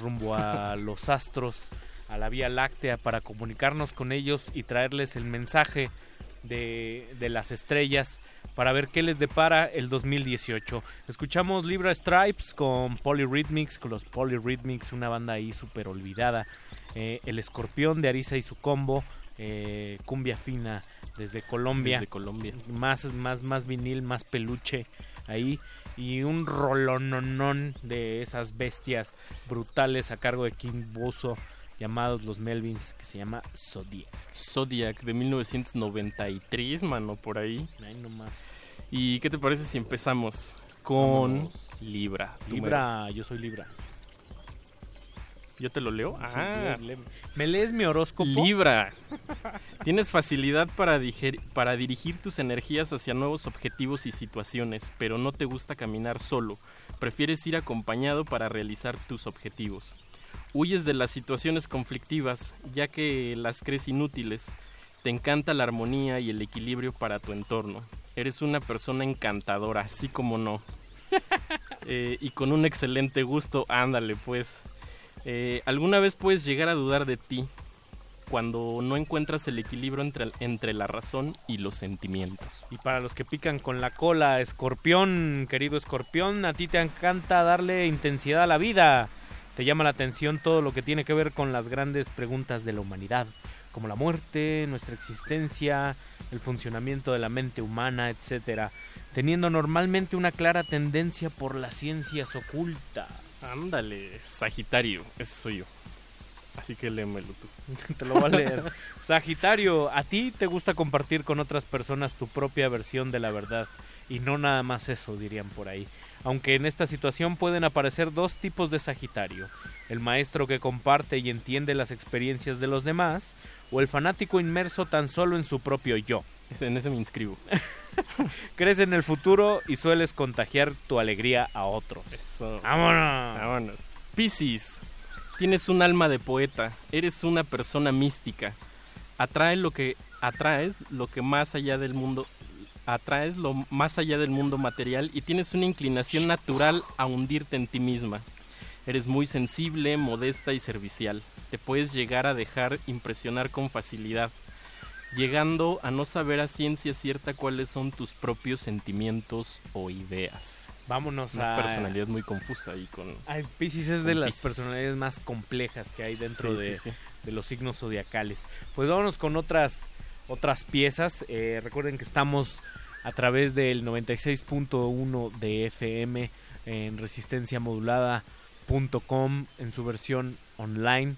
rumbo a *laughs* los astros, a la Vía Láctea, para comunicarnos con ellos y traerles el mensaje de, de las estrellas para ver qué les depara el 2018. Escuchamos Libra Stripes con Polyrhythmics, con los Polyrhythmics, una banda ahí súper olvidada. Eh, el Escorpión de Arisa y su combo, eh, cumbia fina desde Colombia. Desde Colombia. Más, más, más vinil, más peluche, ahí y un rolononón de esas bestias brutales a cargo de Kim Bozo llamados los Melvins que se llama Zodiac. Zodiac de 1993, mano, por ahí. Nomás. ¿Y qué te parece si empezamos con. Libra? Libra, yo soy Libra. ¿Yo te lo leo? Ah, ¿Me lees mi horóscopo? Libra. *laughs* Tienes facilidad para dirigir tus energías hacia nuevos objetivos y situaciones, pero no te gusta caminar solo. Prefieres ir acompañado para realizar tus objetivos. Huyes de las situaciones conflictivas, ya que las crees inútiles. Te encanta la armonía y el equilibrio para tu entorno. Eres una persona encantadora, así como no. *laughs* Eh, y con un excelente gusto, ándale pues. Eh, ¿Alguna vez puedes llegar a dudar de ti cuando no encuentras el equilibrio entre, entre la razón y los sentimientos? Y para los que pican con la cola, escorpión, querido escorpión, a ti te encanta darle intensidad a la vida. Te llama la atención todo lo que tiene que ver con las grandes preguntas de la humanidad, como la muerte, nuestra existencia, el funcionamiento de la mente humana, etc. Teniendo normalmente una clara tendencia por las ciencias ocultas. Ándale, Sagitario, ese soy yo. Así que léemelo tú. *laughs* Te lo voy a leer. *laughs* Sagitario, a ti te gusta compartir con otras personas tu propia versión de la verdad. Y no nada más eso, dirían por ahí. Aunque en esta situación pueden aparecer dos tipos de Sagitario. El maestro que comparte y entiende las experiencias de los demás, o el fanático inmerso tan solo en su propio yo. En ese me inscribo. *laughs* Crees en el futuro y sueles contagiar tu alegría a otros. Eso. ¡Vámonos! Vámonos. Piscis, tienes un alma de poeta, eres una persona mística. Atrae lo que atraes lo que más allá del mundo atraes lo más allá del mundo material y tienes una inclinación natural a hundirte en ti misma. Eres muy sensible, modesta y servicial. Te puedes llegar a dejar impresionar con facilidad, llegando a no saber a ciencia cierta cuáles son tus propios sentimientos o ideas. Vámonos Una a... personalidad muy confusa y con... Ay, Piscis es de las personalidades más complejas que hay dentro Sí, de, sí, sí. de los signos zodiacales. Pues vámonos con otras, otras piezas. Eh, recuerden que estamos a través del 96.1 de FM en resistenciamodulada.com en su versión online.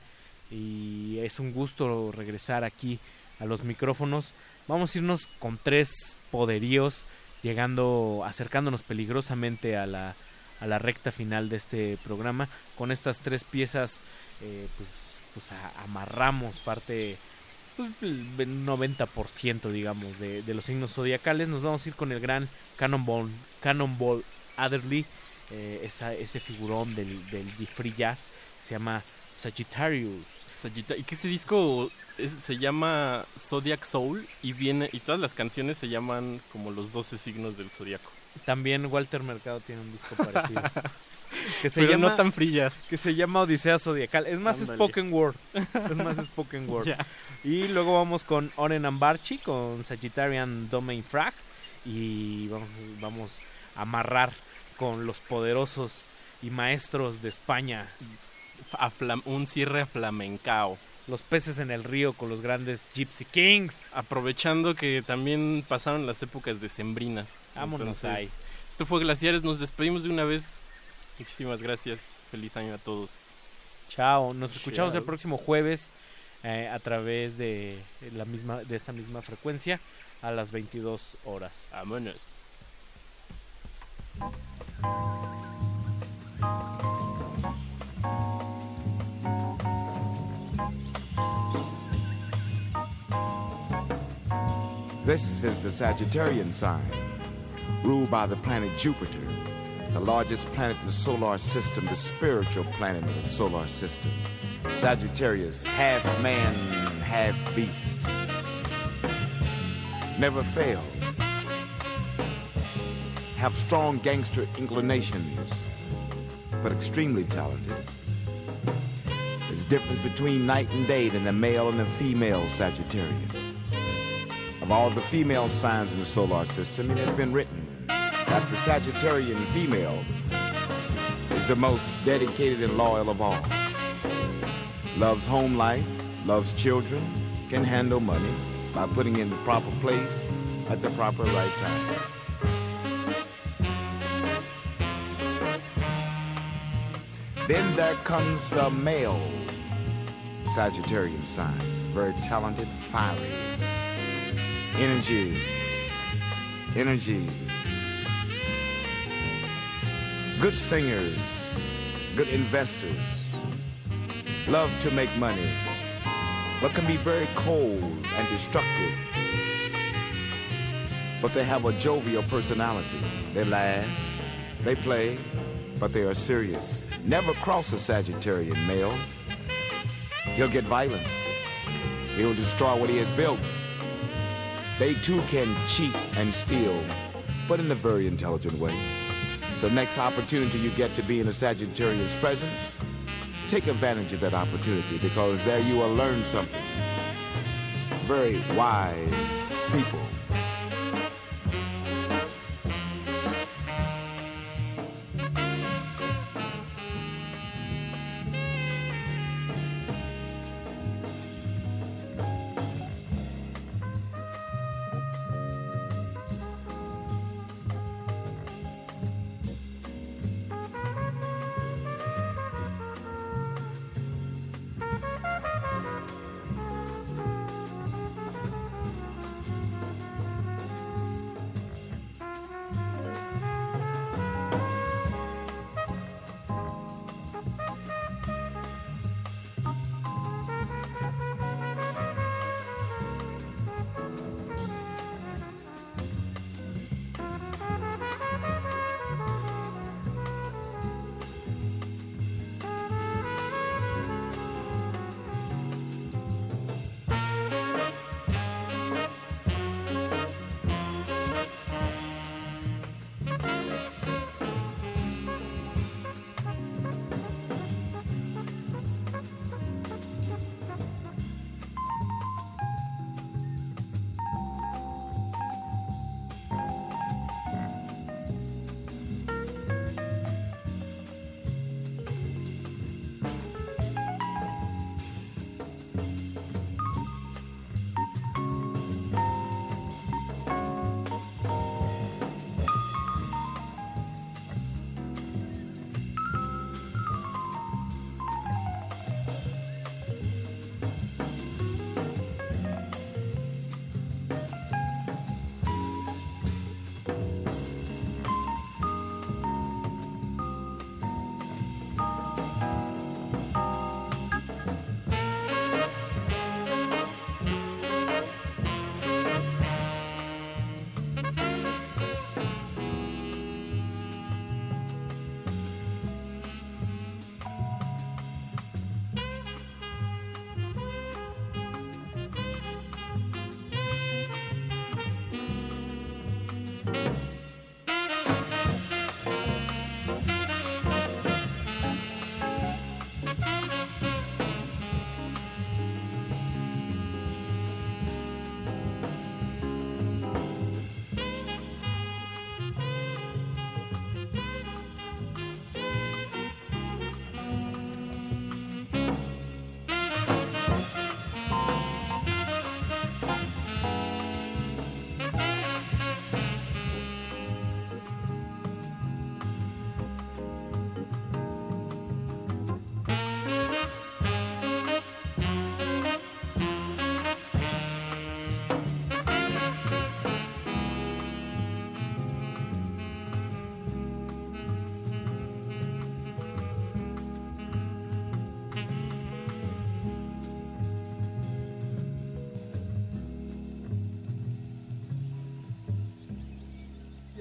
Y es un gusto regresar aquí a los micrófonos. Vamos a irnos con tres poderíos, llegando, acercándonos peligrosamente a la, a la recta final de este programa. Con estas tres piezas, eh, pues, pues amarramos parte, pues, el 90% digamos, de, de los signos zodiacales. Nos vamos a ir con el gran Cannonball, Cannonball Adderley, eh, esa- ese figurón del, del free jazz, se llama Sagittarius. Sagitta- y que ese disco es- se llama Zodiac Soul y viene y todas las canciones se llaman como los 12 signos del zodiaco. También Walter Mercado tiene un disco parecido. *laughs* que se Pero llama, no tan frillas. Que se llama Odisea Zodiacal. Es más spoken word. *laughs* Es más spoken word. Y luego vamos con Oren Ambarchi, con Sagittarian Domain Frag. Y vamos, vamos a amarrar con los poderosos y maestros de España. A flam- un cierre flamencao. Los peces en el río con los grandes Gypsy Kings. Aprovechando que también pasaron las épocas decembrinas. Vámonos ahí. Esto fue Glaciares, nos despedimos de una vez. Muchísimas gracias. Feliz año a todos. Chao. Nos escuchamos el próximo jueves eh, a través de la misma de esta misma frecuencia a las 22 horas. Vámonos. This is the Sagittarian sign, ruled by the planet Jupiter, the largest planet in the solar system, the spiritual planet in the solar system. Sagittarius, half man, half beast. Never fail. Have strong gangster inclinations, but extremely talented. There's a difference between night and day than the male and the female Sagittarius. Of all the female signs in the solar system, it has been written the Sagittarian female, is the most dedicated and loyal of all. Loves home life, loves children, can handle money by putting in the proper place at the proper right time. Then there comes the male Sagittarian sign. Very talented, fiery. Energies. Energies Good singers. Good investors. Love to make money. But can be very cold and destructive. But they have a jovial personality. They laugh. They play. But they are serious. Never cross a Sagittarian male. He'll get violent. He'll destroy what he has built. They too can cheat and steal, but in a very intelligent way. So next opportunity you get to be in a Sagittarius presence, take advantage of that opportunity because there you will learn something. Very wise people.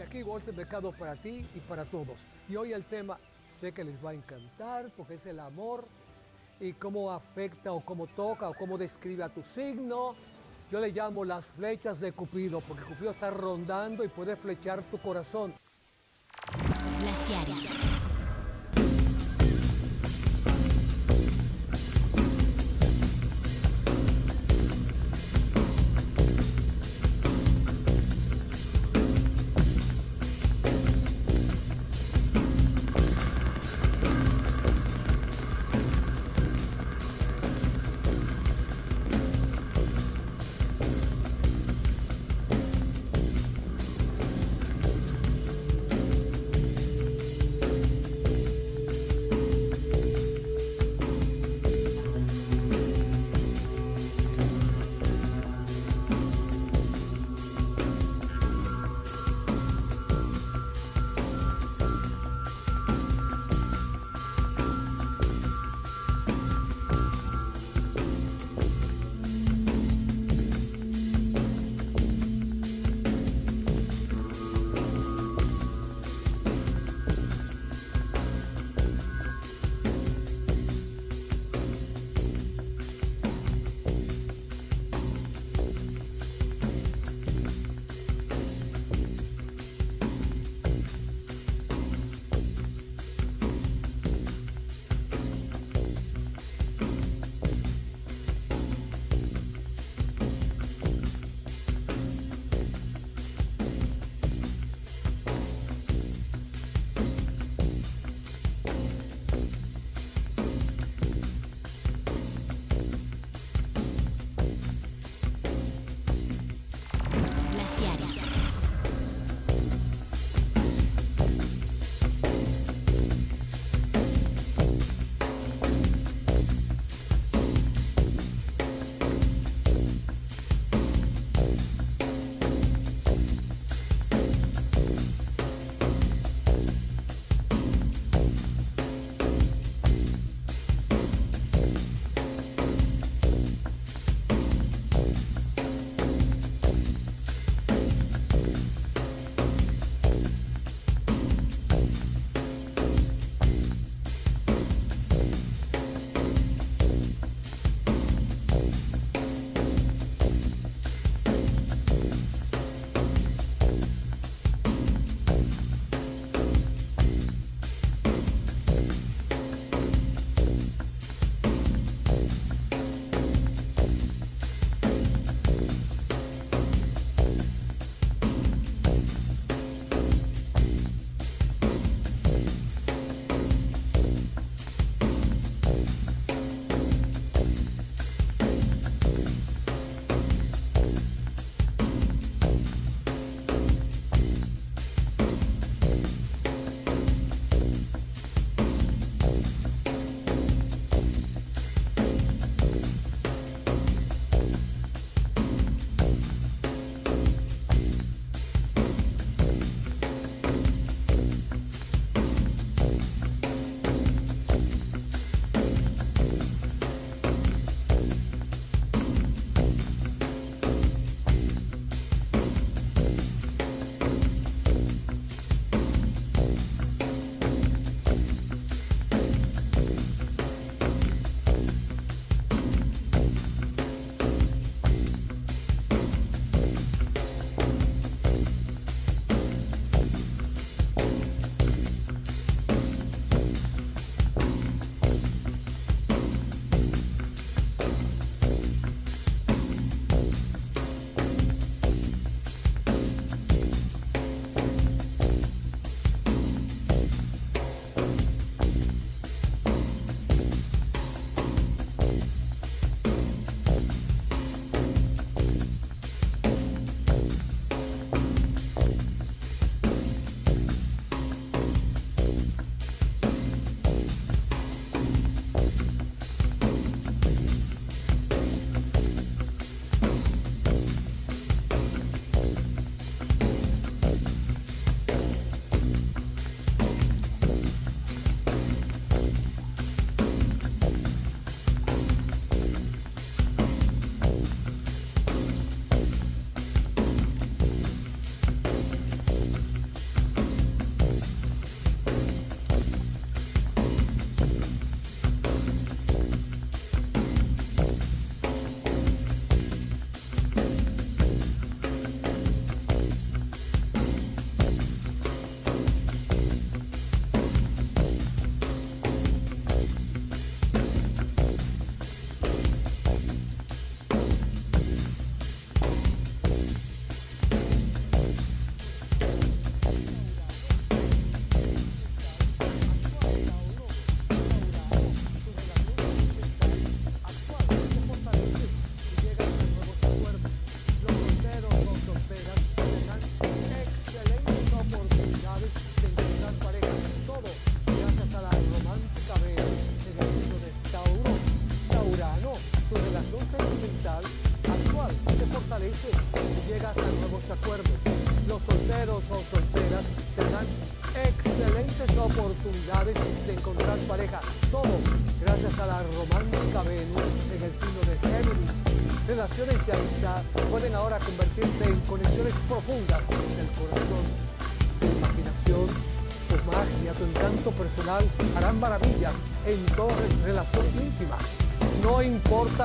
Aquí Walter Mercado para ti y para todos. Y hoy el tema sé que les va a encantar porque es el amor y cómo afecta o cómo toca o cómo describe a tu signo. Yo le llamo las flechas de Cupido porque Cupido está rondando y puede flechar tu corazón. Glaciares.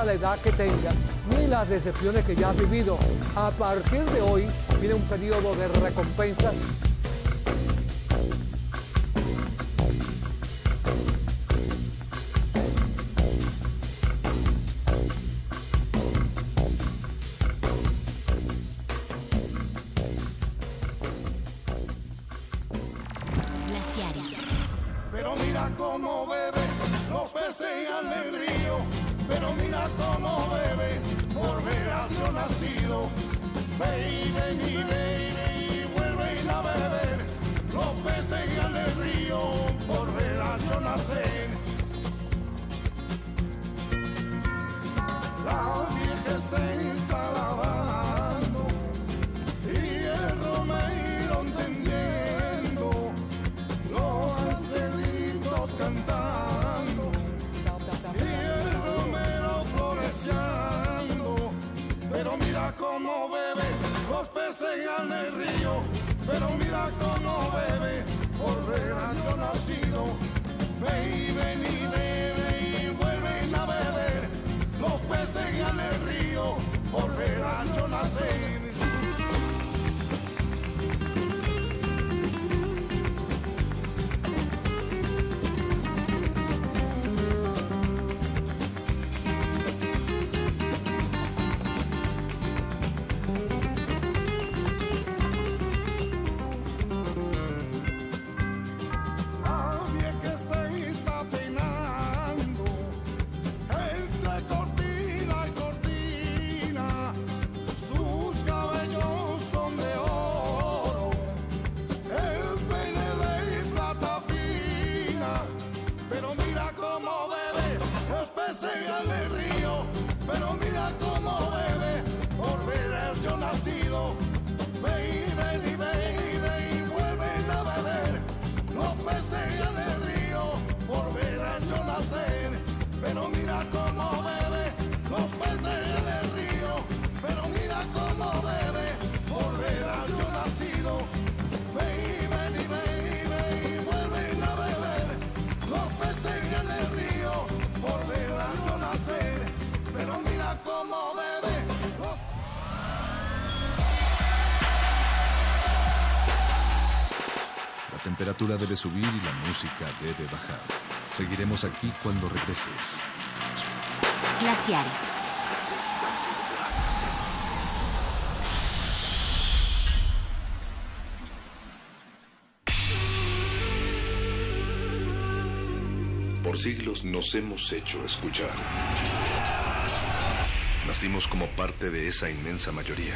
la edad que tengas ni las decepciones que ya has vivido. A partir de hoy viene un periodo de recompensas debe subir y la música debe bajar. Seguiremos aquí cuando regreses. Glaciares. Por siglos nos hemos hecho escuchar. Nacimos como parte de esa inmensa mayoría